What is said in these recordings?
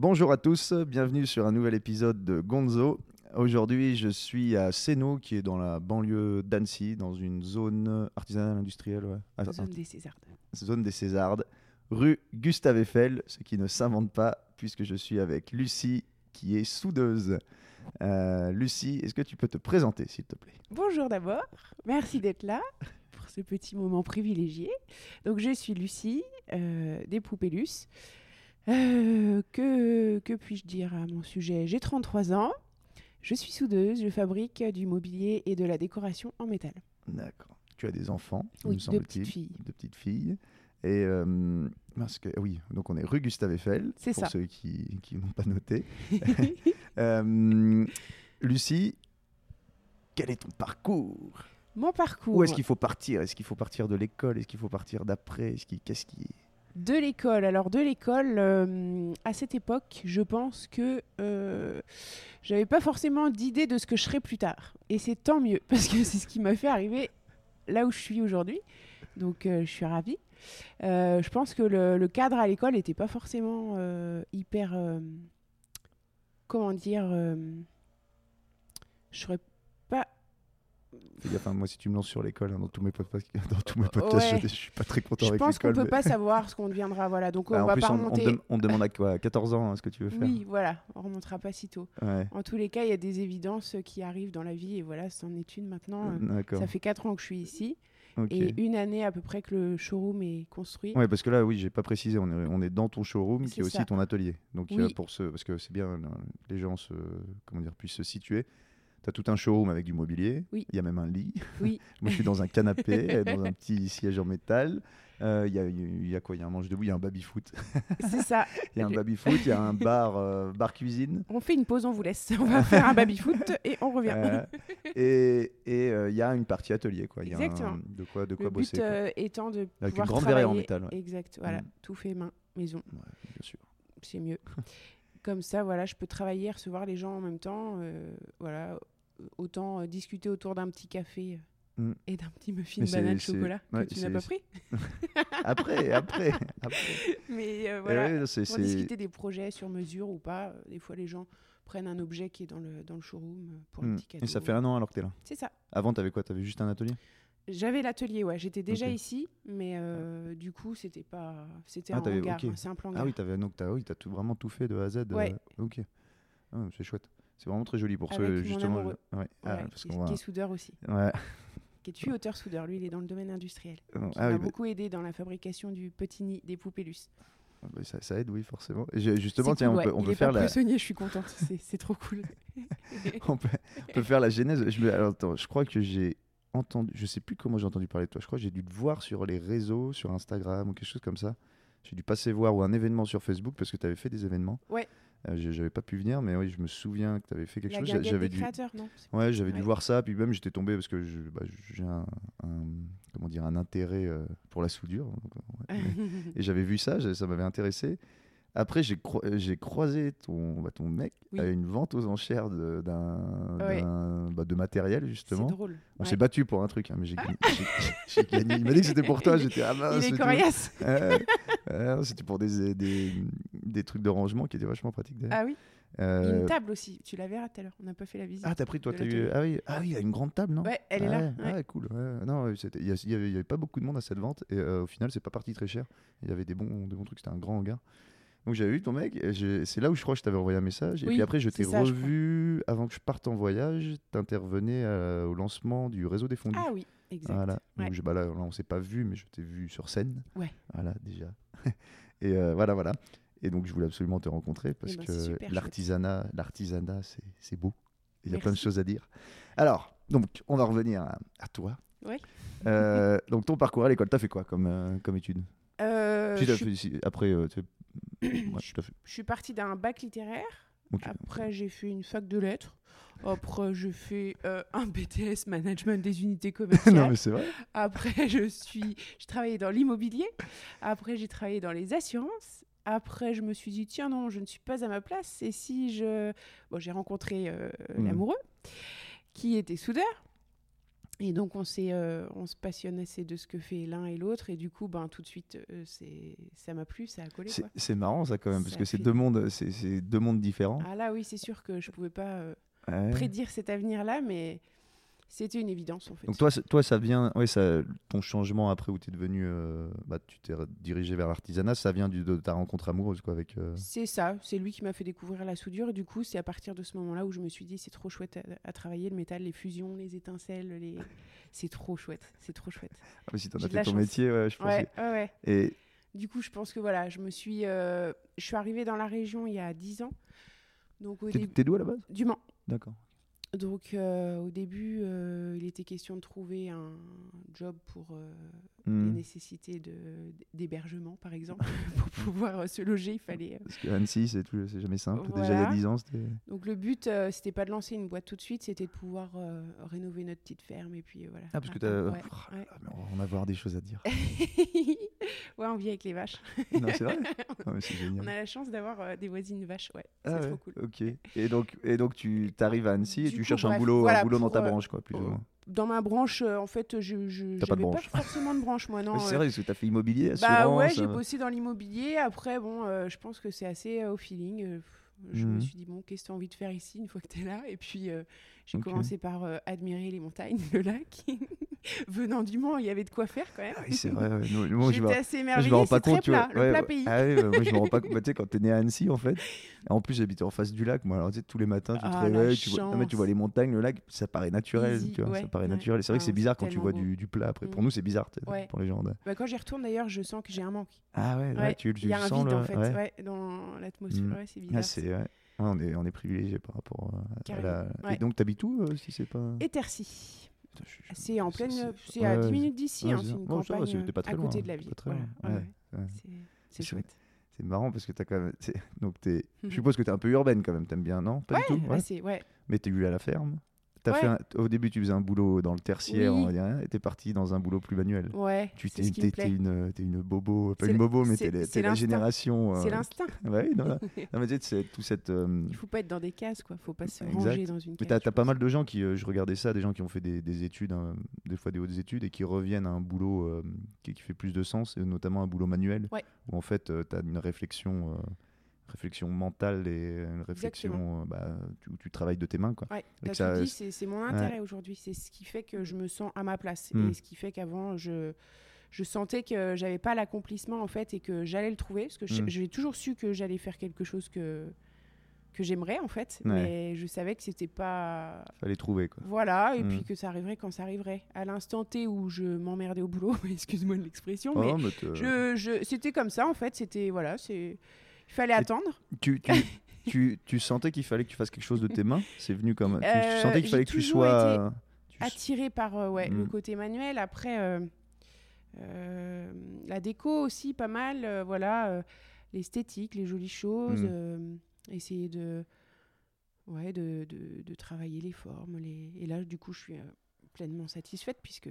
Bonjour à tous, bienvenue sur un nouvel épisode de Gonzo. Aujourd'hui, je suis à Seno, qui est dans la banlieue d'Annecy, dans une zone artisanale industrielle. ouais. Ah, Zone arti- des Césardes. zone des Césardes, rue Gustave Eiffel, ce qui ne s'invente pas, puisque je suis avec Lucie, qui est soudeuse. Euh, Lucie, est-ce que tu peux te présenter, s'il te plaît? Bonjour d'abord, merci d'être là pour ce petit moment privilégié. Donc je suis Lucie, euh, des Poupées Luce. Euh, que que puis-je dire à mon sujet? J'ai 33 ans, je suis soudeuse, je fabrique du mobilier et de la décoration en métal. D'accord. Tu as des enfants, Oui, me deux petites filles. Deux petites filles. Et euh, parce que, oui, donc on est rue Gustave Eiffel, C'est pour ça. ceux qui, qui n'ont pas noté. Euh, Lucie, quel est ton parcours? Mon parcours Où est-ce qu'il faut partir? Est-ce qu'il faut partir de l'école? Est-ce qu'il faut partir d'après? Est-ce qu'il- Qu'est-ce qui... De l'école. Alors de l'école, euh, à cette époque, je pense que euh, j'avais pas forcément d'idée de ce que je serais plus tard. Et c'est tant mieux, parce que c'est ce qui m'a fait arriver là où je suis aujourd'hui. Donc euh, je suis ravie. Euh, je pense que le, cadre à l'école n'était pas forcément hyper... comment dire Je. Fais gaffe, hein, moi, si tu me lances sur l'école, hein, dans tous mes podcasts, dans tous mes podcasts Ouais. je, je suis pas très content Je avec pense qu'on l'école. peut mais- pas savoir ce qu'on deviendra. Voilà. Donc Bah, on en va plus, pas on, on remonter... on demande à quoi? À 14 ans hein, ce que tu veux faire Oui, voilà. On remontera pas si tôt. Ouais, En tous les cas, il y a des évidences qui arrivent dans la vie et voilà, c'en est une maintenant. Euh. Ça fait 4 ans que je suis ici et une année à peu près que le showroom est construit. Ouais, parce que là, oui, j'ai pas précisé, on est, on est dans ton showroom qui C'est est aussi ça. ton atelier. Donc, Oui. euh, pour ce, parce que c'est bien, euh, les gens se, comment dire, puissent se situer. Tu as tout un showroom avec du mobilier. Oui. Il y a même un lit. Oui. Moi, je suis dans un canapé, dans un petit siège en métal. Euh, Il y, a, il y a quoi? Il y a un manche debout, il y a un baby-foot. C'est ça. Il y a un Le- baby-foot, il y a un bar, euh, bar cuisine. On fait une pause, on vous laisse. On va faire un baby-foot et on revient. Euh, et et, euh, il y a une partie atelier. Quoi. Y a un- Exactement. de quoi, de quoi le bosser. but quoi. euh, étant de Avec une pouvoir grande verrière en métal, ouais. Exact. Voilà, Mm. tout fait main, maison. Ouais, bien sûr. C'est mieux. Comme ça, voilà, je peux travailler, et recevoir les gens en même temps. euh, voilà, autant euh, discuter autour d'un petit café euh, Mm. et d'un petit muffin c'est- banane chocolat ouais, que tu n'as pas pris. Après, après, après. Mais euh, Eh voilà, ouais, pour discuter des projets sur mesure ou pas. Des fois, les gens prennent un objet qui est dans le, dans le showroom pour un Hmm. petit cadeau. Et ça fait un an alors que tu es là. C'est ça. Avant, tu avais quoi? Tu avais juste un atelier? J'avais l'atelier, ouais. J'étais déjà ici, mais euh, du coup, c'était pas, c'était Ah, un t'avais- hangar, ok. un simple hangar. Ah oui, tu avais donc t'as oui, tout, vraiment tout fait de A à Z. euh, Ouais. ok. Ah, c'est chouette. C'est vraiment très joli pour Avec ce mon justement. ouais. Ah, parce qui, va- qui est soudeur aussi, Ouais. qui est tuyauteur soudeur. Lui, il est dans le domaine industriel. Ah Qui oui, m'a bah, beaucoup aidé dans la fabrication du petit nid des poupées luce. bah, ça, ça aide, oui, forcément. Justement, C'est tiens, cool, on peut, on il peut est faire pas la, je suis contente. C'est c'est trop cool. on peut, on peut faire la genèse. Je, alors, attends, je crois que j'ai entendu, je sais plus comment j'ai entendu parler de toi. Je crois que j'ai dû te voir sur les réseaux, sur Instagram ou quelque chose comme ça. J'ai dû passer voir ou un événement sur Facebook parce que tu avais fait des événements. Ouais. Euh, j'avais pas pu venir, mais oui, je me souviens que tu avais fait quelque la chose. J'avais dû, créateurs, non? Ouais, j'avais dû voir ça, puis même j'étais tombé parce que bah, j'ai un, un- comment dire, un intérêt euh, pour la soudure. donc, ouais. Et j'avais vu ça, ça m'avait intéressé. Après, j'ai cro- euh, j'ai croisé ton, bah, ton mec Oui. à une vente aux enchères de, d'un, Ouais. d'un- bah, de matériel, C'est justement. drôle. On Ouais. s'est battu pour un truc, hein, mais j'ai gagné. j'ai- j'ai gagné. Il m'a dit que c'était pour toi. J'étais ah mince, Il est coriace. Ouais, ouais, c'était pour des, des, des trucs de rangement qui étaient vachement pratiques. d'ailleurs. Ah oui. Euh, Une table aussi. Tu la verras tout à l'heure. On n'a pas fait la visite. ah, t'as pris toi, t'as eu. Ah oui, ah oui, il y a une grande table, non? Ouais, elle est ah là. ouais, ah cool. ouais. Non, il y, a- il y avait, il y avait pas beaucoup de monde à cette vente et euh, au final, c'est pas parti très cher. Il y avait des bons, des bons trucs. C'était un grand hangar. Donc j'avais vu ton mec. C'est là où je crois que je t'avais envoyé un message. et puis après, je t'ai revu avant que je parte en voyage. T'intervenais euh, au lancement du réseau des fondus. Ah oui, exact. Voilà. Ouais. Donc, je- bah là, là, on s'est pas vu, mais je t'ai vu sur scène. Ouais. Voilà, déjà. et euh, voilà, voilà. Et donc, je voulais absolument te rencontrer parce ben, que l'artisanat, l'artisanat, c'est beau. Il y a plein de choses à dire. Alors, donc, on va revenir à, à toi. Ouais. Euh, donc, ton parcours à l'école, t'as fait quoi comme, comme étude? Euh, Si, je, fait- si- Après, Ouais, tout à fait. je suis partie d'un bac littéraire. Après, j'ai fait une fac de lettres. Après, j'ai fait euh, un BTS management des unités commerciales. non, mais c'est vrai. Après, je suis, j'ai travaillé dans l'immobilier. Après, j'ai travaillé dans les assurances. Après, je me suis dit, tiens, non, je ne suis pas à ma place. Et si je. Bon, j'ai rencontré euh, l'amoureux, qui était soudeur. Et donc on s'est, euh, on se passionnait assez de ce que fait l'un et l'autre et du coup ben tout de suite euh, c'est, ça m'a plu, ça a collé C'est marrant ça quand même, parce que c'est deux mondes, c'est c'est deux mondes différents. Ah là oui c'est sûr que je pouvais pas euh, Ouais. prédire cet avenir là, mais c'était une évidence en fait. Donc toi, toi, ça vient, ouais, ça, ton changement après où tu es devenu, euh, bah, tu t'es dirigé vers l'artisanat, ça vient du- de ta rencontre amoureuse quoi avec. euh, C'est ça, c'est lui qui m'a fait découvrir la soudure et du coup c'est à partir de ce moment-là où je me suis dit c'est trop chouette à, à travailler le métal, les fusions, les étincelles, les... c'est trop chouette, c'est trop chouette. Ah, mais si t'en as fait ton métier, ouais, je pense. Ouais, ouais, ouais. Et Du coup, je pense que voilà, je me suis, euh, je suis arrivée dans la région il y a 10 ans. Donc au t'es début t'es d'où à la base? Du Mans. D'accord. Donc euh, au début, euh, il était question de trouver un job pour euh, les Hmm. nécessités de d'hébergement, par exemple, pour pouvoir euh, se loger. Il fallait. Parce que Annecy, c'est jamais simple. Déjà il y a 10 ans, c'était. Donc le but, c'était pas de lancer une boîte tout de suite, c'était de pouvoir rénover notre petite ferme et puis voilà. Ah parce que t'as. ouais, Oh là ouais. on va avoir des choses à dire. ouais, on vit avec les vaches. non, c'est vrai. Non, mais c'est génial. On a la chance d'avoir euh, des voisines vaches, ouais. Ah c'est ouais, trop cool. Ok. Et donc, et donc tu arrives à Annecy et Du tu coup, cherches un boulot, voilà, un boulot dans ta euh, branche, quoi, plus ou euh, moins. Dans ma branche, euh, en fait, je je T'as pas de j'avais pas, forcément de branche, moi, non. Mais c'est vrai, parce que t'as fait immobilier, assurance. Bah ouais, j'ai euh, bossé dans l'immobilier. Après, bon, euh, je pense que c'est assez euh, au feeling. Euh, Je me Mhm. suis dit, bon, qu'est-ce que tu as envie de faire ici une fois que tu es là? Et puis, euh, j'ai Ok. commencé par euh, admirer les montagnes, le lac. Venant du Mans, il y avait de quoi faire quand même. Ah oui, c'est vrai. ouais. Nous- moi, je me- J'étais assez moi, je émerveillée. me rends pas compte, tu vois. plat, le Ouais, plat pays. Ah oui, moi je me rends pas compte. Bah, tu sais, quand t'es né à Annecy, en fait, en plus j'habitais en face du lac, moi. Alors, tu sais, tous les matins, tu te Ah, la réveilles, tu vois, non, mais tu vois les montagnes, le lac, ça paraît naturel, Easy, tu vois, ça paraît naturel. C'est vrai que Ah, c'est bizarre quand tu vois du, du plat après. Pour Mm. nous, c'est bizarre, pour les gens. Bah, quand j'y retourne d'ailleurs, je sens que j'ai un manque. Ah ouais, tu, tu Il y a un sens vide le- en fait, dans l'atmosphère. Mm. C'est Ah, bizarre. ouais. On est on est privilégié par rapport à- à, la. ouais. Et donc t'habites où euh, si c'est pas. Et C'est en pleine. c'est- à ouais, 10 minutes d'ici. ouais, hein, c'est une Ouais, campagne t'es pas euh, très à côté loin, de la ville. Voilà, ouais, ouais, ouais. ouais. C'est- chouette. C'est marrant parce que t'as quand même. Donc t'es. Je Mhm. suppose que t'es un peu urbaine quand même. T'aimes bien, non? Pas du tout. Ouais, Ouais. c'est- ouais. Mais t'es eu à la ferme. As Ouais. fait un- Au début, tu faisais un boulot dans le tertiaire, Oui. on va dire, et t'es parti dans un boulot plus manuel. Ouais, Tu c'est t'es une, une bobo, pas une bobo, mais t'es la- la l'instinct. génération. euh, C'est l'instinct. Ouais, non, non. Mais tu sais, c'est tout cette. euh, Il faut pas être dans des cases, quoi. Faut pas se Exact. ranger dans une Mais case. t'as je t'as pas mal de gens qui, euh, je regardais ça, des gens qui ont fait des, des études, hein, des fois des hautes études, et qui reviennent à un boulot qui, qui fait plus de sens, et notamment un boulot manuel, Ouais. où en fait tu as une réflexion, réflexion mentale et une réflexion euh, bah, tu- où tu travailles de tes mains. Quoi. Ouais, Et ça- dit, c'est mon intérêt aujourd'hui. C'est ce qui fait que je me sens à ma place. Et ce qui fait qu'avant, je, je sentais que j'avais pas l'accomplissement, en fait, et que j'allais le trouver. Parce que je- Mm. j'ai toujours su que j'allais faire quelque chose que, que j'aimerais, en fait. Ouais. Mais je savais que c'était pas. Fallait trouver. Quoi. Voilà, et puis que ça arriverait quand ça arriverait. À l'instant T où je m'emmerdais au boulot, excuse-moi l'expression, mais Oh, mais te- je, je, c'était comme ça, en fait. C'était. Voilà, c'est. Il fallait attendre. tu, tu, tu, tu sentais qu'il fallait que tu fasses quelque chose de tes mains? C'est venu comme. Tu, tu Euh, sentais qu'il fallait que tu sois. été attiré par euh, ouais, le Mm. côté manuel. Après, euh, la déco aussi, pas mal. voilà, l'esthétique, les jolies choses. Mm. euh, essayer de, ouais, de, de, de travailler les formes. Les... Et là, du coup, je suis pleinement satisfaite puisque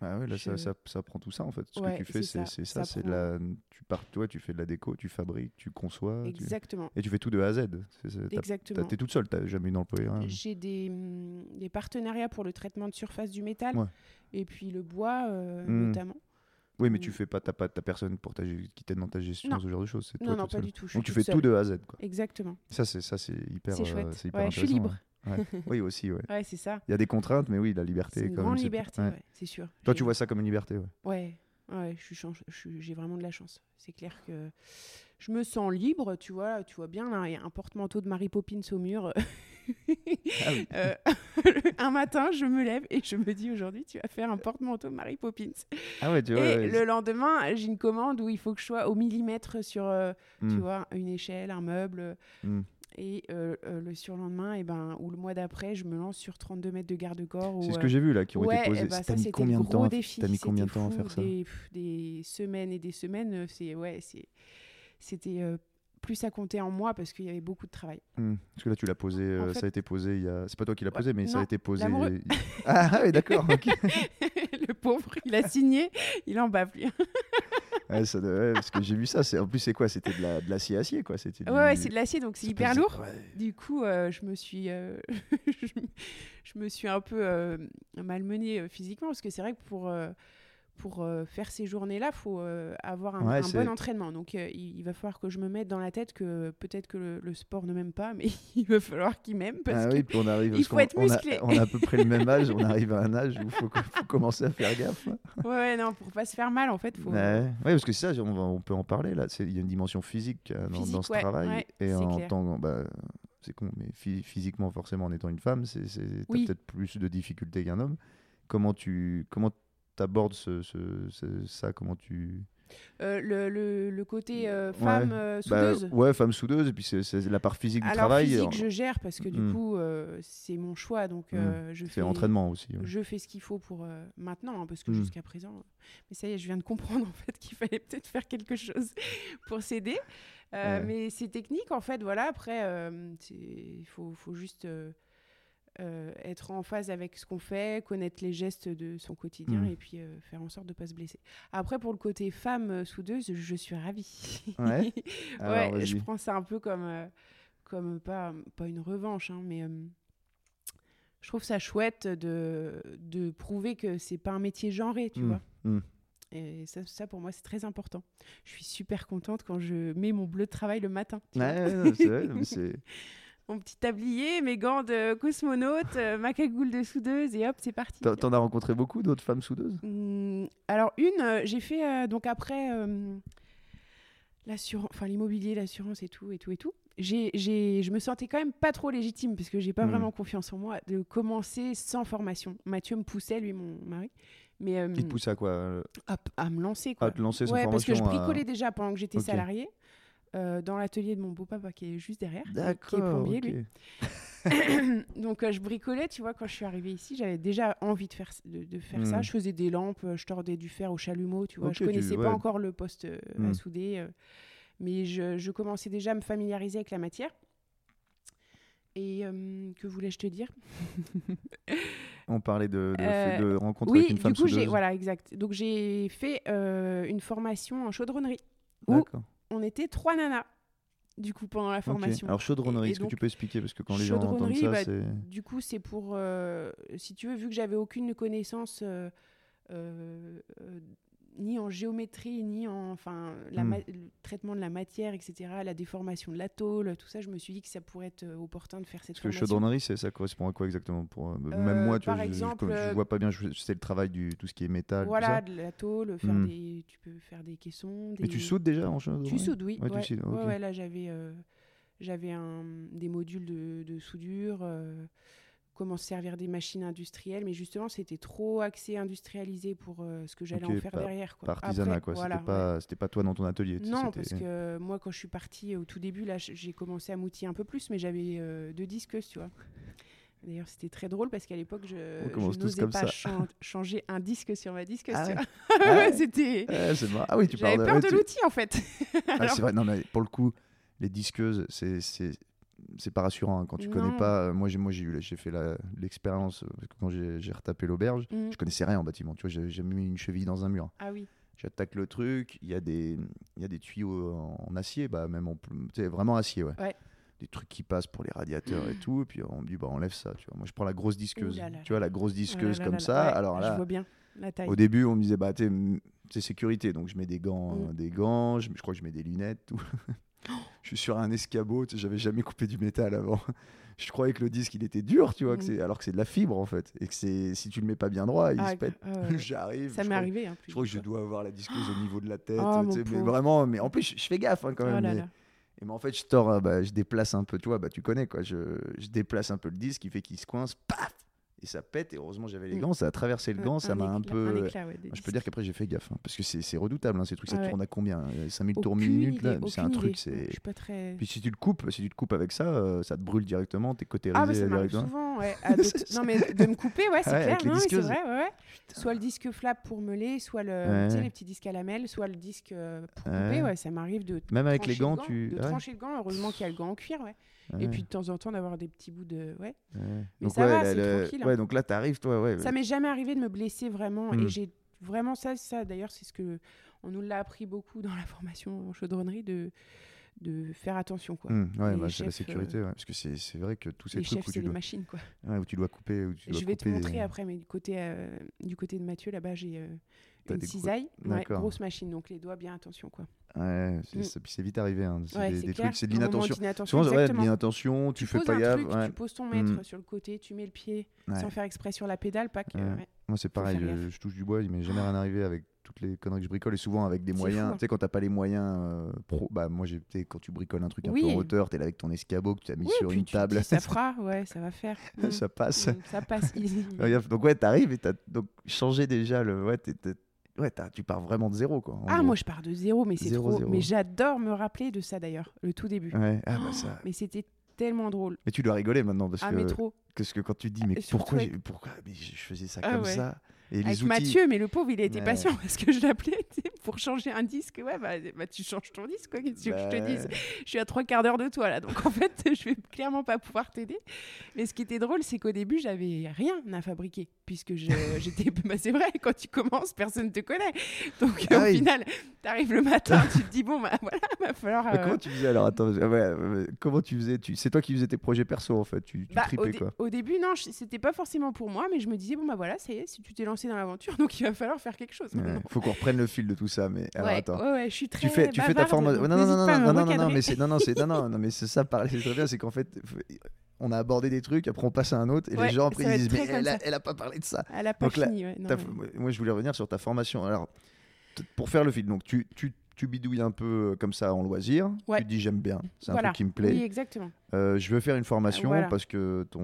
Ah ouais, là, ça, Je- ça, ça prend tout ça en fait. Ce Ouais, que tu fais, c'est ça. c'est prend- la. Tu pars, toi, tu fais de la déco, tu fabriques, tu conçois. tu- exactement. Et tu fais tout de A à Z. C'est- c'est- t'as- Exactement. T'es toute seule, t'as jamais une employée. rien. J'ai des, hum, des partenariats pour le traitement de surface du métal Ouais. et puis le bois euh, Mm. notamment. Oui, mais Mm. tu fais pas, t'as pas ta personne pour ta, qui t'aide dans ta gestion, Non. ce genre de choses. Toi Non, non, pas seule. du tout. Donc tu fais seule. tout de A à Z. Quoi. Exactement. Ça, c'est ça, c'est hyper. C'est euh, hyper je suis libre. Ouais. Oui, aussi, ouais. Ouais, c'est ça. Il y a des contraintes, mais oui, la liberté. C'est une quand même, grande c'est- liberté, ouais. c'est sûr. Toi, tu vois ça comme une liberté, ouais. Ouais, je suis j'ai vraiment de la chance. C'est clair que je me sens libre, tu vois, tu vois bien là, il y a un porte-manteau de Mary Poppins au mur. Ah. Euh, un matin, je me lève et je me dis aujourd'hui, tu vas faire un porte-manteau Mary Poppins. Ah ouais, tu vois. et ouais, le lendemain, j'ai une commande où il faut que je sois au millimètre sur, euh, tu Mm, vois, une échelle, un meuble. mm. Et euh, euh, le surlendemain, et ben, ou le mois d'après, je me lance sur 32 mètres de garde-corps. C'est ce euh, que j'ai vu là, qui ont ouais, été posés. eh ben, ça, mis combien de temps défi. T'as mis combien de temps à faire ça des, semaines et des semaines. euh, C'est ouais, c'est c'était euh, plus à compter en mois parce qu'il y avait beaucoup de travail. Hmm. Parce que là, tu l'as posé, euh, fait- ça a été posé il y a. C'est pas toi qui l'as posé, mais ça a été posé. il- Ah, ah oui, d'accord. le pauvre, il a signé, il en bave lui. Ouais, ça parce que j'ai vu ça. En plus, c'est quoi? C'était de la- de l'acier acier, quoi. C'était Ouais, du- ouais, c'est de l'acier, donc c'est hyper lourd. ouais. Du coup, euh, je me suis, euh, je, je me suis un peu euh, malmenée physiquement parce que c'est vrai que pour pour euh, faire ces journées-là, faut euh, avoir un, Ouais, un c'est- bon entraînement. Donc, euh, il, il va falloir que je me mette dans la tête que peut-être que le, le sport ne m'aime pas, mais il va falloir qu'il m'aime parce Ah oui, puis on arrive. il parce faut être on a- musclé. On a, à peu près le même âge. On arrive à un âge où il faut, co- faut commencer à faire gaffe. hein. ouais, ouais, non, pour pas se faire mal, en fait, faut. Ouais. Ouais, parce que ça, on, va- on peut en parler là. Il y a une dimension physique dans, Physique, dans ce travail. ouais, et en clair. tant bah, c'est con, mais phy- physiquement, forcément, en étant une femme, c'est Oui. peut-être plus de difficultés qu'un homme. Comment tu comment abordes ce, ce- ce- ça Comment tu Euh, le, le, le côté euh, Ouais. femme euh, Bah, soudeuse. Ouais, femme soudeuse. Et puis c'est la part physique du Alors travail. physique, en- je gère parce que du Hmm. coup, euh, c'est mon choix, donc Hmm. euh, je fais entraînement aussi. ouais. je fais ce qu'il faut pour euh, maintenant, hein, parce que Mm. jusqu'à présent, euh, mais ça y est, je viens de comprendre en fait qu'il fallait peut-être faire quelque chose pour s'aider. Euh, Ouais. Mais c'est technique en fait, voilà. Après, euh, il faut, faut juste euh, euh, être en phase avec ce qu'on fait, connaître les gestes de son quotidien Mm. et puis euh, faire en sorte de pas se blesser. Après, pour le côté femme euh, soudeuse, je suis ravie. Ouais Alors, ouais, je prends ça un peu comme, euh, comme pas, pas une revanche, hein, mais euh, je trouve ça chouette de, de prouver que c'est pas un métier genré, tu Mm, vois. mm. Et ça, ça, pour moi, c'est très important. Je suis super contente quand je mets mon bleu de travail le matin. Ouais, ouais, c'est Mon petit tablier, mes gants de cosmonaute, euh, ma cagoule de soudeuse, et hop, c'est parti. T'en as rencontré beaucoup d'autres femmes soudeuses? Hum, alors une, euh, j'ai fait euh, donc après l'assurance, enfin l'immobilier, l'assurance et tout et tout et tout. J'ai, j'ai, je me sentais quand même pas trop légitime parce que j'ai pas Hmm. vraiment confiance en moi de commencer sans formation. Mathieu me poussait, lui mon mari, mais Qui te poussait à quoi à, à me lancer quoi. À te lancer sans ouais, parce que je à- bricolais déjà pendant que j'étais Ok. salarié euh, dans l'atelier de mon beau-papa qui est juste derrière, qui est- plombier lui. Donc euh, je bricolais, tu vois, quand je suis arrivée ici, j'avais déjà envie de faire, de, de faire ça. Mhm. Je faisais des lampes, euh, je tordais du fer au chalumeau, tu vois. Ok, je tu- connaissais ouais. pas encore le poste euh, à Mhm. souder, euh, mais je, je commençais déjà à me familiariser avec la matière. Et que voulais-je te dire? On parlait de, de, de rencontre Oui, avec une du femme coup, j'ai soudeuse. voilà, exact. Donc j'ai fait une formation en chaudronnerie D'accord. On était trois nanas. Du coup, pendant la formation. Alors chaudronnerie, est-ce que tu peux expliquer? Parce que quand les gens entendent ça, bah, c'est Du coup, c'est pour, euh, si tu veux, vu que j'avais aucune connaissance euh, euh, ni en géométrie, ni en enfin, la ma- le traitement de la matière, etc., la déformation de la tôle, tout ça, je me suis dit que ça pourrait être euh, opportun de faire cette parce que formation. chaudronnerie, c'est ça correspond à quoi exactement pour euh, Euh, même moi, tu par vois, je- je, exemple, je, euh, vois pas bien. Je, je sais le travail du tout ce qui est métal. tout Voilà, ça. de la tôle, faire Hmm. des, tu peux faire des caissons. Des... Mais tu soudes déjà en chaudronnerie? Tu soudes, oui. Ouais, tu ouais. soudes, Ouais, ok. ouais, là, j'avais euh, j'avais des modules de, de soudure, comment se servir des machines industrielles, mais justement, c'était trop axé industrialisé pour euh, ce que j'allais en faire par- derrière. Quoi. Artisanat, quoi. voilà, c'était pas, c'était pas toi dans ton atelier. Non, parce que moi, quand je suis partie au tout début, là, j'ai commencé à m'outiller un peu plus, mais j'avais euh, deux disqueuses, tu vois. D'ailleurs, c'était très drôle parce qu'à l'époque, je, je n'osais pas chan- changer un disque sur ma disqueuse, Ah ouais. Ah ouais. c'était... Ouais, marrant. Ah oui, tu J'avais peur ouais, de tu- l'outil, en fait. Ah, Alors- c'est vrai. Non, mais pour le coup, les disqueuses, c'est c'est pas rassurant hein, quand tu connais pas. euh, Moi, j'ai moi j'ai eu j'ai fait l'expérience euh, quand j'ai retapé l'auberge, Mm. je connaissais rien en bâtiment. Tu vois, j'ai mis une cheville dans un mur. Ah oui. J'attaque le truc, il y a des il y a des tuyaux en, en acier, bah même en vraiment acier, ouais. Ouais. Des trucs qui passent pour les radiateurs et tout, et puis on me dit bah enlève ça, tu vois. Moi je prends la grosse disqueuse, Ouh là là tu vois la grosse Oh disqueuse là comme ça. Ouais, Alors Je là, vois bien la taille. au début, on me disait, bah, c'est sécurité. Donc, je mets des gants, euh, des gants je, je crois que je mets des lunettes, tout. je suis sur un escabeau, j'avais jamais coupé du métal avant. Je croyais que le disque, il était dur, tu vois, que Mm. alors que c'est de la fibre, en fait. Et que c'est, si tu le mets pas bien droit, il Ah, se pète. ah. J'arrive. Ça m'est arrivé. hein, Je crois que je dois avoir la disqueuse au niveau de la tête. Oh, mais pauvre. vraiment, mais en plus, je, je fais gaffe hein, quand même. Oh là mais-. Et mais en fait, je tords, euh, bah, je déplace un peu, tu vois, bah, tu connais quoi. Je, je déplace un peu le disque, qui fait qu'il se coince, paf Et ça pète. Et heureusement, j'avais les Mm. gants, ça a traversé le gant, ça m'a un peu. un éclat, ouais, Je peux dire qu'après j'ai fait gaffe, hein, parce que c'est redoutable hein, ces trucs, ça ouais. tourne à combien euh, 5000 tours Aucune minute là C'est un truc, c'est. Très. Puis si tu le coupes, si tu te coupes avec ça, euh, ça te brûle directement, t'es côté Ah, bah ça directement. souvent, ouais. non, mais de me couper, ouais, c'est clair. non, c'est vrai, ouais. Soit le disque flap pour meuler, soit le, les petits disques à lamelles, soit le disque euh, pour couper, ouais, ça m'arrive de. Même avec les gants, tu. De trancher le gant, heureusement qu'il y a le gant en cuir, ouais. Et puis de temps en temps d'avoir des petits bouts de. Ouais. ouais. mais Donc ça ouais, va, c'est le- tranquille, hein. ouais, donc là t'arrives toi, ouais. Ça m'est jamais arrivé de me blesser vraiment. Mm. Et j'ai vraiment ça, ça d'ailleurs, c'est ce que on nous l'a appris beaucoup dans la formation en chaudronnerie de, de faire attention. Quoi. Hum, ouais, bah, c'est la sécurité, ouais, parce que c'est c'est vrai que tous ces Les trucs chefs, où c'est tu, dois, machines. Quoi. ouais, où tu dois couper, où tu dois Je vais te montrer euh, après, mais du côté, euh, du côté de Mathieu, là-bas, j'ai euh, une des cisaille. Ouais, grosse machine, donc les doigts, bien attention. Quoi. Ouais, c'est Mm. ça- c'est vite arrivé. Hein. C'est Ouais, des, trucs, c'est de l'inattention. Souvent, ouais, de l'inattention, tu, fais poses pas un gaffe. truc, tu poses ton mètre Mm. sur le côté, tu mets le pied sans faire exprès sur la pédale, pas que. Moi, c'est pareil, je, touche du bois, il m'est jamais rien arrivé avec toutes les conneries que je bricole et souvent avec des moyens. Tu sais, quand t'as pas les moyens euh, pro, bah moi, sais, quand tu bricoles un truc un Oui. peu en hauteur, t'es là avec ton escabeau que tu as mis Oui, sur une table. ça fera, ouais, ça va faire. Ça passe. Mm, ça passe. Fais gaffe. Donc, ouais, t'arrives et t'as donc changé déjà le. Ouais, ouais tu pars vraiment de zéro, quoi. Ah, gros. moi je pars de zéro, mais c'est trop. zéro. Mais j'adore me rappeler de ça d'ailleurs, le tout début. Ouais, ah, bah, ça. Mais c'était tellement drôle. Mais tu dois rigoler maintenant parce Ah, que, mais trop. parce que quand tu te dis, mais surtout pourquoi, avec- pourquoi mais je faisais ça Ah, comme ouais. ça Et les Avec outils. Mathieu, mais le pauvre, il a été Ouais. patient parce que je l'appelais pour changer un disque. Ouais, bah, bah, tu changes ton disque, quoi. Qu'est-ce que je te Bah, dise? Je suis à trois quarts d'heure de toi, là. Donc, en fait, je vais clairement pas pouvoir t'aider. Mais ce qui était drôle, c'est qu'au début, j'avais rien à fabriquer. Puisque j'étais. bah, c'est vrai, quand tu commences, personne te connaît. Donc, Ah au oui. final, t'arrives le matin, tu te dis, bon, bah voilà, va falloir. Euh, comment tu faisais alors? Attends, ouais, ouais, comment tu faisais? Tu... C'est toi qui faisais tes projets perso en fait, tu, tu Bah, tripais quoi. au début, non, je- c'était pas forcément pour moi, mais je me disais, bon, bah voilà, ça y est, si tu t'es lancé dans l'aventure, donc il va falloir faire quelque chose. Ouais, maintenant. faut qu'on reprenne le fil de tout ça, mais alors ouais, attends. ouais, ouais, je suis très. Tu fais, tu fais ta formation. Non, non, non, non, non, non, non, mais c'est non, non, c'est non, non, mais c'est ça. Parler, c'est très bien. C'est qu'en fait, on a abordé des trucs, après on passe à un autre, et Ouais, les gens après ils disent, mais elle a, ça. elle a pas parlé de ça. Elle a pas Donc là, fini, ouais. non, Ta- ouais. Moi, je voulais revenir sur ta formation. Alors, pour faire le fil, donc tu, tu, tu bidouilles un peu euh, comme ça en loisir. Ouais. Tu te dis j'aime bien, c'est un truc qui me plaît. Oui, exactement. Euh, je veux faire une formation Voilà. parce que ton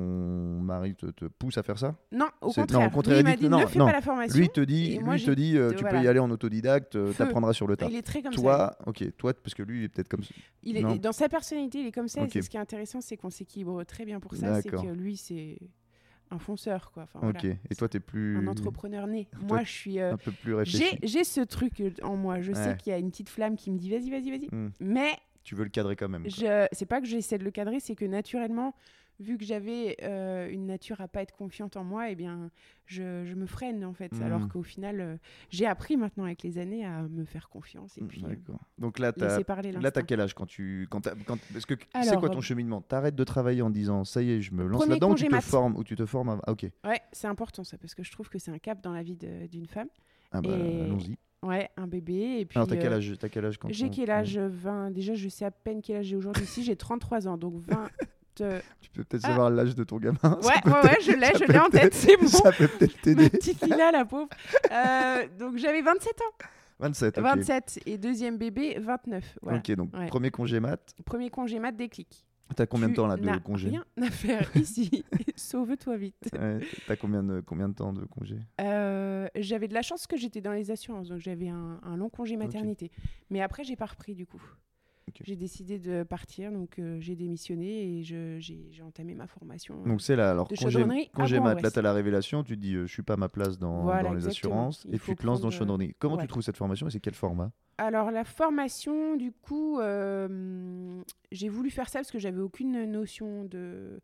mari te, te pousse à faire ça? Non, au C'est- non, contraire. au contraire, Lui, il m'a dit non, ne fais non. pas la formation. Lui il te dit, lui il te j'ai- dit, euh, tu voilà. peux y aller en autodidacte, euh, Feu. t'apprendras sur le tas. Il est très comme ça. Toi, ok, toi parce que lui il est peut-être comme ça. Il est, dans sa personnalité, il est comme ça. Et ce qui est intéressant, c'est qu'on s'équilibre très bien pour ça. C'est que lui, c'est un fonceur, quoi. Enfin, voilà. Ok. Et toi t'es plus Un entrepreneur né. Moi, je suis. euh, un peu plus réfléchi. J'ai j'ai ce truc euh, en moi. Je sais qu'il y a une petite flamme qui me dit vas-y, vas-y, vas-y. Hmm. Mais Tu veux le cadrer quand même. quoi. je c'est pas que j'essaie de le cadrer, c'est que naturellement, vu que j'avais euh, une nature à pas être confiante en moi, eh bien, je, je me freine en fait. Mhm. Alors qu'au final, euh, j'ai appris maintenant avec les années à me faire confiance et puis euh, D'accord. Donc là t'as Là, t'as l'instinct. quel âge quand tu. Quand. Parce que c'est quoi ton euh, cheminement? T'arrêtes de travailler en disant ça y est, je me lance là-dedans ou tu te formes ou tu te formes à- Ah, ok. Ouais, c'est important ça parce que je trouve que c'est un cap dans la vie d'une femme. Ah bah, Et- allons-y. Ouais, un bébé et puis. Alors, t'as quel euh, âge T'as quel âge quand J'ai on- quel âge? 20. Déjà, je sais à peine quel âge j'ai aujourd'hui. Ici, j'ai 33 ans, donc 20. Tu peux peut-être Ah. savoir l'âge de ton gamin. Ouais, ouais, je l'ai, je l'ai en tête, c'est bon. Ça peut peut-être t'aider. petite Lila, la pauvre. Euh, donc j'avais 27 ans. 27. ok. 27 et deuxième bébé 29. Voilà. Ok, donc Ouais. premier congé mat. Premier congé mat déclic. T'as combien de temps là de congé Rien à faire ici. Sauve-toi vite. Ouais, T'as combien de, combien de temps de congé Euh, j'avais de la chance que j'étais dans les assurances, donc j'avais un, un long congé maternité. Mais après, j'ai pas repris du coup. J'ai décidé de partir, donc euh, j'ai démissionné et j'ai j'ai entamé ma formation. Donc c'est là, alors De à congé mat, là t'as la révélation, tu te dis euh, je suis pas à ma place dans, Voilà, dans les assurances Il et tu te lances dans euh, chaudronnerie. Comment ouais. tu trouves cette formation et c'est quel format? Alors la formation, du coup, euh, j'ai voulu faire ça parce que j'avais aucune notion de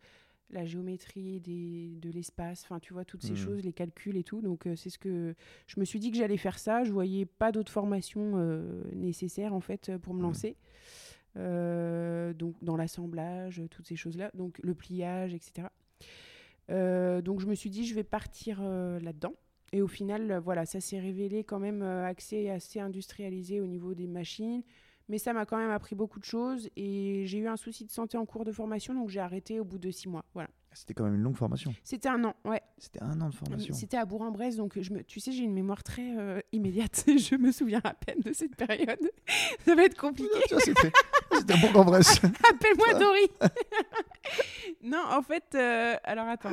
la géométrie, des, de l'espace, enfin tu vois, toutes ces Mhm. choses, les calculs et tout. Donc euh, c'est ce que je me suis dit que j'allais faire ça. Je voyais pas d'autres formations euh, nécessaires en fait pour me Mhm. lancer. Euh, donc dans l'assemblage, toutes ces choses-là, donc le pliage, etc. Donc je me suis dit je vais partir là-dedans. Et au final, voilà, ça s'est révélé quand même axé assez industrialisé au niveau des machines. Mais ça m'a quand même appris beaucoup de choses. Et j'ai eu un souci de santé en cours de formation, donc j'ai arrêté au bout de six mois. Voilà. C'était quand même une longue formation. C'était un an, ouais. C'était un an de formation. C'était à Bourg-en-Bresse, donc je me, tu sais, j'ai une mémoire très euh, immédiate. je me souviens à peine de cette période. ça va être compliqué. C'était à Bourg-en-Bresse. Appelle-moi Dory. non, en fait, euh, alors attends.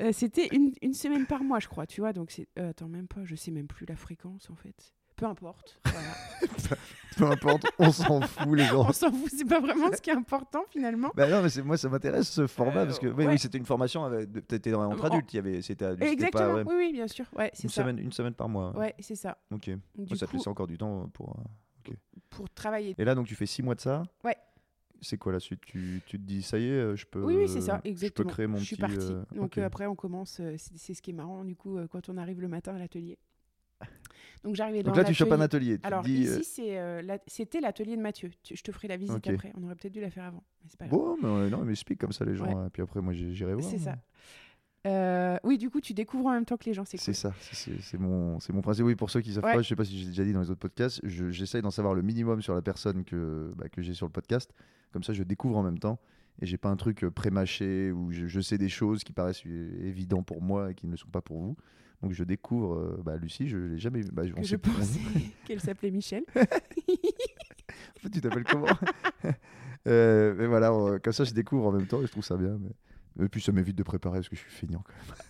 Euh, C'était une, une semaine par mois, je crois, tu vois. Donc c'est. euh, attends, même pas, je sais même plus la fréquence en fait. Peu importe. Voilà. Peu importe, on s'en fout les gens. On s'en fout, c'est pas vraiment ce qui est important finalement. Bah non, mais c'est- moi ça m'intéresse ce format Euh, parce que oui, ouais. oui, c'était une formation avec t'étais dans- entre En- adultes, il y avait c'était Exactement, pas ouais, oui, oui, bien sûr. Ouais, c'est une ça. semaine une semaine par mois. Ouais, c'est ça. OK. Du ça te coup, laissait encore du temps pour euh, pour travailler. Et là donc tu fais six mois de ça Ouais. C'est quoi la suite? Tu, tu te dis ça y est, euh, je peux Oui, oui, c'est ça, Je peux exactement. créer mon je suis petit partie. euh, Donc ok. euh, après, on commence. euh, c'est c'est ce qui est marrant, du coup, euh, quand on arrive le matin à l'atelier. Donc j'arrivais dans Donc là, tu chopes un atelier. Tu Alors dis, ici, euh, c'est, euh, c'était l'atelier de Mathieu. Tu- Je te ferai la visite après. On aurait peut-être dû la faire avant. Mais pas. Bon, mais non, mais explique comme ça les gens. Ouais. hein, Puis après, moi, j'irai voir. C'est ça. mais Euh, oui, du coup, tu découvres en même temps que les gens. C'est cool. ça, c'est- mon, c'est mon principe. Oui, pour ceux qui savent Ouais. pas, je sais pas si j'ai déjà dit dans les autres podcasts, je- j'essaye d'en savoir le minimum sur la personne que, bah, que j'ai sur le podcast. Comme ça, je découvre en même temps. Et j'ai pas un truc pré-mâché où je, je sais des choses qui paraissent évidentes pour moi et qui ne le sont pas pour vous. Donc je découvre euh, bah, Lucie, je l'ai jamais vu. Bah, je pensais qu'elle s'appelait Michel. En fait, tu t'appelles comment Euh, Mais voilà, on- comme ça, je découvre en même temps et je trouve ça bien. Mais... Et puis ça m'évite de préparer parce que je suis feignant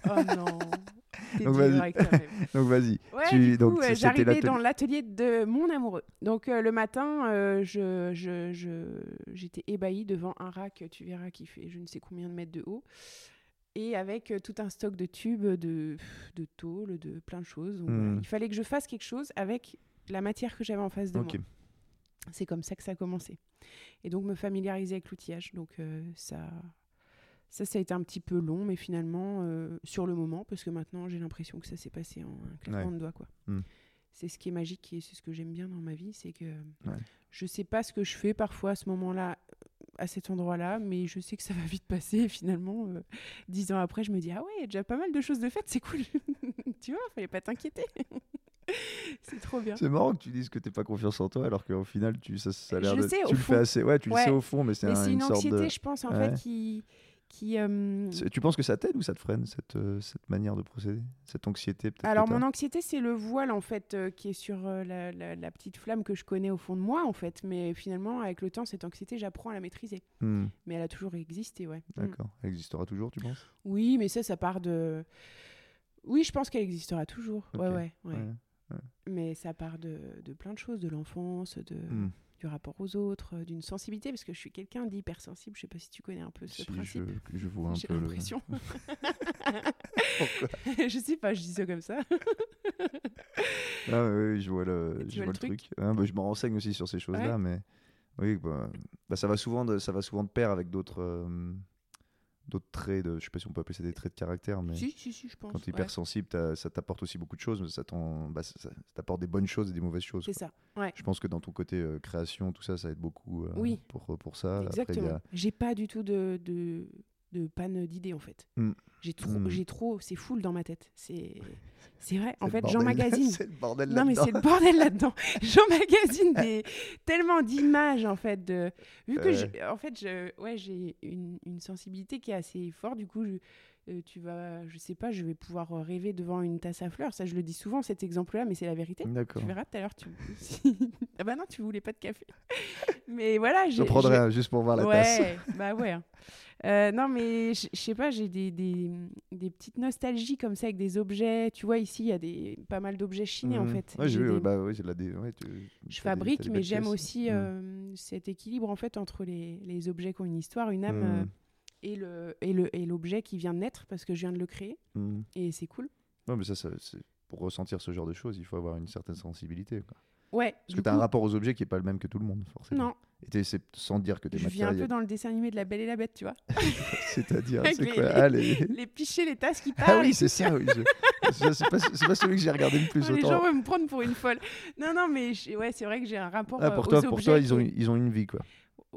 quand même. Oh non. Donc, vas-y. Donc vas-y. Ouais, Tu- euh, j'arrivais dans l'atelier de mon amoureux. Donc euh, le matin, euh, je, je, je- j'étais ébahie devant un rack, tu verras, qui fait je ne sais combien de mètres de haut. Et avec euh, tout un stock de tubes, de, de tôle, de plein de choses. Donc, voilà. Hmm. Il fallait que je fasse quelque chose avec la matière que j'avais en face de moi. C'est comme ça que ça a commencé. Et donc me familiariser avec l'outillage. Donc euh, ça, ça, ça a été un petit peu long, mais finalement, euh, sur le moment, parce que maintenant j'ai l'impression que ça s'est passé en un claquement Ouais. de doigts. Quoi. Hmm. C'est ce qui est magique et c'est ce que j'aime bien dans ma vie, c'est que Ouais. je sais pas ce que je fais parfois à ce moment-là, à cet endroit-là, mais je sais que ça va vite passer. Et finalement, euh, dix ans après, je me dis ah ouais, il y a déjà pas mal de choses de faites, c'est cool. tu vois, fallait pas t'inquiéter. c'est trop bien. C'est marrant que tu dises que t'es pas confiance en toi alors qu'au final tu ça, ça a l'air de- sais, tu le fond. fais assez ouais tu le sais au fond mais c'est un- une, sorte anxiété, de je pense, en Ouais. fait, qui. Qui euh, tu penses que ça t'aide ou ça te freine cette, euh, cette manière de procéder cette anxiété Alors, mon anxiété, c'est le voile, en fait, euh, qui est sur la, la- la petite flamme que je connais au fond de moi, en fait. Mais finalement, avec le temps, cette anxiété, j'apprends à la maîtriser. Hmm, Mais elle a toujours existé, ouais. Mm. d'accord elle existera toujours tu penses? Oui, mais ça, ça part de. Oui, je pense qu'elle existera toujours. Ouais, Ok. ouais, ouais. Ouais. Mais ça part de, de plein de choses, de l'enfance, de, Hmm. Du rapport aux autres, euh, d'une sensibilité, parce que je suis quelqu'un d'hypersensible. Je sais pas si tu connais un peu ce Si, principe. je, je vois un J'ai peu le- l'impression. Pourquoi je sais pas, je dis ça comme ça. Ah, oui, je vois le, je vois le le truc. Ah, bah, je me renseigne aussi sur ces choses-là, mais oui, bah, bah, ça va souvent de, ça va souvent de pair avec d'autres euh, d'autres traits de, je sais pas si on peut appeler ça des traits de caractère, mais Si, si, si, je pense. quand tu es hypersensible, ça t'apporte aussi beaucoup de choses, mais ça t'en- bah, ça- ça- t'apporte des bonnes choses et des mauvaises choses. C'est ça, ouais. Je pense que dans ton côté euh, création, tout ça, ça aide beaucoup euh, Oui. pour, pour ça. Exactement. J'ai pas du tout de, de, de panne d'idées en fait. Mm. J'ai trop, Mm. j'ai trop, c'est full dans ma tête. C'est, c'est vrai. En fait, le j'en bordel- magasine. c'est le bordel Non mais là-dedans. c'est le bordel là-dedans. J'emmagasine des tellement d'images en fait de vu que en fait je ouais j'ai une, une sensibilité qui est assez forte du coup je- euh, tu vas je sais pas je vais pouvoir euh, rêver devant une tasse à fleurs ça je le dis souvent cet exemple-là mais c'est la vérité. D'accord. Tu verras tout à l'heure tu ah bah non tu voulais pas de café mais voilà Je prendrai un juste pour voir la tasse. ouais bah ouais. hein. Euh, non mais je sais pas j'ai des, des, des petites nostalgies comme ça avec des objets tu vois ici il y a des pas mal d'objets chinés en Mhm. fait Ouais, j'ai J'ai vu, des- bah oui, c'est de la dé- ouais, tu- je fabrique, mais j'aime aussi Mm. euh, cet équilibre en fait entre les, les objets qui ont une histoire, une âme Mm. Et le et le et l'objet qui vient de naître parce que je viens de le créer Mm. et c'est cool. Ouais, mais ça, ça, c'est- pour ressentir ce genre de choses, il faut avoir une certaine sensibilité. quoi. Ouais. Parce que tu as un rapport aux objets qui est pas le même que tout le monde, forcément. Non, Et c'est sans dire que tu es je viens un peu dans le dessin animé de La Belle et la Bête, tu vois. C'est-à-dire, c'est les- quoi Ah, les- les pichets, les tasses qui Ah parlent. oui, et c'est ça, oui. je- C'est pas, celui que j'ai regardé le plus. Oh, les gens vont me prendre pour une folle. Non, non, mais ouais, c'est vrai que j'ai un rapport Ah, euh, pour aux toi, pour objets toi ils, ont, ils ont une vie, quoi.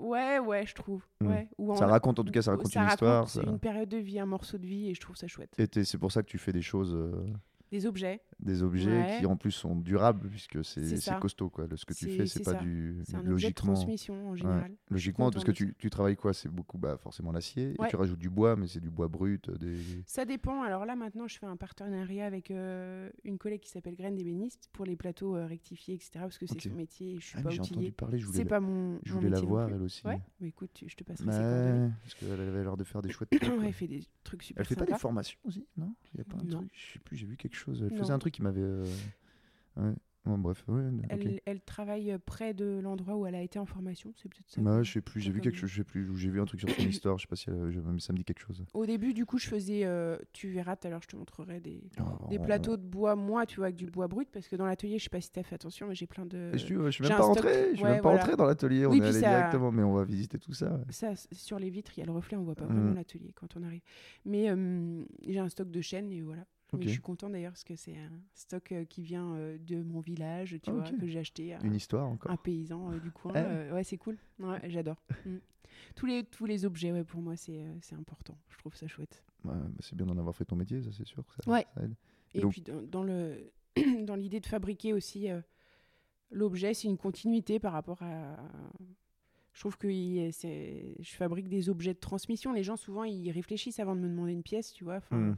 Ouais, ouais, je trouve. Mm. Ouais. Ou Ça raconte, en tout cas, ça raconte ça une histoire. C'est ça- une période de vie, un morceau de vie, et je trouve ça chouette. Et c'est pour ça que tu fais des choses, euh, Des objets. Des objets Ouais. qui en plus sont durables, puisque c'est costaud, quoi. Le- Ce que tu fais, c'est pas ça. du C'est un objet de logiquement. transmission en général. Logiquement, contente parce que tu, tu travailles quoi? C'est beaucoup, bah, forcément l'acier. Et Ouais. tu rajoutes du bois, mais c'est du bois brut. Des... Ça dépend. Alors là, maintenant, je fais un partenariat avec euh, une collègue qui s'appelle Graine d'ébéniste pour les plateaux euh, rectifiés, etc. Parce que c'est Ok. son métier et je suis Ah, pas mais j'ai entendu outillée. parler, je voulais, C'est la... pas mon, je mon voulais la métier non voir elle aussi. Ouais, mais écoute, je te passerai Bah, parce qu'elle avait l'air de faire des chouettes. Ouais, elle fait des trucs super Elle fait pas des formations aussi Non? Il y a pas un truc Je sais plus, j'ai vu quelque chose. Elle faisait un truc qui m'avait. euh, Ouais. Bref, ouais. Elle, elle travaille près de l'endroit où elle a été en formation. C'est peut-être ça. Bah, je sais plus, j'ai vu quelque chose, je sais plus, j'ai vu un truc sur son histoire, je sais pas si elle- mais ça me dit quelque chose. Au début, du coup, je faisais. euh, tu verras tout à l'heure, je te montrerai des, des Oh, plateaux de bois, moi, tu vois, avec du bois brut. Parce que dans l'atelier, je sais pas si tu as fait attention, mais j'ai plein de. Je suis, je suis même pas rentré, je suis Ouais, même pas voilà. rentré dans l'atelier, on Oui, est allé ça- directement, mais on va visiter tout ça. ouais. Ça, sur les vitres, il y a le reflet, on voit pas vraiment Mm. l'atelier quand on arrive. Mais euh, j'ai un stock de chaînes et voilà. Je suis contente d'ailleurs parce que c'est un stock euh, qui vient euh, de mon village, tu Ah, vois, ok. que j'ai acheté Une histoire encore. un paysan euh, du coin. Ah. Euh, ouais, c'est cool. Ouais, j'adore. Mm. Tous les tous les objets, ouais, pour moi, c'est important. Je trouve ça chouette. Ouais, bah, c'est bien d'en avoir fait ton métier, ça c'est sûr. que Ça, Ouais. ça aide. Et donc- puis dans, dans le dans l'idée de fabriquer aussi euh, l'objet, c'est une continuité par rapport à. Je trouve que il- je fabrique des objets de transmission. Les gens souvent ils réfléchissent avant de me demander une pièce, tu vois. Enfin, Mm.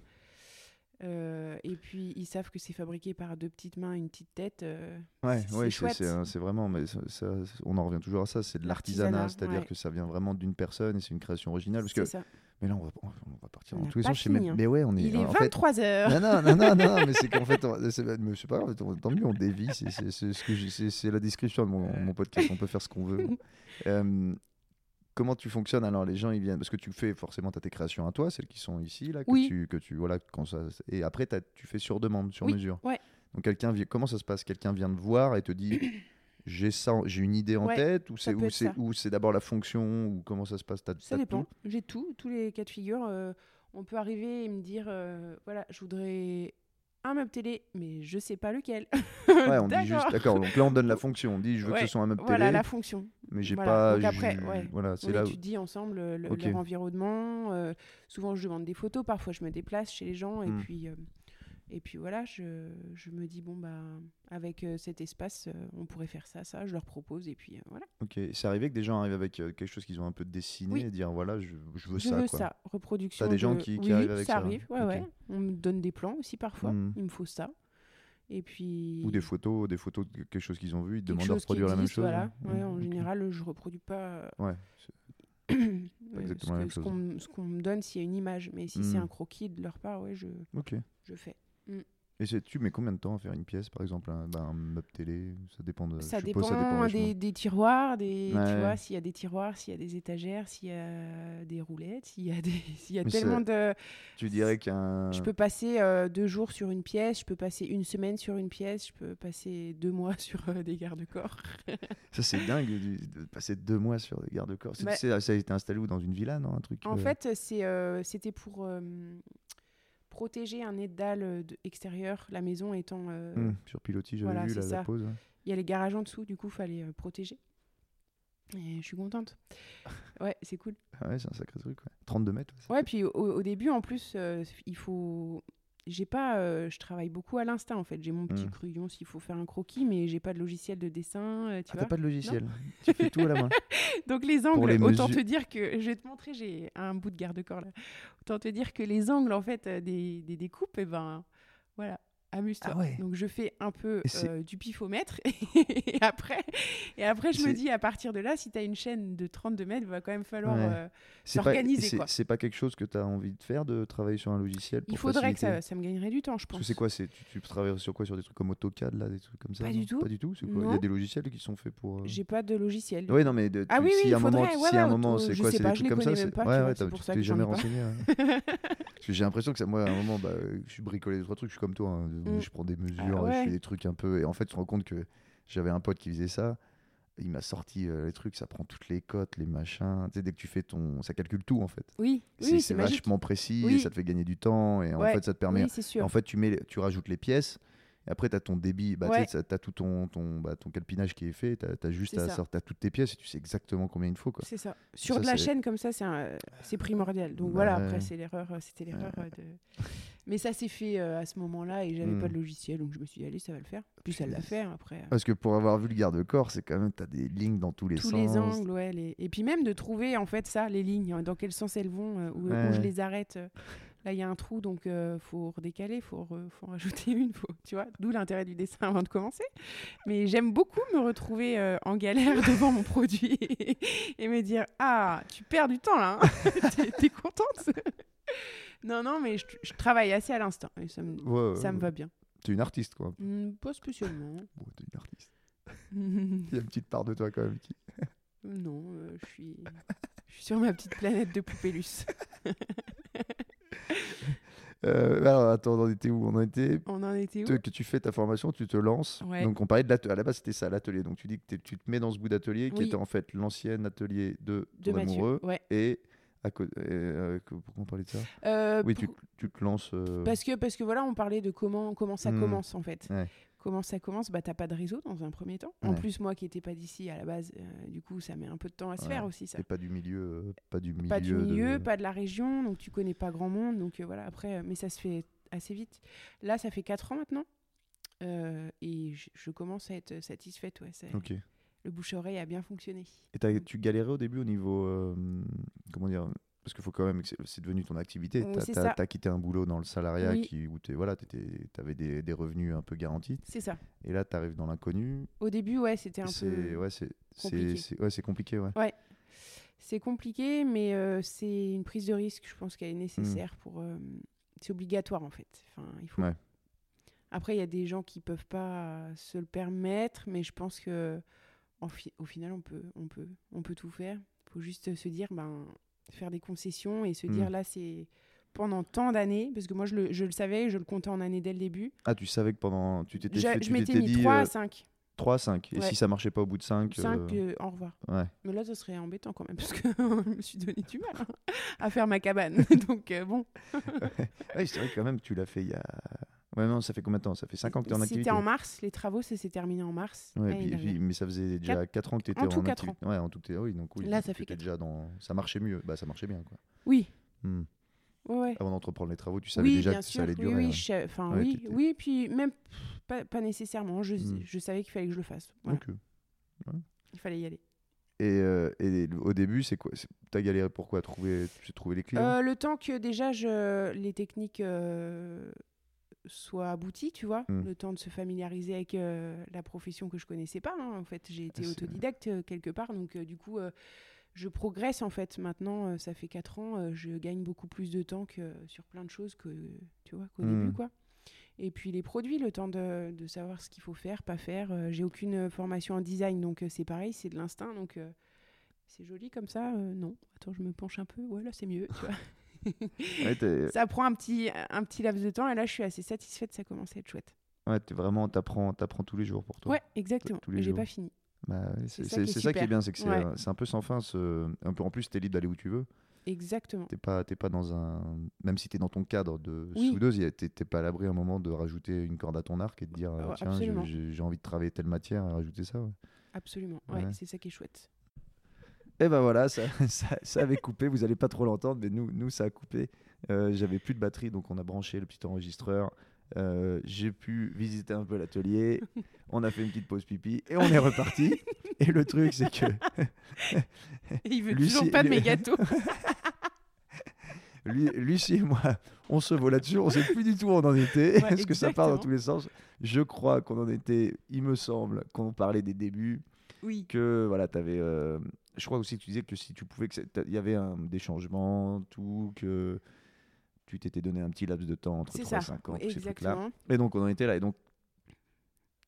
Euh, et puis ils savent que c'est fabriqué par deux petites mains, une petite tête. euh, Ouais, c'est ouais, c'est chouette. c'est vraiment, mais ça, ça- on en revient toujours à ça, c'est de l'artisanat, c'est-à-dire ouais. que ça vient vraiment d'une personne et c'est une création originale. Parce c'est que, ça. mais là, on va, on va partir dans tous les sens. je sais même- fini, hein. Mais ouais, on est. Il est en fait, 23 heures. non, non, non, non, non, mais c'est qu'en fait, on- c'est mais c'est pas grave, tant tant mieux, on dévie, c'est- c'est c'est ce que c'est c'est la description de mon, mon podcast, on peut faire ce qu'on veut. Euh, comment tu fonctionnes alors Les gens, ils viennent, parce que tu fais forcément, as tes créations à toi, celles qui sont ici, là, que Oui. tu, que tu, voilà, quand ça, et après, tu fais sur demande, sur Oui, mesure. ouais. Donc, quelqu'un, comment ça se passe? Quelqu'un vient te voir et te dit. J'ai ça, j'ai une idée en Ouais, tête ou c'est ou c'est ça. ou c'est d'abord la fonction ou comment ça se passe? Ça dépend. J'ai tout, tous les cas de figure. euh, on peut arriver et me dire, euh, voilà, je voudrais un meuble télé, mais je sais pas lequel. Ouais, on dit juste D'accord. Donc là, on donne la fonction. On dit je veux que ce soit un meuble Voilà télé, la fonction. mais j'ai voilà. pas. Donc après, ouais. Voilà, c'est On là. où- étudie ensemble le- le- leur environnement. euh, souvent, je demande des photos. Parfois, je me déplace chez les gens. Et Hmm. puis, euh, et puis voilà, je, je me dis, bon, bah, avec euh, cet espace, euh, on pourrait faire ça, ça. Je leur propose. Et puis, euh, voilà. Ok. C'est arrivé que des gens arrivent avec quelque chose qu'ils ont un peu dessiné Oui. et dire voilà, je, je veux je ça. veux quoi. ça. Reproduction. T'as des gens qui- qui Oui, arrivent avec ça, ça. arrive, ouais, ouais. On me donne des plans aussi parfois. Hmm. Il me faut ça. Et puis. Ou des photos, des photos de quelque chose qu'ils ont vu, ils demandent de reproduire la même chose. Voilà. Ouais, Mm, en ok. général, je reproduis pas. Ouais. c'est- exactement ce qu'on me- donne s'il y a une image. Mais si c'est Mm. un croquis de leur part, ouais, je, je fais. Et c'est- tu mets combien de temps à faire une pièce, par exemple, un, un meuble télé Ça dépend de. ça, dépend suppose, ça dépend vachement. des, des tiroirs, des, Ouais. tu vois, s'il y a des tiroirs, s'il y a des étagères, s'il y a des roulettes, s'il y a, des, s'il y a Mais tellement de... Tu dirais qu'un. Je peux passer euh, deux jours sur une pièce, je peux passer une semaine sur une pièce, je peux passer deux mois sur euh, des garde-corps. Ça, c'est dingue de passer deux mois sur des garde-corps. Bah- Ça a été installé où? Dans une villa, non? Un truc. En euh, fait, euh, c'était pour euh, protéger un édal euh, extérieur, la maison étant... euh, hum, sur pilotis, j'avais voilà, vu la ouais. Il y a les garages en dessous, du coup, il fallait euh, protéger. Et je suis contente. Ouais, c'est cool. Ah ouais, c'est un sacré truc. Ouais. 32 mètres. Ouais, fait- puis au, au début, en plus, euh, il faut. J'ai pas. euh, je travaille beaucoup à l'instinct, en fait. J'ai mon petit Mm. crayon s'il faut faire un croquis, mais j'ai pas de logiciel de dessin, euh, tu Ah, t'as pas de logiciel. tu fais tout à la main. Donc les angles, les autant te dire que. Je vais te montrer, j'ai un bout de garde-corps là. Autant te dire que les angles, en fait, euh, des, des découpes, et ben. Voilà. Amuse-toi. Ah ouais. Donc je fais un peu euh, du pifomètre et après, et après je me dis à partir de là, si tu as une chaîne de 32 mètres, il va quand même falloir Ouais. euh, C'est pas, s'organiser, c'est- quoi. c'est pas quelque chose que tu as envie de faire, de travailler sur un logiciel pour Il faudrait que ça, ça me gagnerait du temps, je pense. c'est quoi tu, tu travailles sur quoi Sur des trucs comme AutoCAD, là, des trucs comme ça Pas du tout. Pas du tout Il y a des logiciels qui sont faits pour. euh, J'ai pas de logiciel. Oui, non, mais de, Ah oui, oui, si à un moment, c'est quoi C'est des trucs comme ça tu t'es jamais renseigné. hein. Parce que j'ai l'impression que moi, à un moment, bah, je bricolais deux, trois trucs, je suis comme toi. Mm. Je prends des mesures, Ah je ouais. fais des trucs un peu. Et en fait, tu te rends compte que j'avais un pote qui faisait ça. Il m'a sorti euh, les trucs, ça prend toutes les cotes, les machins. Tu sais, dès que tu fais ton. Ça calcule tout, en fait. Oui, C'est oui, vachement précis et ça te fait gagner du temps. Et en Ouais, fait, ça te permet. Oui, sûr. En fait, tu, mets, tu rajoutes les pièces. Et après, tu as ton débit. Bah, tu Ouais. tu as tout ton, ton, bah, ton calpinage qui est fait. Tu as, juste à sortir toutes tes pièces et tu sais exactement combien il faut. C'est ça. Sur Ça, de la chaîne comme ça, c'est un- primordial. Donc Bah voilà, après, c'est l'erreur. euh, C'était l'erreur euh, de. Mais ça s'est fait euh, à ce moment-là et j'avais Mm. pas de logiciel, donc je me suis dit, allez, ça va le faire. Puis ça l'a fait après. euh, Parce que pour avoir vu le garde-corps, c'est quand même. Tu as des lignes dans tous les tous sens. les angles, ouais. les- Et puis même de trouver en fait ça, les lignes, hein, dans quel sens elles vont, euh, où, je les arrête. Là, il y a un trou, donc euh, faut redécaler, faut, re- faut en rajouter une, faut, tu vois. D'où l'intérêt du dessin avant de commencer. Mais j'aime beaucoup me retrouver euh, en galère devant mon produit et, me dire ah, tu perds du temps là. hein. T'es- contente Non, non, mais je, je travaille assez à l'instant et ça me, Ouais, ça me va bien. T'es une artiste, quoi. Hmm, pas spécialement. Bon, t'es une artiste. Il y a une petite part de toi, quand même. Qui... non, euh, je suis, je suis sur ma petite planète de poupélus. Euh, alors, attends, on en était où? On en était. On en était où? Te- que tu fais ta formation, tu te lances. Ouais. Donc on parlait de l'atelier. À la base, c'était ça, l'atelier. Donc tu dis que tu te mais dans ce bout d'atelier qui était en fait l'ancien atelier de de ton Mathieu. amoureux Ouais. et À co- euh, pourquoi on parlait de ça? Euh, Oui, pour- tu, tu te lances. euh, Parce que, parce que voilà, on parlait de comment, comment ça Hmm. commence en fait. Ouais. Comment ça commence Bah, t'as pas de réseau dans un premier temps. En plus, moi qui n'étais pas d'ici à la base, euh, du coup, ça met un peu de temps à se Ouais. faire aussi. Ça. Pas du milieu, euh, pas du milieu. Pas du milieu, de- pas de la région, donc tu connais pas grand monde. Donc euh, voilà, après, mais ça se fait assez vite. Là, ça fait 4 ans maintenant. et je, je commence à être satisfaite. Ouais, ça-. Le bouche-oreille a bien fonctionné. Et tu galérais au début au niveau. comment dire Parce qu'il faut quand même que c'est devenu ton activité. Oui, ça. t'as quitté un boulot dans le salariat Oui. qui, où t'es- voilà, t'avais des, des revenus un peu garantis. C'est ça. Et là, tu arrives dans l'inconnu. Au début, ouais, c'était un peu. ouais, c'est compliqué. ouais, c'est compliqué. Ouais. C'est compliqué, mais euh, c'est une prise de risque, je pense qu'elle est nécessaire pour. euh, c'est obligatoire en fait. Enfin, il faut. Ouais. Après, il y a des gens qui peuvent pas se le permettre, mais je pense que en fi- au final, on peut, on peut, on peut tout faire. Il faut juste se dire, ben, faire des concessions et se Mm. dire là, c'est pendant tant d'années, parce que moi, je le, je le savais, je le comptais en années dès le début. Ah, tu savais que pendant. Tu t'étais Je, je m'étais mis dit 3 euh, à 5. 3 5. Et Ouais. si ça marchait pas au bout de 5. 5, euh, au revoir. ouais. Mais là, ce serait embêtant quand même, parce que je me suis donné du mal hein, à faire ma cabane. Donc, euh, bon. Ouais, c'est vrai que quand même, tu l'as fait il y a. Ouais, non, ça fait combien de temps? Ça fait 5 ans que tu es en activité. C'était en mars, les travaux, ça s'est terminé en mars. Ouais, l'année puis- puis- dernière. mais ça faisait déjà 4 ans que tu étais en en, tout, activité. Ouais, en tout, oui, donc oui. Là, ça fait t'étais quatre déjà dans. Ça marchait mieux. Bah, ça marchait bien, quoi. Oui, Hmm. ouais. Avant d'entreprendre les travaux, tu savais Oui, déjà que sûr. ça allait oui, durer. oui, ouais. je sais- enfin, Ouais, oui, oui, puis même pas, pas nécessairement. Je, Hmm. je savais qu'il fallait que je le fasse. Voilà, il fallait y aller. Et, euh, et au début, c'est quoi T'as galéré pourquoi? Trouver, trouver les clients? Euh, le temps que déjà je, les techniques euh, soient abouties, tu vois, Hmm. le temps de se familiariser avec euh, la profession que je connaissais pas. hein. En fait, j'ai été C'est- autodidacte euh, quelque part, donc euh, du coup, je progresse en fait. Maintenant, ça fait 4 ans, je gagne beaucoup plus de temps que sur plein de choses que tu vois qu'au début, quoi. Et puis les produits, le temps de, de savoir ce qu'il faut faire, pas faire. J'ai aucune formation en design, donc c'est pareil, c'est de l'instinct, donc c'est joli comme ça. non, attends, je me penche un peu. Ouais, là c'est mieux, tu vois. Ouais, Ça prend un petit, un petit laps de temps et là je suis assez satisfaite, ça commence à être chouette. ouais, vraiment, t'apprends, t'apprends tous les jours pour toi. Ouais, exactement. J'ai pas fini. Bah, c'est ça qui est c'est ça qui est super. bien, c'est que c'est Ouais. euh, un peu sans fin. Ce... Un peu, en plus, t'es libre d'aller où tu veux. Exactement. T'es pas, pas dans un. Même si t'es dans ton cadre de Oui. soudeuse, t'es pas à l'abri à un moment de rajouter une corde à ton arc et de dire Ouais, tiens, j'ai- envie de travailler telle matière et rajouter ça. ouais. Absolument. Ouais, Ouais. c'est ça qui est chouette. Et ben voilà, ça, ça, ça avait coupé. Vous allez pas trop l'entendre, mais nous, nous, ça a coupé. Euh, J'avais plus de batterie, donc on a branché le petit enregistreur. Euh, J'ai pu visiter un peu l'atelier. On a fait une petite pause pipi et on est reparti. et le truc, c'est que Il veut Lucie- toujours pas de mes gâteaux. lui, Lucie et moi, on se vaut là-dessus. On sait plus du tout où on en était. Ouais, parce que ça part dans tous les sens? Je crois qu'on en était, il me semble, qu'on parlait des débuts. Oui. que voilà, tu avais. Je crois aussi que tu disais que si tu pouvais, il y avait un, des changements, tout, que tu t'étais donné un petit laps de temps entre C'est 3 ça. et 5 ans, ces trucs-là. Et donc on en était là. Et donc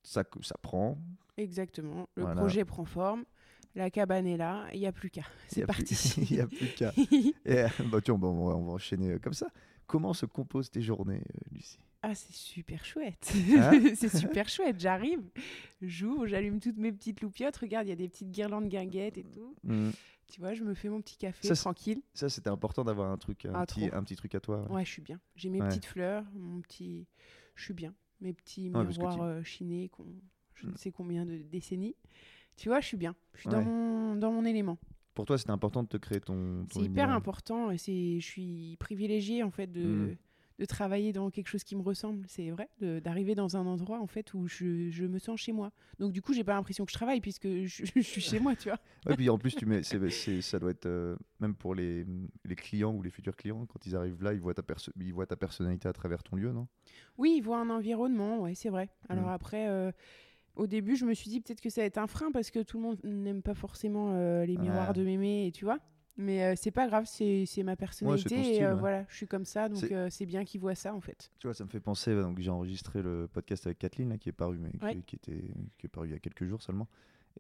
ça, ça prend. Exactement. Le Voilà. projet prend forme. La cabane est là. Il n'y a plus qu'à. C'est parti. Il n'y a plus qu'à. Et, euh, bah, tiens, on, va, on va enchaîner euh, comme ça. Comment se composent tes journées, euh, Lucie? Ah, c'est super chouette. Hein c'est super chouette. J'arrive, j'ouvre, j'allume toutes mes petites loupiottes. Regarde, il y a des petites guirlandes guinguettes et tout. Hmm. Tu vois, je me fais mon petit café Ça, tranquille. Ça, c'était important d'avoir un truc, un, Ah, petit, un petit truc à toi. ouais. Ouais, je suis bien. J'ai mes Ouais. petites fleurs, mon petit. Je suis bien. Mes petits Ouais, miroirs tu- euh, chinés, qu'on je ne Mm. sais combien de décennies. Tu vois, je suis bien. Je suis dans, mon, dans mon élément. Pour toi, c'était important de te créer ton. ton C'est hyper important et c'est, je suis privilégiée en fait de, Mm. De travailler dans quelque chose qui me ressemble. C'est vrai, d'arriver dans un endroit en fait où je, je me sens chez moi. Donc du coup, j'ai pas l'impression que je travaille puisque je, je suis chez moi, tu vois. Ouais, puis en plus, tu mets, ça doit être euh, même pour les, les clients ou les futurs clients, quand ils arrivent là, ils voient ta, perso- ils voient ta personnalité à travers ton lieu, non? Oui, il voit un environnement, ouais, c'est vrai. Alors Mm. après, euh, au début, je me suis dit peut-être que ça va être un frein parce que tout le monde n'aime pas forcément euh, les miroirs Ouais. de mémé, et tu vois. Mais euh, c'est pas grave, c'est c'est ma personnalité et euh, ouais. voilà, je suis comme ça, donc C'est- euh, c'est bien qu'ils voient ça en fait. Tu vois, ça me fait penser, donc j'ai enregistré le podcast avec Kathleen, là, qui est paru, mais qui- Ouais. qui, était, qui est paru il y a quelques jours seulement.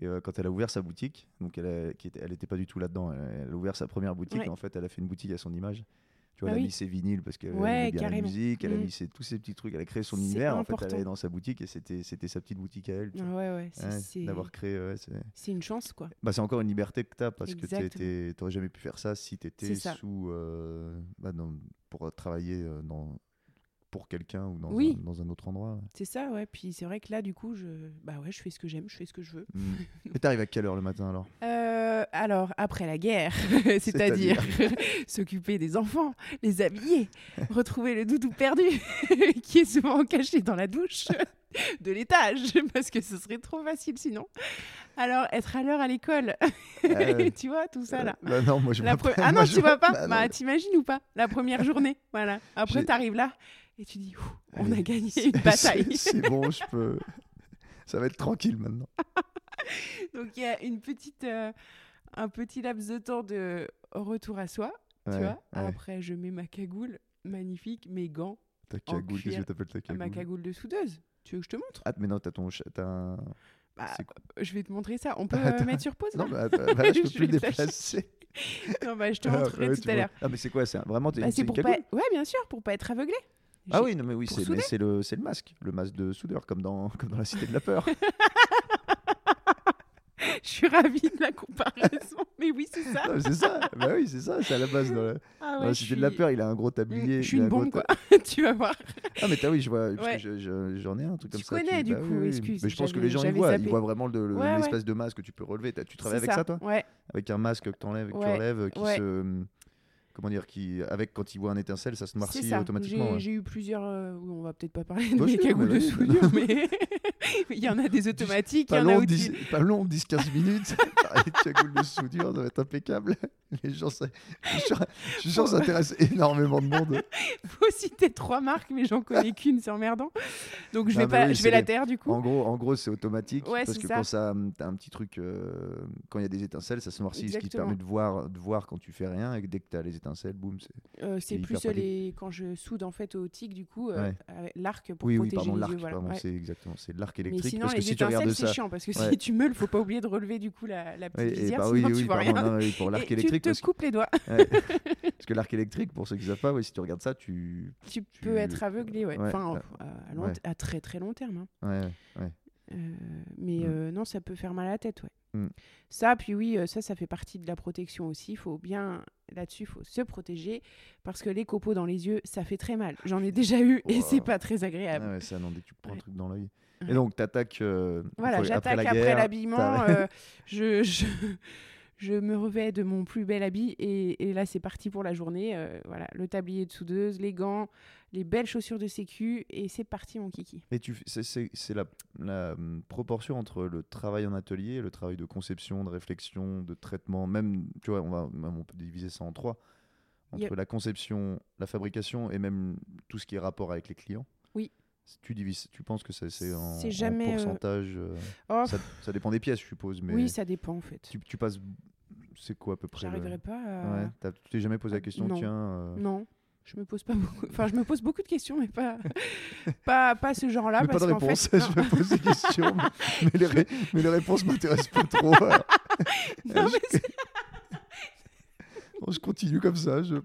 Et quand elle a ouvert sa boutique, donc elle, a- qui était, elle était pas du tout là-dedans, elle, elle a ouvert sa première boutique, et en fait, elle a fait une boutique à son image. Tu vois, Ah elle a oui. mis ses vinyles parce qu'elle Ouais, aimait bien carrément. la musique, elle a Mm. mis ses- tous ces petits trucs, elle a créé son univers. En fait, elle allait dans sa boutique et c'était c'était sa petite boutique à elle. tu vois. ouais, ouais, c'est- Ouais, D'avoir créé. ouais, c'est une chance, quoi. bah, c'est encore une liberté que tu as parce Exactement. que tu n'aurais jamais pu faire ça si tu étais sous. euh, bah, dans- pour travailler euh, dans, pour quelqu'un ou dans, Oui. un, dans un autre endroit. ouais. C'est ça, ouais. Puis c'est vrai que là, du coup, je, bah ouais, je fais ce que j'aime, je fais ce que je veux. Mm. Et t'arrives à quelle heure le matin alors? Euh, alors, après la guerre, c'est-à-dire s'occuper des enfants, les habiller, retrouver le doudou perdu qui est souvent caché dans la douche de l'étage, parce que ce serait trop facile sinon. Alors, être à l'heure à l'école, Euh, tu vois, tout ça là. Euh, bah non, moi je La pre- Ah non, je tu vois pas? bah. Bah, t'imagines ou pas? La première journée, voilà. Après, t'arrives là et tu dis, on a gagné une bataille. C'est bon, je peux. Ça va être tranquille maintenant. Donc, il y a une petite, euh, un petit laps de temps de retour à soi. tu vois. ouais. Après, je mets ma cagoule, magnifique, mes gants, Ta cagoule, qu'est-ce que t'appelles ta cagoule ma cagoule? de soudeuse. Tu veux que je te montre? Ah, mais non, t'as ton. Bah, Je vais te montrer ça. On peut euh, mettre sur pause Non, attends, bah là, je peux Je plus déplacer. Non, bah, je te Ah, montrerai ouais, tout à l'heure. Ah, mais c'est quoi? C'est vraiment t'es- Bah, c'est pour pas... Ouais, bien sûr, pour pas être aveuglé. Ah oui, non, mais oui, c'est mais souder. c'est le, c'est le masque, le masque de soudeur, comme dans, comme dans la Cité de la Peur. Je suis ravie de la comparaison. Mais oui, c'est ça. Non, c'est ça, bah oui, c'est ça, c'est à la base. Dans la, Ah dans la Cité de la Peur, il a un gros Mm, tablier. Je suis une gros bombe, quoi. tu vas voir. Ah, mais t'as oui, je vois, parce Ouais. que je- je- j'en ai un truc comme Tu ça. connais, du bah coup, oui, oui. excuse, Mais je pense que les gens, ils voient, zappé. ils voient vraiment le- le- Ouais, ouais. l'espèce de masque que tu peux relever. T'as- Tu travailles avec ça, toi Ouais. Avec un masque que t'enlèves, que tu Ouais, relèves, qui se. Comment dire qui, Avec quand il voit un étincelle, ça se ça. automatiquement. J'ai ouais. j'ai eu plusieurs. euh, On va peut-être pas parler de Bah, mes si, cagoules de soudure, mais il y en a des automatiques, il y Pas en long, où 10, tu- pas long, 10-15 minutes. Avec cagoule de soudure, ça va être impeccable. Les gens, ça- je suis intéresse énormément de monde. faut citer trois marques, mais j'en connais qu'une, c'est emmerdant. Donc je vais pas, oui, je vais la les- taire du coup. En gros, en gros c'est automatique. Ouais, parce que ça. quand ça, t'as un petit truc, euh, quand il y a des étincelles, ça se noircit, ce qui te permet de voir, de voir quand tu fais rien. Et dès que tu as les étincelles, boum, c'est. Euh, c'est plus les quand je soude en fait au tic du coup euh, Ouais. l'arc pour Oui, oui, protéger pardon, les l'arc, yeux. Voilà. ouais. c'est exactement, c'est l'arc Mais électrique. sinon parce que les si étincelles c'est ça, chiant parce que Ouais. si tu meules, faut pas oublier de relever du coup la, la petite visière, bah sinon oui, tu oui, vois pardon, rien. non, oui, pour l'arc Et tu te coupes les doigts. parce que l'arc électrique, pour ceux qui savent pas, si tu regardes ça, tu. tu peux être aveuglé, ouais. Enfin, à, très très long terme. hein. Ouais, ouais. Euh, mais Mm. euh, non, ça peut faire mal à la tête, ouais. Mm. Ça, puis oui, euh, ça, ça fait partie de la protection aussi. Il faut bien, là-dessus, il faut se protéger parce que les copeaux dans les yeux, ça fait très mal. J'en ai déjà eu et Wow. c'est pas très agréable. Ah ouais, ça, non, dès que tu prends un truc dans l'œil. Et donc, t'attaques. euh, Voilà, j'attaque après l'habillement. euh, je, je, je me revais de mon plus bel habit et, et là, c'est parti pour la journée. euh, voilà, le tablier de soudeuse, les gants, les belles chaussures de sécu et c'est parti, mon kiki. Et tu, c'est- la, la, hum, proportion entre le travail en atelier le travail de conception, de réflexion, de traitement. Même, tu vois, on, va, même on peut diviser ça en trois. Entre la conception, la fabrication et même tout ce qui est rapport avec les clients. Oui. Tu divises, tu penses que c'est en, euh, pourcentage euh, Oh, ça, ça dépend des pièces, je suppose. Mais Oui, ça dépend en fait. tu, tu passes. C'est quoi à peu près le- J'arriverai pas à. Ouais, Tu t'es jamais posé la Ah, question, non. tiens. euh, Non, je me pose pas beaucoup. Enfin, je me pose beaucoup de questions, mais pas pas, pas ce genre-là. mais pas parce de qu'en réponse, fait, je me pose des questions, mais, mais les, ré- mais les réponses m'intéressent pas trop. alors. non, mais c'est- Bon, je continue comme ça. Je...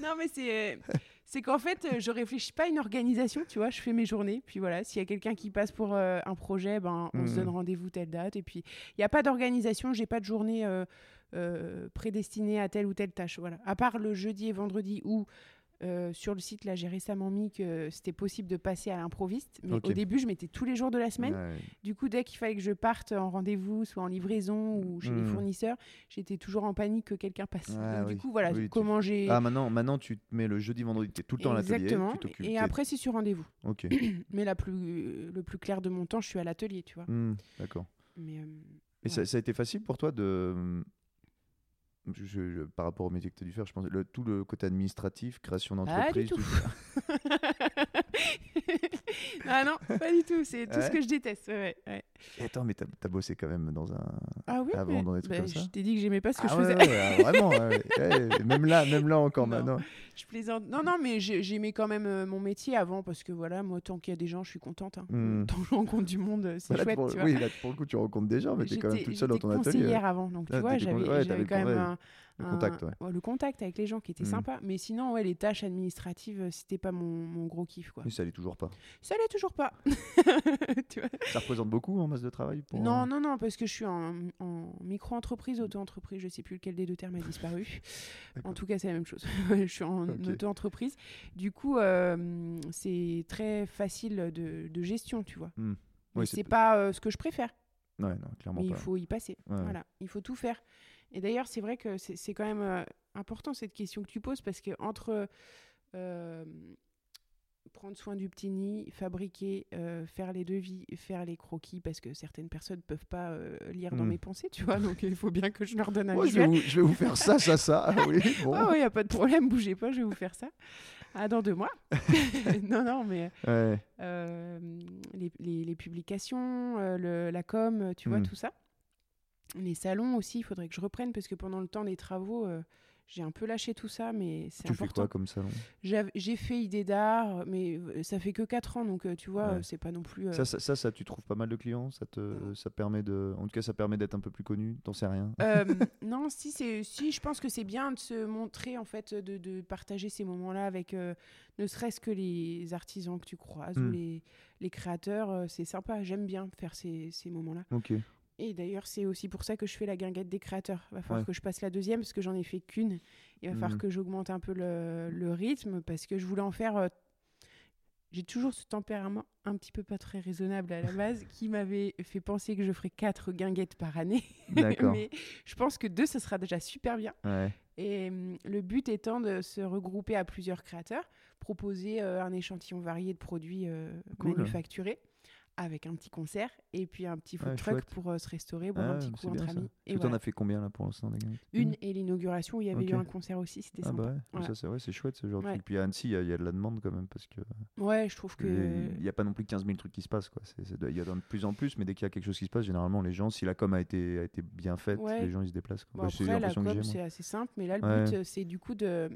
non, mais c'est c'est qu'en fait, euh, je réfléchis pas à une organisation, tu vois. Je fais mes journées, puis voilà. S'il y a quelqu'un qui passe pour euh, un projet, ben on se Mhm. donne rendez-vous telle date, et puis il n'y a pas d'organisation. J'ai pas de journée euh, euh, prédestinée à telle ou telle tâche. Voilà. À part le jeudi et vendredi où euh, sur le site, là, j'ai récemment mis que c'était possible de passer à l'improviste. Mais au début, je mettais tous les jours de la semaine. Ouais. Du coup, dès qu'il fallait que je parte en rendez-vous, soit en livraison ou chez les Mhm. fournisseurs, j'étais toujours en panique que quelqu'un passe. Ah Donc, oui. Du coup, voilà, Oui, tu- comment j'ai. Ah, maintenant, maintenant, tu te mets le jeudi, vendredi, tu es tout le temps à l'atelier. Exactement. Tu t'occupes. Et après, c'est sur rendez-vous. Ok. Mais la plus, le plus clair de mon temps, je suis à l'atelier, tu vois. Hmm, D'accord. Mais, euh, Et ça a été facile pour toi de. Je- je- par rapport au métier que tu as dû faire, je pense le, tout le côté administratif, création d'entreprise. ah non, pas du tout. C'est tout Ouais. ce que je déteste. ouais, ouais, ouais. Et attends, mais t'as as bossé quand même dans un. Ah oui, Avant mais- dans des trucs bah, comme ça je t'ai dit que j'aimais pas ce que Ah je faisais. ouais, ouais, vraiment, ouais, ouais. même là, même là encore Non. maintenant. je plaisante. Non, non, mais j'ai- j'aimais quand même euh, mon métier avant parce que voilà, moi, tant qu'il y a des gens, je suis contente. hein. Hmm. Tant que je rencontre du monde, euh, c'est Là, chouette. pour, tu vois. oui, là, pour le coup, tu rencontres des gens, mais t'es quand même toute seule dans ton atelier. conseillère avant, donc tu Ah, vois, j'avais quand même un, Le contact, ouais. le contact avec les gens qui était Mhm. sympa. Mais sinon, ouais, les tâches administratives, euh, c'était pas mon, mon gros kiff, quoi. Mais ça l'est toujours pas. Ça l'est toujours pas. Tu vois Ça représente beaucoup en masse de travail pour. Non, non, non, parce que je suis en, en micro-entreprise, auto-entreprise, je sais plus lequel des deux termes a disparu. en tout cas, c'est la même chose. je suis en auto-entreprise. Du coup, euh, c'est très facile de, de gestion, tu vois. Mais Oui, c'est pas euh, ce que je préfère, Ouais, non, clairement mais il faut y passer. Ouais. Voilà, il faut tout faire. Et d'ailleurs, c'est vrai que c'est quand même euh, important cette question que tu poses parce que entre euh, prendre soin du petit nid, fabriquer, euh, faire les devis, faire les croquis, parce que certaines personnes peuvent pas euh, lire dans Mm. mes pensées, tu vois, donc il faut bien que je leur donne un Ouais, je, vais visuel. vous, je vais vous faire ça, ça, ça. Ah oui, bon. Ah oui, y a pas de problème, bougez pas, je vais vous faire ça. Ah, dans deux mois. non, non, mais Ouais. les, les- les publications, le- la com, tu vois, Mm. tout ça. Les salons aussi, il faudrait que je reprenne parce que pendant le temps des travaux, euh, j'ai un peu lâché tout ça, mais c'est Tu fais important. quoi comme salon? J'ai fait idée d'art, mais euh, ça fait que 4 ans, donc euh, tu vois, Ouais. c'est pas non plus. euh, ça, ça, ça, ça, tu trouves pas mal de clients? Ça, te, ça permet de. En tout cas, ça permet d'être un peu plus connu? T'en sais rien? Euh, non, si, c'est, si, je pense que c'est bien de se montrer, en fait, de, de partager ces moments-là avec ne serait-ce que les artisans que tu croises ou Mm. les, les créateurs. c'est sympa, j'aime bien faire ces, ces moments-là. Ok. Et d'ailleurs, c'est aussi pour ça que je fais la guinguette des créateurs. Il va falloir Ouais. que je passe la deuxième parce que j'en ai fait qu'une. Il va falloir Mhm. que j'augmente un peu le, le rythme parce que je voulais en faire. euh, J'ai toujours ce tempérament un petit peu pas très raisonnable à la base qui m'avait fait penser que je ferais quatre guinguettes par année. Mais je pense que deux, ce sera déjà super bien. Ouais. Et hum, le but étant de se regrouper à plusieurs créateurs, proposer euh, un échantillon varié de produits euh, Cool. manufacturés avec un petit concert et puis un petit food Ouais, truck chouette. pour euh, se restaurer, boire Ah, un petit coup entre amis. Et Tu voilà. as fait combien là pour l'instant Une et l'inauguration où il y avait eu un concert aussi, c'était Ah sympa. bah ouais, Voilà. ça c'est ouais, c'est chouette ce genre de Ouais. truc. Puis à Annecy, il y, a- il y a de la demande quand même parce que Ouais, je trouve que. il n'y a pas non plus 15 000 trucs qui se passent quoi. Il y en a de plus en plus, mais dès qu'il y a quelque chose qui se passe, généralement les gens, si la com a été, a été bien faite, Ouais. les gens ils se déplacent. quoi. Bon, Bah, c'est après, la com, c'est assez simple, mais là, le Ouais. but, euh, c'est du coup de.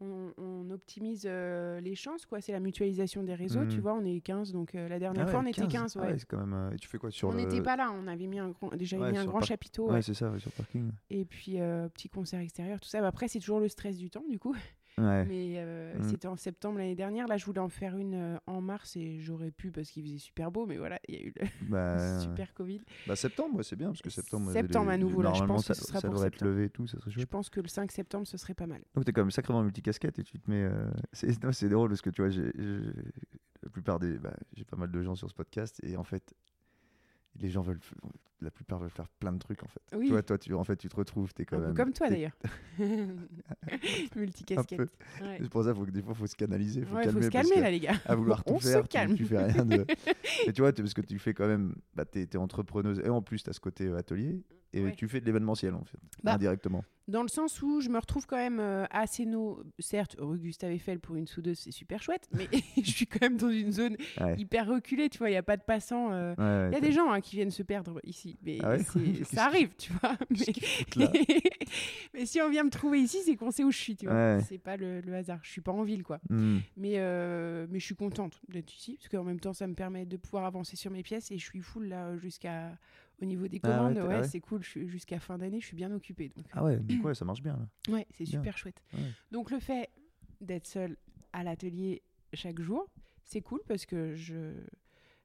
On, on optimise euh, les chances, quoi. C'est la mutualisation des réseaux, tu Mhm. vois. On est 15, donc euh, la dernière Ah fois, on était 15, Ah ouais. c'est quand même. euh, Et tu fais quoi sur on le. n'était pas là, on avait mis un grand, déjà mis un grand par- chapiteau, Ouais, c'est ça, sur parking. et puis petit concert extérieur, tout ça. Bah, après, c'est toujours le stress du temps, du coup. Ouais. Mais euh, Mhm. c'était en septembre l'année dernière. Là, je voulais en faire une euh, en mars et j'aurais pu parce qu'il faisait super beau, mais voilà, il y a eu le Bah, super Covid. bah, septembre, ouais, c'est bien parce que septembre. Septembre les- à nouveau, là, je pense que ça, ce sera ça pour devrait être septembre. levé et tout, ça serait Je pense que le 5 septembre, ce serait pas mal. Donc t'es quand même sacrément multicasquette et tu te mets. euh, C'est drôle parce que tu vois, j'ai- la plupart des, bah, j'ai pas mal de gens sur ce podcast et en fait, les gens veulent, la plupart veulent faire plein de trucs en fait. Oui. Tu vois, toi, tu, en fait, tu te retrouves, t'es quand Un peu même. comme toi d'ailleurs. Multicasquette. Ouais. C'est pour ça, faut que des fois, faut se canaliser, faut Ouais, calmer, faut se calmer là, les gars. à vouloir tout On se faire, calme. Tu, fais rien de. et tu vois, parce que tu fais quand même, bah, t'es es entrepreneuse et en plus t'as ce côté euh, atelier et Ouais. tu fais de l'événementiel en fait, Bah, indirectement. Dans le sens où je me retrouve quand même euh, assez no... Certes, rue Gustave Eiffel pour une soudeuse, c'est super chouette, mais je suis quand même dans une zone Ouais. hyper reculée, tu vois, il n'y a pas de passants. euh, ouais, Il y a des gens hein, qui viennent se perdre ici, mais Ah ça arrive, tu vois. Mais... si on vient me trouver ici, c'est qu'on sait où je suis, tu vois. C'est pas le, le hasard. Je suis pas en ville, quoi. Hmm. Mais, euh, mais je suis contente d'être ici, parce qu'en même temps, ça me permet de pouvoir avancer sur mes pièces et je suis full là jusqu'à au niveau des Ah ouais, commandes. ouais, ah ouais. c'est cool. Jusqu'à fin d'année, je suis bien occupée. Donc, Ah ouais, coup, ouais, ça marche bien là. ouais, c'est super chouette. Donc le fait d'être seule à l'atelier chaque jour, c'est cool parce que je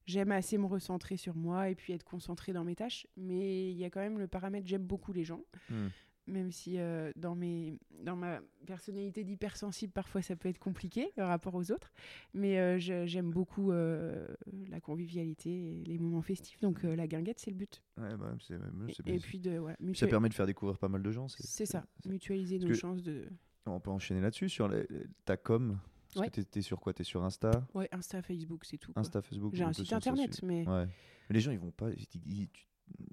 j'aime assez me recentrer sur moi et puis être concentrée dans mes tâches. Mais il y a quand même le paramètre j'aime beaucoup les gens. Hmm. Même si euh, dans, mes, dans ma personnalité d'hypersensible, parfois ça peut être compliqué le rapport aux autres. Mais euh, j'aime beaucoup euh, la convivialité et les moments festifs. Donc la guinguette, c'est le but. Ouais, bah, c'est Et, et puis de ça permet de faire découvrir pas mal de gens. c'est ça, mutualiser nos chances de. On peut enchaîner là-dessus sur les- ta com. Parce Ouais. que t'es- sur quoi? T'es sur Insta, Ouais, Insta, Facebook, c'est tout. quoi. Insta, Facebook. J'ai un site internet, mais Ouais. Mais les gens, ils vont pas. ils- ils- tu-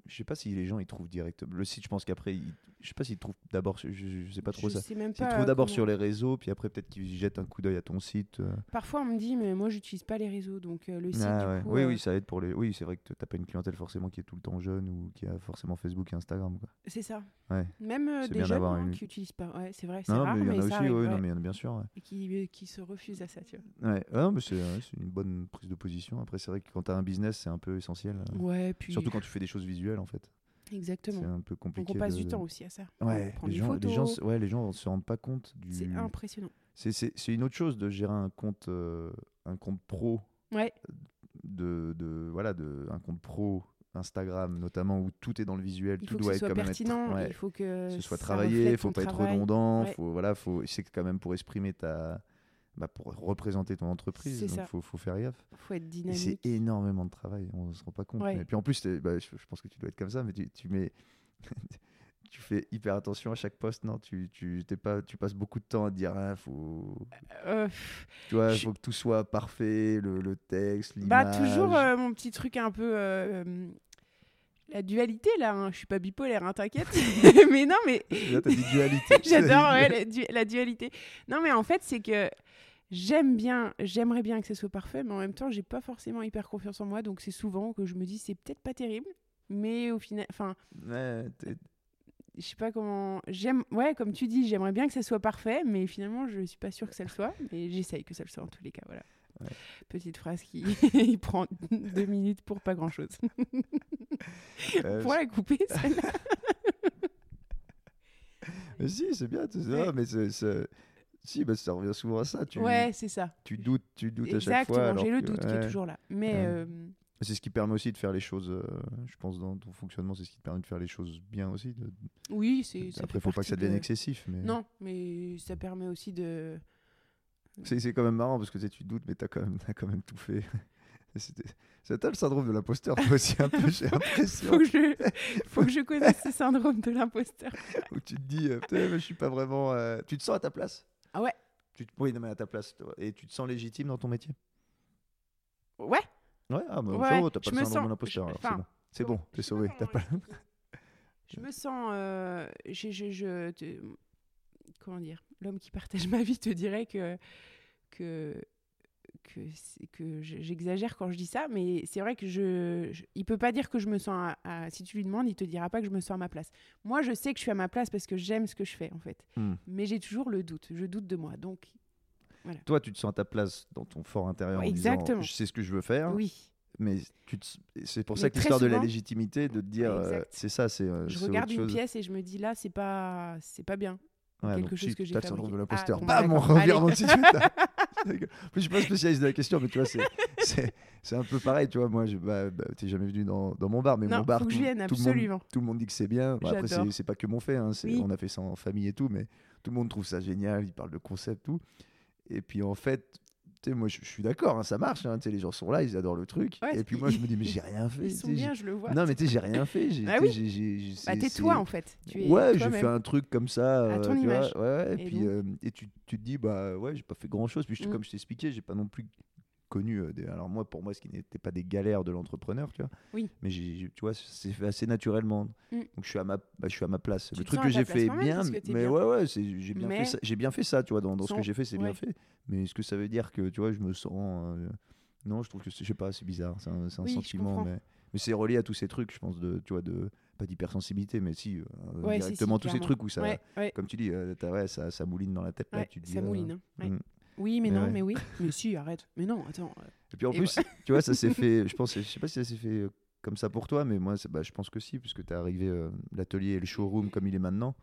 je sais pas si les gens ils trouvent direct. Le site, je pense qu'après, ils- je sais pas s'ils trouvent d'abord. Je, je- sais pas trop je ça. sais même S'ils pas. trouvent d'abord comment- sur les réseaux, puis après peut-être qu'ils jettent un coup d'œil à ton site. euh. Parfois, on me dit, mais moi, j'utilise pas les réseaux, donc euh, le site, Ah du ouais. coup, Oui, euh, oui, ça aide pour les. Oui, c'est vrai que t'as pas une clientèle forcément qui est tout le temps jeune ou qui a forcément Facebook et Instagram. Quoi. c'est ça. Ouais. Même euh, des jeunes hein, une- qui utilisent pas. Ouais, c'est vrai, c'est Non, rare, mais il y en a aussi, arrive, ouais, non, mais il y en a bien sûr. Et qui, qui se refusent à ça, tu vois. Ouais, mais c'est une bonne prise de position. Après, c'est vrai que quand tu as un business, c'est un peu essentiel. Ouais, puis. Surtout quand tu fais des choses visuelles, en fait. C'est Exactement. un peu compliqué. Donc on passe de- du temps aussi à ça. Ouais, les gens, les gens, ouais, les gens se rendent pas compte du. C'est impressionnant. C'est- C'est c'est une autre chose de gérer un compte, euh, un compte pro, Ouais, de, de voilà, de un compte pro Instagram notamment où tout est dans le visuel, il tout doit être quand même pertinent, être, ouais, il faut que ce soit travaillé, il faut pas être redondant, Ouais. faut voilà, faut c'est quand même pour exprimer ta bah, pour représenter ton entreprise, ça. faut, faut faire gaffe. faut être dynamique. c'est énormément de travail, on se rend pas compte. Ouais. Et puis en plus, bah, je, je pense que tu dois être comme ça, mais tu, tu mets, tu fais hyper attention à chaque poste, non? Tu, tu, t'es pas, tu passes beaucoup de temps à te dire, ah, faut, Euh, tu vois, Je- faut que tout soit parfait, le, le texte, bah l'image. toujours euh, mon petit truc un peu euh, euh, la dualité là. hein. Je suis pas bipolaire, hein, t'inquiète. mais non, mais Là, t'as dit dualité. J'adore ouais, la, du- la dualité. Non, mais en fait, c'est que j'aime bien, j'aimerais bien que ce soit parfait, mais en même temps, j'ai pas forcément hyper confiance en moi, donc c'est souvent que je me dis c'est peut-être pas terrible, mais au final, enfin, Ouais, je sais pas comment, j'aime, ouais, comme tu dis, j'aimerais bien que ça soit parfait, mais finalement, je suis pas sûre que ça le soit, mais j'essaye que ça le soit en tous les cas, voilà. Ouais. Petite phrase qui il prend deux minutes pour pas grand chose. euh, pour la couper, celle-là. mais si, c'est bien. c'est ça, Ouais. mais c'est- si, bah, ça revient souvent à ça. Tu, Ouais, c'est ça. tu doutes, tu doutes à chaque Exactement, fois. alors j'ai le que- doute qui est toujours là. Mais Ouais. euh, C'est ce qui permet aussi de faire les choses, euh, je pense, dans ton fonctionnement, c'est ce qui te permet de faire les choses bien aussi. de- oui, c'est. ça Après, fait faut pas que ça devienne de- excessif. Mais... Non, mais ça permet aussi de. C'est c'est quand même marrant parce que tu, sais, tu doutes, mais tu as, quand même- t'as quand même tout fait. Toi le syndrome de l'imposteur, toi aussi, un peu, j'ai l'impression. Faut que je, faut que je connaisse ce syndrome de l'imposteur. où tu te dis, euh, je suis pas vraiment. euh, Tu te sens à ta place? Ah ouais? tu te... Oui, non, mais à ta place. toi. Et tu te sens légitime dans ton métier? Ouais. Ouais, ah, bah, Ouais, t'as pas je le me syndrome sens- je- C'est enfin, bon, c'est comment- bon, t'es sauvé. pas... Je me sens. euh, je, je, je- te- comment dire? L'homme qui partage ma vie te dirait que. que que, j'exagère quand je dis ça, mais c'est vrai que je, je- il peut pas dire que je me sens à, à- si tu lui demandes, il te dira pas que je me sens à ma place. Moi, je sais que je suis à ma place parce que j'aime ce que je fais en fait, Hmm. mais j'ai toujours le doute, je doute de moi. Donc Toi, tu te sens à ta place dans ton fort intérieur Ouais, en disant, exactement. je sais ce que je veux faire, oui, mais c'est pour Mais ça que l'histoire de la légitimité, de te dire, euh, c'est ça, c'est euh, je regarde autre une chose. pièce et je me dis là, c'est pas, c'est pas bien. Ouais, quelque chose si, que j'ai t'as le syndrome de l'imposteur. Ah, Bam, on revient Allez. je suis pas spécialiste de la question, mais tu vois, c'est- un peu pareil. Tu vois, moi, je, bah, bah, t'es jamais venu dans, dans mon bar, mais non, mon bar, tout, vienne tout le monde, tout le monde dit que c'est bien. Bon, après, c'est pas que mon fait. hein, Oui. On a fait ça en famille et tout, mais tout le monde trouve ça génial. Ils parlent de concept, tout. Et puis, en fait, moi, je, je suis d'accord, hein, ça marche. hein, les gens sont là, ils adorent le truc. Ouais, et puis, moi, je me dis, mais j'ai rien fait. Ils sont bien, je le vois. Non, mais tu sais, j'ai rien fait. j'ai- Bah sais, oui. j'ai- Bah, t'es toi en fait. Tu es ouais, j'ai fait un truc comme ça. À euh, ton tu vois, image. ouais, ouais, Et et puis euh, et tu, tu te dis bah ouais, j'ai pas fait grand chose. Puis je- Mm. comme je t'expliquais, j'ai pas non plus connu. euh, alors moi, pour moi, ce qui n'était pas des galères de l'entrepreneur, tu vois. Oui. Mais tu vois, c'est fait assez naturellement. Mm. Donc je suis à ma, bah, je suis à ma place. Tu le truc que j'ai fait bien, mais, bien. ouais, ouais, j'ai bien Mais fait ça. J'ai bien fait ça, tu vois, dans, dans ce que j'ai fait, c'est bien fait. Mais est-ce que ça veut dire que, tu vois, je me sens euh, Non, je trouve que c'est, je sais pas, c'est bizarre. C'est un, Oui, sentiment, mais, mais c'est relié à tous ces trucs, je pense, de, tu vois, de pas d'hypersensibilité, mais si, euh, Ouais, si, si, directement tous ces trucs où ça, Ouais, ouais, comme tu dis, euh, ouais, ça, ça mouline dans la tête. là, tu te dis, ça euh, mouline. hein, ouais. mm. Oui, mais Mais non, ouais. mais oui. Mais si, arrête. Mais non, attends. euh, Et puis en Et plus, tu vois, ça s'est fait, je pense, je sais pas si ça s'est fait euh, comme ça pour toi, mais moi, bah, je pense que si, puisque tu es arrivé, euh, l'atelier et le showroom comme il est maintenant,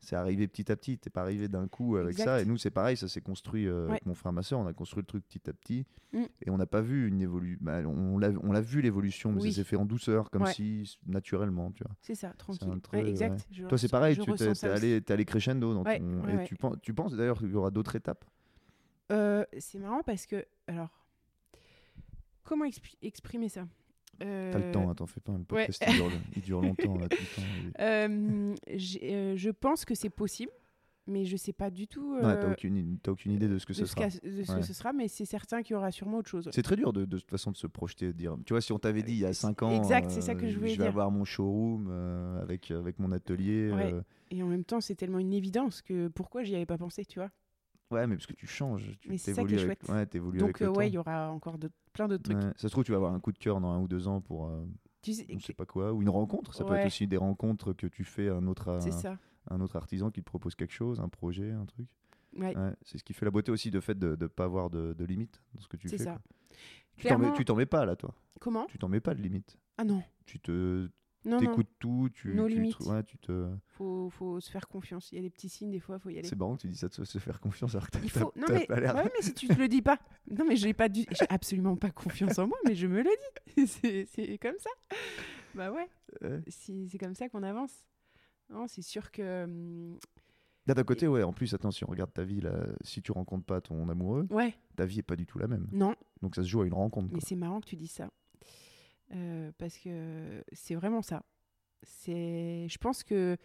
c'est arrivé petit à petit, t'es pas arrivé d'un coup avec Exact. ça. Et nous, c'est pareil, ça s'est construit euh, Ouais. avec mon frère, ma soeur, on a construit le truc petit à petit, Mm. et on n'a pas vu une évolution. on l'a on l'a vu l'évolution, mais Oui. ça s'est fait en douceur, comme Ouais. si naturellement, tu vois. C'est ça, tranquille. Ouais, exact. Toi, c'est pareil, tu t'es aussi. allé, t'es allé crescendo. Dans ton- et. Tu, penses, tu penses d'ailleurs qu'il y aura d'autres étapes? Euh, c'est marrant parce que, alors, comment expri- exprimer ça? T'as le temps, hein, t'en fais pas, le ouais. podcast il, dure, il dure longtemps. Là, tout le temps, il- Euh, euh, je pense que c'est possible, mais je sais pas du tout Ouais, euh, t'as aucune, aucune idée de ce que de ce sera. qu'a- de ce Ouais. que ce sera, mais c'est certain qu'il y aura sûrement autre chose. C'est très dur de, de toute façon de se projeter, de dire. Tu vois, si on t'avait dit il y a 5 ans, Exact, c'est ça que je euh, voulais vais dire. avoir mon showroom euh, avec, avec mon atelier. Ouais. euh, Et en même temps, c'est tellement une évidence que pourquoi j'y avais pas pensé, tu vois? Ouais, mais parce que tu changes. Tu Mais c'est ça t'évolues qui est avec, chouette. ouais, t'évolues Donc, avec le euh, ouais, il y aura encore de- plein d'autres trucs. Ouais, Ça se trouve, tu vas avoir un coup de cœur dans un ou deux ans pour euh, Tu sais, on sait pas quoi, ou une rencontre. Ça peut être aussi des rencontres que tu fais à un autre, c'est un, ça. autre artisan qui te propose quelque chose, un projet, un truc. Ouais, Ouais, c'est ce qui fait la beauté aussi de fait de ne pas avoir de, de limites dans ce que tu c'est fais. ça. quoi. Tu t'en mets, mets pas là, toi. Comment Tu t'en mets pas de limites. Ah non. Tu te Non, T'écoutes tout, tu, Nos tu, limites. ouais, tu te. faut, faut se faire confiance. Il y a des petits signes, des fois, faut y aller. C'est marrant que tu dis ça de se- faire confiance alors que Il faut. Non mais, pas l'air- ouais, mais si tu te le dis pas. Non mais j'ai pas du... j'ai absolument pas confiance en moi, mais je me le dis. C'est- C'est comme ça. Bah ouais. C'est c'est comme ça qu'on avance. Non, c'est sûr que. hum, d'un côté, ouais, en plus, attends, si on regarde ta vie, là, si tu rencontres pas ton amoureux, Ouais. ta vie est pas du tout la même. Non, Donc ça se joue à une rencontre. mais quoi. c'est marrant que tu dis ça. Euh, parce que c'est vraiment ça. C'est, je pense que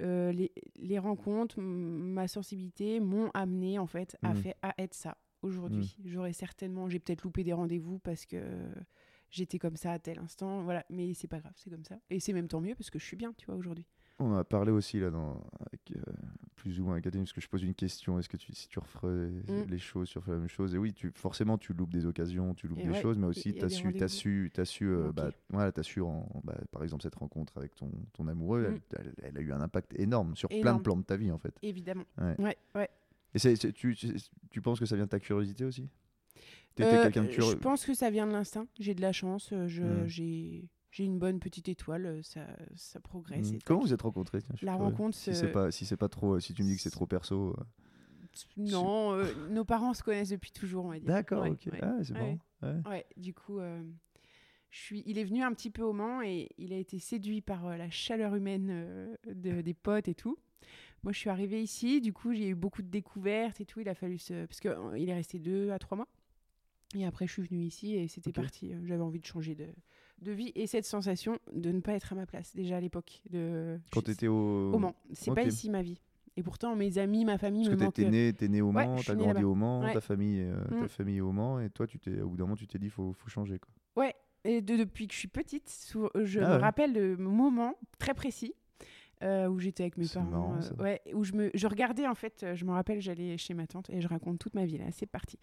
euh, les, les rencontres, ma sensibilité m'ont amené en fait à, Mhm. fait, à être ça aujourd'hui. J'aurais certainement, j'ai peut-être loupé des rendez-vous parce que j'étais comme ça à tel instant, voilà. Mais c'est pas grave, c'est comme ça. Et c'est même tant mieux parce que je suis bien, tu vois, aujourd'hui. On en a parlé aussi là, dans, avec, euh, plus ou moins avec Adeline, parce que je pose une question est-ce que tu, si tu referais Mm. les choses, tu referais la même chose? Et oui, tu, forcément, tu loupes des occasions, tu loupes Et des ouais, choses, mais aussi tu as su, rendez-vous. su, t'as su, euh, bah, voilà, t'as su en- bah, par exemple, cette rencontre avec ton, ton amoureux, Mm. elle, elle- elle a eu un impact énorme sur plein de plans de ta vie en fait. Évidemment. Ouais. Ouais, ouais. Et tu, tu, tu penses que ça vient de ta curiosité aussi? T'étais Euh, quelqu'un de Je curieux pense que ça vient de l'instinct. J'ai de la chance. euh, Je, Mm. j'ai, j'ai une bonne petite étoile. euh, Ça, ça progresse. Mm. et Comment vous êtes rencontrés tiens, La rencontre, Si euh, c'est pas, si c'est pas trop, si tu me dis que c'est trop perso. euh. Non, euh, nos parents se connaissent depuis toujours, on va dire. D'accord, Ouais, ok. ouais. Ah, c'est marrant. Ouais. Ouais, du coup, euh, je suis... il est venu un petit peu au Mans et il a été séduit par euh, la chaleur humaine euh, de- des potes et tout. Moi, je suis arrivée ici, du coup, j'ai eu beaucoup de découvertes et tout. Il a fallu se... Parce qu'il est resté deux à trois mois. Et après, je suis venue ici et c'était parti. Euh, J'avais envie de changer de... de vie et cette sensation de ne pas être à ma place, déjà à l'époque. De... Quand tu étais au. Au Mans. C'est pas ici ma vie. Et pourtant, mes amis, ma famille Parce me que t'es- manquent. t'es né, né au Mans, t'as grandi au Mans, Ouais. ta famille, euh, ta Mm. famille est au Mans, et toi, tu t'es, au bout d'un moment, tu t'es dit, faut, faut changer, quoi. Ouais, et de- depuis que je suis petite, je Ah me ouais. rappelle de moments très précis euh, où j'étais avec mes parents. marrant, euh, ça. ouais, où je, me, je regardais en fait, je me rappelle, j'allais chez ma tante et je raconte toute ma vie là, c'est parti.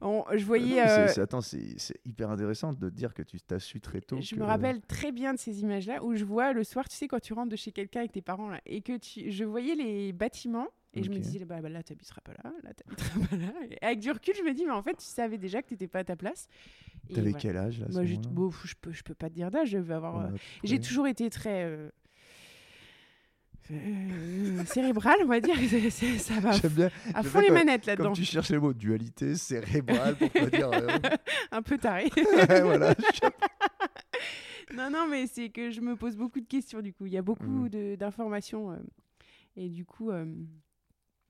On- je Non, voyais. euh, attends, c'est, hyper intéressant de dire que tu t'as su très tôt. je que- me rappelle très bien de ces images-là où je vois le soir, tu sais, quand tu rentres de chez quelqu'un avec tes parents là, et que tu, je voyais les bâtiments et je me disais, bah, bah, là, tu n'habiteras pas là, là, pas là. Et avec du recul, je me dis, mais en fait, tu savais déjà que tu n'étais pas à ta place. T'avais voilà. quel âge, là ce Moi, moment-là? bon, je peux, je peux pas te dire d'âge, je vais avoir. Ouais, euh, à peu J'ai toujours été très euh, euh, cérébrale, on va dire. C'est- c'est- ça va J'aime bien, à fond les manettes comme là-dedans. tu cherches les mots dualité, cérébrale, pour pas dire. euh, Un peu taré. ouais, voilà. non, non, mais c'est que je me pose beaucoup de questions du coup. Il y a beaucoup Mm. de- d'informations. euh, et du coup, euh,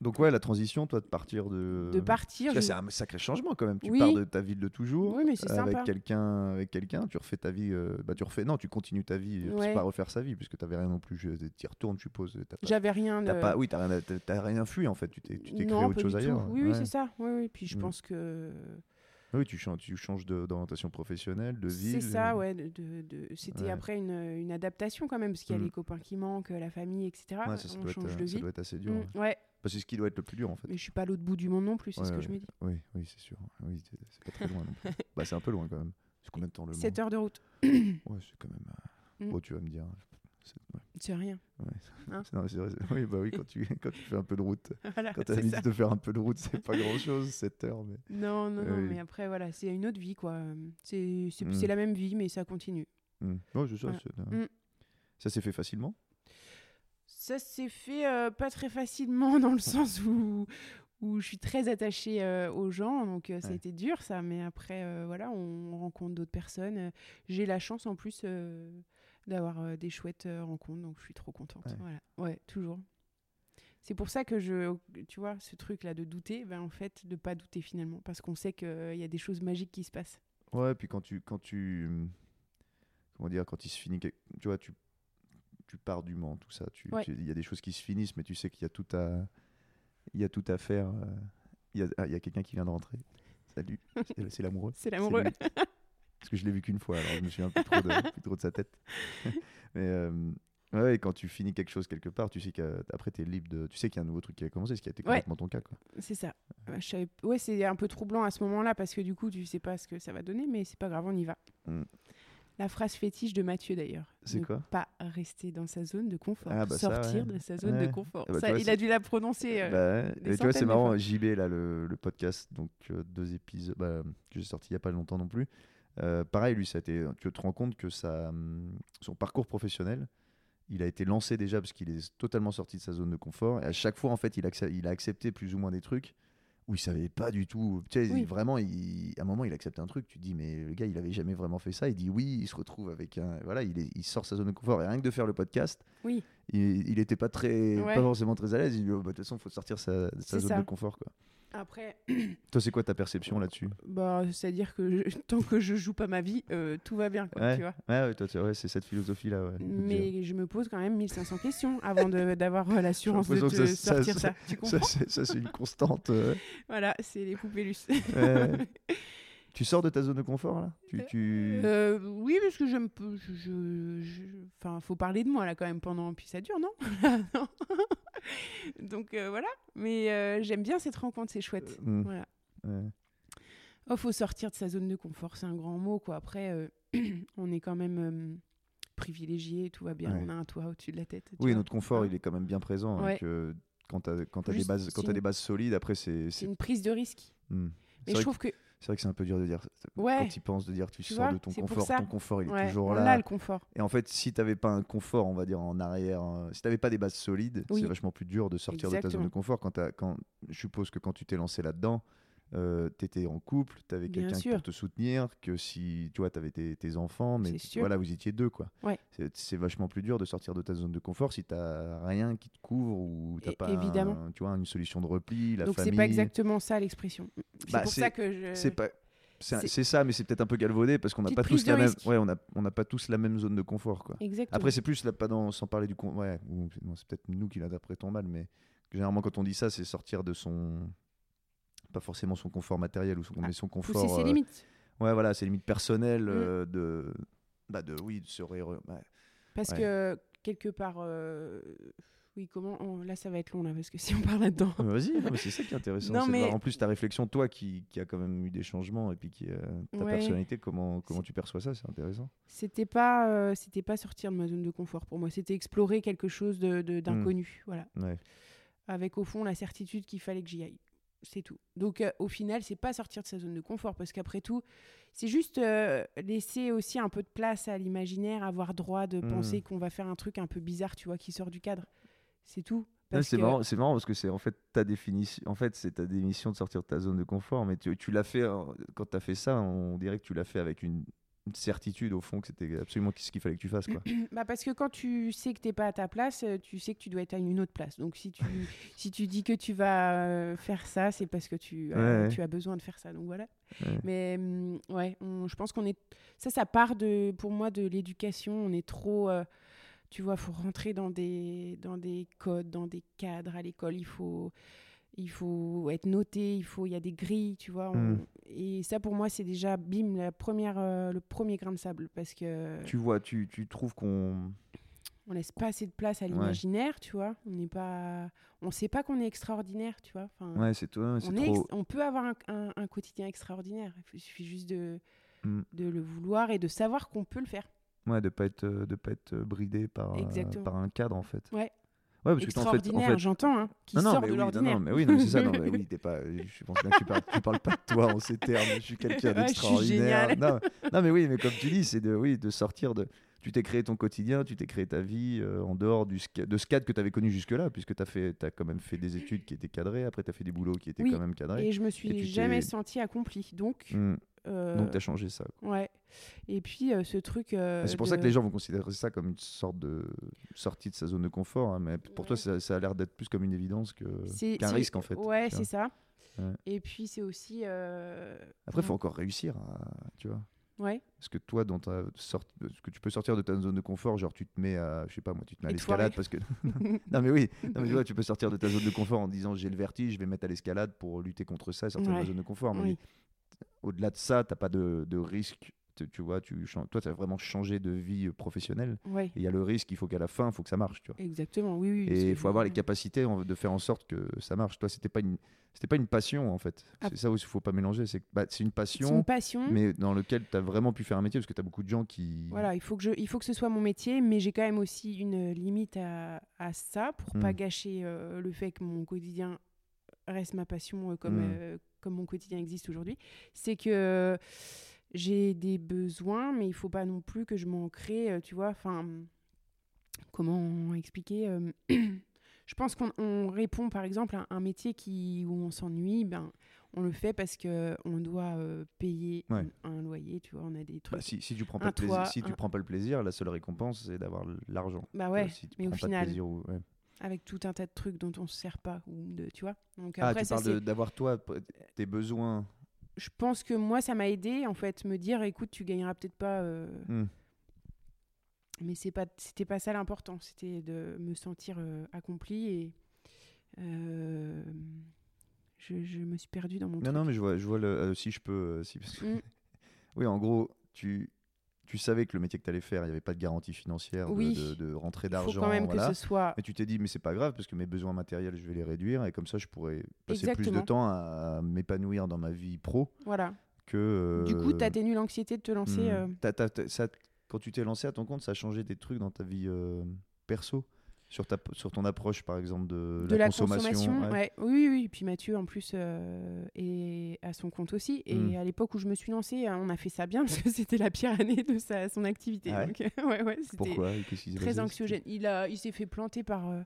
Donc, ouais, la transition, toi, de partir de. de partir. Parce que je- c'est un sacré changement quand même. Tu Oui. pars de ta ville de toujours. Oui, mais c'est avec quelqu'un, avec quelqu'un, tu refais ta vie. euh, bah, tu refais. Non, tu continues ta vie. C'est Ouais. pas refaire sa vie, puisque t'avais rien non plus. Tu y retournes, je suppose. J'avais rien. T'as de- pas, oui, t'as rien, rien fui en fait. Tu t'es, tu t'es créé autre chose ailleurs. Oui, oui, c'est ça. Oui, oui. Puis je Mm. pense que Oui, tu changes, tu changes de- d'orientation professionnelle, de ville. C'est ça, et- ouais. De, de- de- C'était Ouais. après une, une adaptation quand même, parce qu'il y a Mm. les copains qui manquent, la famille, etc. Ouais, ça, ça On doit, change être, de ça vie. doit être assez dur. Mm, ouais. ouais, Bah, c'est ce qui doit être le plus dur en fait. mais je suis pas à l'autre bout du monde non plus, c'est ce que je me dis. Oui, oui, c'est sûr. Oui, c'est pas très loin non plus. bah, c'est un peu loin quand même. C'est combien de temps le 7 Mans? heures de route, Ouais, c'est quand même. euh, Mm. Bon, tu vas me dire. ouais, c'est rien. ouais. Hein non, vrai, oui, bah oui, quand tu, quand tu fais un peu de route. Voilà, Quand tu as ça. de faire un peu de route, c'est pas grand chose, 7 heures. Mais... Non, non, non, Oui. mais après, voilà, c'est une autre vie, quoi. C'est Mm. la même vie, mais ça continue. Mm. Voilà. Mm. Ça s'est fait facilement? Ça s'est fait euh, pas très facilement dans le sens où, où je suis très attachée euh, aux gens, donc euh, ça a été dur ça, mais après euh, voilà, on rencontre d'autres personnes. J'ai la chance en plus d'avoir euh, des chouettes euh, rencontres, donc je suis trop contente. Ouais. Voilà, ouais, toujours. C'est pour ça que je, tu vois, ce truc là de douter, ben en fait, de pas douter finalement, parce qu'on sait qu'il y a des choses magiques qui se passent. Ouais, puis quand tu, quand tu, comment dire, quand il se finit, tu vois, tu, tu pars du Mans, tout ça. Tu, Ouais. il y a des choses qui se finissent, mais tu sais qu'il y a tout à, il y a tout à faire. euh, Il y a, ah, il y a quelqu'un qui vient de rentrer. Salut, c'est l'amoureux. C'est l'amoureux. Parce que je l'ai vu qu'une fois, alors je me souviens plus trop de, plus trop de sa tête. mais euh, ouais, et quand tu finis quelque chose quelque part, tu sais qu'après tu es libre de, tu sais qu'il y a un nouveau truc qui a commencé, ce qui a été complètement ton cas, quoi. C'est ça. Je savais- ouais, c'est un peu troublant à ce moment-là parce que du coup, tu sais pas ce que ça va donner, mais c'est pas grave, on y va. Mm. La phrase fétiche de Mathieu d'ailleurs. C'est Ne quoi? Pas rester dans sa zone de confort. Ah, bah ça, Sortir ouais. de sa zone Ouais. de confort. Ah bah, Ça, tu vois, il c'est- a dû la prononcer. euh, Bah, des et tu vois, c'est centaines de marrant. JB, là, le, le podcast, donc euh, deux épisodes bah, que j'ai sorti il n'y a pas longtemps non plus. Euh, pareil, lui, ça a été, tu te rends compte que ça, hum, son parcours professionnel, il a été lancé déjà parce qu'il est totalement sorti de sa zone de confort. Et à chaque fois, en fait, il a, accep- il a accepté plus ou moins des trucs où il savait pas du tout. Tu sais, Oui. vraiment, il, à un moment, il accepte un truc. Tu te dis, mais le gars, il avait jamais vraiment fait ça. Il dit oui, il se retrouve avec un. Voilà, il, est- il sort sa zone de confort. Et rien que de faire le podcast, Oui. il, il était pas très, Ouais. pas forcément très à l'aise. Il dit, oh, bah, de toute façon, il faut sortir sa, zone ça. de confort. Quoi. Après, Toi, c'est quoi ta perception là-dessus bah, c'est-à-dire que je- tant que je joue pas ma vie, euh, tout va bien, quoi, Ouais. tu vois. Ouais, ouais, ouais, c'est cette philosophie-là. Mais je me pose quand même 1500 questions avant d'avoir euh, l'assurance de te ça- sortir ça- ça. Tu Ça, comprends? c'est ça, c'est une constante. euh. Voilà, c'est les poupées. tu sors de ta zone de confort là? Tu, tu... Euh, oui, parce que j'aime. Je, je- je- Enfin, faut parler de moi là quand même pendant. Puis ça dure, non? Non. Donc euh, voilà. Mais euh, j'aime bien cette rencontre, c'est chouette. Mm. Voilà. Ouais. Oh, faut sortir de sa zone de confort, c'est un grand mot quoi. Après, euh, on est quand même euh, privilégié, tout va bien, Ouais. on a un toit au-dessus de la tête. Oui, notre confort, il est quand même bien présent. Hein, que quand tu as, quand des, bases, quand des solides, après, c'est. C'est une prise de risque. Hmm. Mais je trouve que que- c'est vrai que c'est un peu dur de dire. Ouais. Quand tu penses, de dire tu, Tu sors de ton confort, ton confort, il est toujours on là. a le confort. Et en fait, si tu pas un confort, on va dire en arrière, euh, si tu pas des bases solides, Oui. c'est vachement plus dur de sortir de ta zone de confort. Quand quand, je suppose que quand tu t'es lancé là-dedans, tu étais en couple, tu avais Bien quelqu'un pour te soutenir, que si tu vois, tu avais tes, tes enfants, mais voilà, vous étiez deux. quoi. Ouais. C'est- vachement plus dur de sortir de ta zone de confort si tu rien qui te couvre ou É- pas évidemment. un- tu vois, une solution de repli, la Donc famille. c'est pas exactement ça l'expression. C'est Bah, pour ça que je. C'est pas. C'est ça, mais c'est peut-être un peu galvaudé parce qu'on n'a pas tous la même. Ouais, on n'a on n'a pas tous la même zone de confort, quoi. Exactement. Après, c'est plus là, pas dans, sans parler du con. Ouais, c'est peut-être nous qui l'interprétons mal, mais généralement, quand on dit ça, c'est sortir de son. Pas forcément son confort matériel ou son, Ah, mais son confort. Pousser ses euh, limites. Ouais, voilà, ses limites personnelles Mm. euh, de. Bah, de. Oui, de se ré-. Parce ouais. que quelque part. euh, Oui, comment. là, ça va être long, là, parce que si on parle là-dedans. Vas-y, c'est ça qui est intéressant. Non, c'est de mais- voir en plus ta réflexion, toi qui, qui a quand même eu des changements et puis qui, euh, ta Ouais. personnalité, comment, comment tu perçois ça, c'est intéressant. C'était pas, euh, c'était pas sortir de ma zone de confort pour moi. C'était explorer quelque chose de- Hmm. de- d'inconnu. Voilà. Ouais. Avec au fond la certitude qu'il fallait que j'y aille. C'est tout. Donc euh, au final, c'est pas sortir de sa zone de confort parce qu'après tout, c'est juste euh, laisser aussi un peu de place à l'imaginaire, avoir droit de Mm. penser qu'on va faire un truc un peu bizarre, tu vois, qui sort du cadre. C'est tout. C'est que- marrant, c'est marrant parce que c'est en fait ta définition. En fait, c'est ta démission de sortir de ta zone de confort, mais tu, tu l'as fait euh, quand tu as fait ça, on dirait que tu l'as fait avec une certitude au fond que c'était absolument ce qu'il fallait que tu fasses quoi. Bah parce que quand tu sais que t'es pas à ta place, euh, tu sais que tu dois être à une autre place. Donc si tu, si tu dis que tu vas euh, faire ça, c'est parce que tu, euh, Ouais, tu as besoin de faire ça. Donc voilà. Ouais. Mais hum, ouais, je pense qu'on est. Ça, ça part de, pour moi de l'éducation. On est trop. euh, tu vois, faut rentrer dans des, dans des codes, dans des cadres à l'école. Il faut, il faut être noté. Il faut, il y a des grilles, tu vois. on- Mm. Et ça, pour moi, c'est déjà bim, la première, euh, le premier grain de sable, parce que Tu vois, tu, tu trouves qu'on. on laisse pas assez de place à l'imaginaire, tu vois. On n'est pas, on sait pas qu'on est extraordinaire, tu vois. Enfin, Ouais, c'est toi, on, trop. on peut avoir un, un- un quotidien extraordinaire. Il suffit juste de, Mm. de le vouloir et de savoir qu'on peut le faire. Ouais, de pas être, euh, de pas être bridé par, euh, par un cadre en fait. Ouais. Ouais, parce que t'en- en fait, en extraordinaire, fait, j'entends, hein, qui non, non, sort mais de oui, non, l'ordinaire. non, mais oui, non, mais c'est ça. Non, mais oui, t'es pas. Je pense que tu parles, tu parles pas de toi en ces termes. Je suis quelqu'un d'extraordinaire. Non, mais oui, mais comme tu dis, c'est de, oui, de sortir de. Tu t'es créé ton quotidien, tu t'es créé ta vie euh, en dehors du de ce cadre que tu avais connu jusque-là, puisque tu as, as quand même fait des études qui étaient cadrées, après tu as fait des boulots qui étaient Oui, quand même cadrés. Et je me suis jamais sentie accomplie. Donc, Hmm. Euh, Donc tu as changé ça. quoi. ouais. Et puis, euh, ce truc. euh, c'est pour ça que les gens vont considérer ça comme une sorte de sortie de sa zone de confort, hein, mais pour toi, ça, ça a l'air d'être plus comme une évidence qu'un c'est- risque en fait. Ouais, c'est ça. Ouais. Et puis, c'est aussi. Après, il faut encore réussir, à, tu vois. Ouais. Parce que toi, dans ta sorte, ce que tu peux sortir de ta zone de confort, genre tu te mets à, je sais pas moi, tu te mets à l'escalade parce que. non mais oui, non, mais tu vois, tu peux sortir de ta zone de confort en disant j'ai le vertige, je vais mettre à l'escalade pour lutter contre ça, et sortir de ma zone de confort. Mais Oui. Au-delà de ça, t'as pas de, de risque. Tu, vois, tu, toi, tu as vraiment changé de vie professionnelle. Ouais. Et il y a le risque, il faut qu'à la fin, il faut que ça marche, tu vois. Exactement, oui, oui. Et il faut avoir les capacités de faire en sorte que ça marche. Toi, c'était pas une, c'était pas une passion en fait. Ah. C'est ça aussi, il faut pas mélanger. C'est bah, c'est une passion, une passion. mais dans lequel tu as vraiment pu faire un métier parce que tu as beaucoup de gens qui. Voilà, il faut, que je, il faut que ce soit mon métier, mais j'ai quand même aussi une limite à, à ça pour Mm. pas gâcher euh, le fait que mon quotidien reste ma passion euh, comme, Mm. euh, comme mon quotidien existe aujourd'hui. C'est que j'ai des besoins, mais il faut pas non plus que je m'en crée, euh, tu vois. Enfin, comment expliquer euh, Je pense qu'on on répond, par exemple, à un métier qui, où on s'ennuie, ben, on le fait parce que on doit euh, payer Ouais. un, un loyer, tu vois. On a des trucs. Bah, si, si tu prends pas de plaisir, toit, si tu un- prends pas le plaisir, la seule récompense c'est d'avoir l'argent. Bah ouais, si tu mais au prends pas de final- plaisir ou- ouais. Avec tout un tas de trucs dont on se sert pas ou de tu vois donc Ah, après tu ça parles d'avoir toi tes besoins. je pense que moi ça m'a aidé en fait me dire écoute tu gagneras peut-être pas euh, Hmm. mais c'est pas c'était pas ça l'important c'était de me sentir euh, accomplie et euh, je, je me suis perdue dans mon Non, truc. non, mais je vois, je vois le, si je peux. si, parce que- Mm. oui, en gros, tu, tu savais que le métier que tu allais faire, il n'y avait pas de garantie financière de, Oui. de, de rentrée il faut d'argent. quand même voilà. que ce soit Mais tu t'es dit, mais c'est pas grave parce que mes besoins matériels, je vais les réduire et comme ça, je pourrais passer plus de temps à, m'épanouir dans ma vie pro voilà que. du coup euh, t'atténues l'anxiété de te lancer hmm. euh, ça- quand tu t'es lancé à ton compte, ça a changé des trucs dans ta vie euh, perso? Sur, ta, sur ton approche, par exemple, de, de la consommation. consommation. ouais. Oui, oui. Et puis Mathieu, en plus, euh, est à son compte aussi. Et Mm. à l'époque où je me suis lancée, euh, on a fait ça bien parce que c'était la pire année de sa, son activité. Ah Donc, ouais, ouais, c'était très anxiogène. Il, a, il s'est fait planter par euh,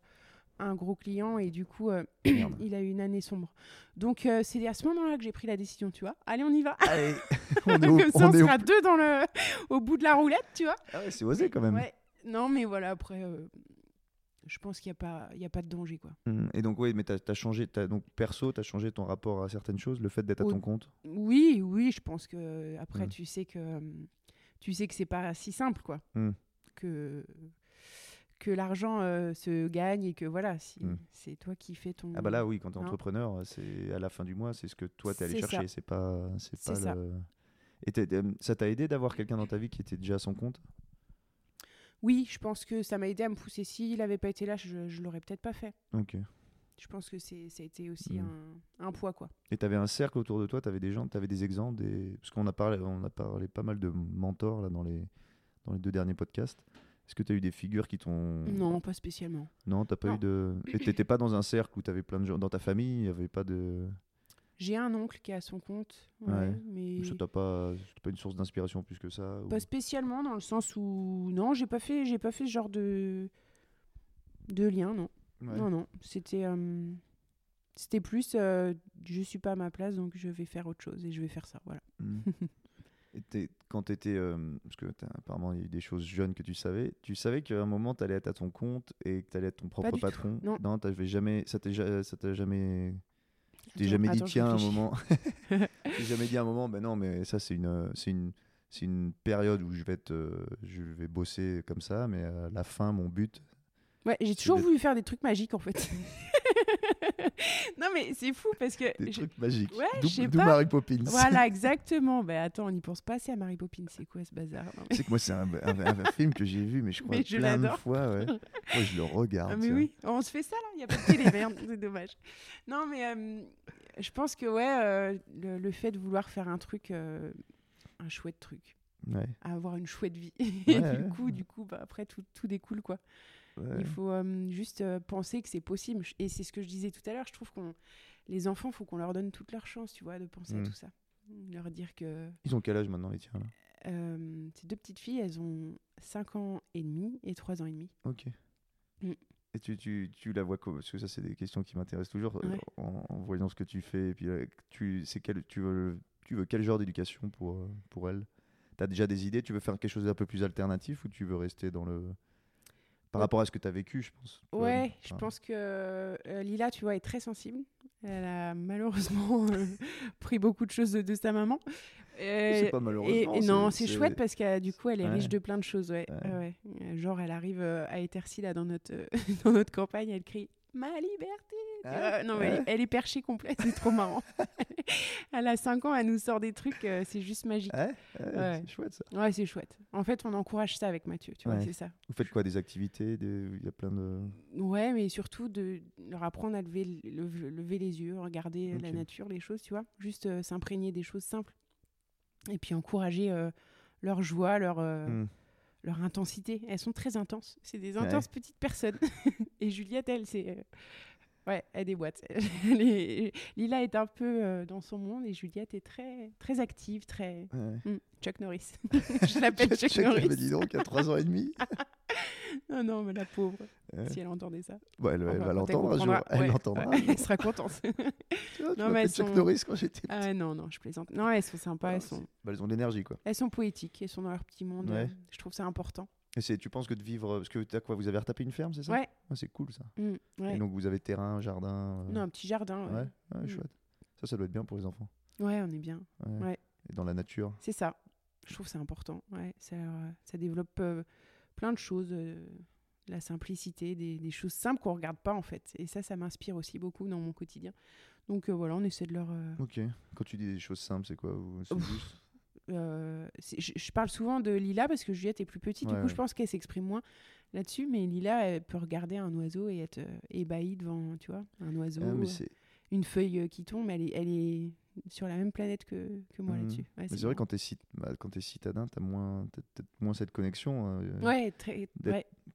un gros client et du coup, euh, il a eu une année sombre. Donc, c'est à ce moment-là que j'ai pris la décision, tu vois. Allez, on y va. Allez, on est au- Comme ça, on, on est au- sera deux dans le, au bout de la roulette, tu vois. Ah ouais, c'est osé quand même. Ouais. Non, mais voilà, après, euh, je pense qu'il n'y a, pas- y a pas de danger, quoi. Mm. Et donc, oui, mais tu as, changé, donc perso, tu as changé ton rapport à certaines choses, le fait d'être à ton compte? Oui, oui, je pense que après Mm. tu sais que tu sais que c'est pas si simple quoi. Mm. Que que l'argent euh, se gagne et que voilà, si c'est toi qui fais ton Ah bah là, oui, quand tu es Hein. entrepreneur, c'est à la fin du mois, c'est ce que toi t'es allé C'est ça. chercher, c'est pas, c'est pas ça. le. Et t'es- euh, ça t'a aidé d'avoir quelqu'un dans ta vie qui était déjà à son compte? Oui, je pense que ça m'a aidé à me pousser. S'il avait pas été là, je, je l'aurais peut-être pas fait. Ok. Je pense que c'est ça a été aussi Mm. un, un poids quoi. Et tu avais un cercle autour de toi, tu avais des gens, tu avais des exemples, des... parce qu'on a parlé, on a parlé pas mal de mentors là, dans, les, dans les deux derniers podcasts. Est-ce que tu as eu des figures qui t'ont. Non, pas spécialement. Non, t'as pas Non. eu de. Et t'étais pas dans un cercle où tu avais plein de gens. Dans ta famille, il n'y avait pas de. J'ai un oncle qui est à son compte, ouais, Ouais. mais Ça t'a pas, pas une source d'inspiration plus que ça ou- Pas spécialement dans le sens où non, j'ai pas fait, j'ai pas fait ce genre de de lien, non. Ouais. Non, non, c'était euh, c'était plus euh, je suis pas à ma place donc je vais faire autre chose et je vais faire ça, voilà. Mm. Et t'es- quand tu étais. parce que apparemment, il y a eu des choses jeunes que tu savais. Tu savais qu'à un moment, tu allais être à ton compte et que tu allais être ton propre du tout, patron? non. t'avais jamais, ça t'a jamais. T'es jamais dit, attends, tiens, un moment. t'es jamais dit à un moment, ben non, mais ça, c'est une, c'est une, c'est une période où je vais, être, euh, je vais bosser comme ça, mais à la fin, mon but. Ouais, j'ai toujours voulu faire des trucs magiques en fait. non mais c'est fou parce que Des je- trucs magiques. Ouais, D'où pas. Mary Poppins. voilà exactement. Bah attends, on n'y pense pas assez à Mary Poppins, c'est quoi ce bazar mais- Tu sais que moi, c'est un, un- un film que j'ai vu, mais je crois Mais je plein de fois. Ouais. Moi, je le regarde. Ah, mais tiens. oui, on se fait ça là, il n'y a pas de télé, merde, c'est dommage. Non, mais euh, je pense que ouais, euh, le, le fait de vouloir faire un truc, euh, un chouette truc, Ouais, avoir une chouette vie, et ouais. du coup, du coup bah, après tout, tout découle quoi. Ouais. Il faut euh, juste euh, penser que c'est possible. Et c'est ce que je disais tout à l'heure, je trouve qu'on les enfants, faut qu'on leur donne toute leur chance, tu vois, de penser Mm. à tout ça. Leur dire que Ils ont quel âge maintenant, les tiens là? euh, ces deux petites filles, elles ont 5 ans et demi et 3 ans et demi. Ok. Mm. Et tu, tu, tu la vois comment Parce que ça, c'est des questions qui m'intéressent toujours Ouais. en, en voyant ce que tu fais. Et puis, tu, quel, tu, veux, tu veux quel genre d'éducation pour, pour elle? Tu as déjà des idées? Tu veux faire quelque chose d'un peu plus alternatif ou tu veux rester dans le. Par Ouais. rapport à ce que tu as vécu, je pense. Ouais, je pense que euh, Lila, tu vois, est très sensible. Elle a malheureusement euh, pris beaucoup de choses de, de sa maman. C'est Euh, pas et, malheureusement. et non, c'est chouette parce que du coup, elle est Ouais. riche de plein de choses. Ouais. Genre, elle arrive euh, à Etercy, là, dans notre, dans notre campagne, elle crie Ma liberté Ouais, vois, Non, mais elle, est perchée complète, c'est trop marrant. elle a 5 ans, elle nous sort des trucs, euh, c'est juste magique. Ouais. C'est chouette ça. Ouais, c'est chouette. En fait, on encourage ça avec Mathieu, tu vois, Ouais. c'est ça. Vous faites quoi Des activités des- Il y a plein de. Ouais, mais surtout de leur apprendre à lever, le- lever les yeux, regarder la Ok. nature, les choses, tu vois. Juste euh, s'imprégner des choses simples. Et puis encourager euh, leur joie, leur, euh, Hmm. leur intensité. Elles sont très intenses. C'est des intenses petites personnes. Et Juliette, elle, c'est. Ouais, elle déboîte. Lila est un peu euh, dans son monde et Juliette est très, très active, très. Ouais. Hmm, Chuck Norris. Je l'appelle Chuck, Chuck, mais Norris. dis donc, à 3 ans et demi. Non, non, mais la pauvre, Ouais. si elle entendait ça. Bon, elle, elle va l'entendre un jour. Elle ouais, l'entendra. Elle sera contente. Tu vois, tu Non, mais m'appelles elles Chuck sont- Norris quand j'étais ah non, non, je plaisante. Non, elles sont sympas, Ah, elles c'est- sont, Bah, elles ont de l'énergie, quoi. elles sont poétiques, elles sont dans leur petit monde. Je trouve ça important. Et c'est- tu penses que de vivre. Parce que t'as quoi Vous avez retapé une ferme, c'est ça? Ouais. Ah, C'est cool, ça. Mm, ouais. Et donc, vous avez terrain, jardin. euh, Non, un petit jardin. Ouais, Ouais, ouais, Mm. chouette. Ça, ça doit être bien pour les enfants. Ouais, on est bien. Ouais. Et dans la nature. C'est ça. Je trouve que c'est important. Ouais, ça, euh, ça développe euh, plein de choses. euh, la simplicité, des, des choses simples qu'on regarde pas en fait. Et ça, ça m'inspire aussi beaucoup dans mon quotidien. Donc voilà, on essaie de leur. Ok. Quand tu dis des choses simples, c'est quoi? C'est juste euh, je, je parle souvent de Lila parce que Juliette est plus petite. Ouais, du coup, ouais. je pense qu'elle s'exprime moins là-dessus. Mais Lila, elle peut regarder un oiseau et être euh, ébahie devant, tu vois, un oiseau, Ah, euh, une feuille qui tombe. Elle est, elle est sur la même planète que, que moi Mhm. là-dessus. Ouais, c'est vrai, quand t'es cit... bah, citadin, t'as moins... t'as peut-être moins cette connexion. euh, Ouais, très.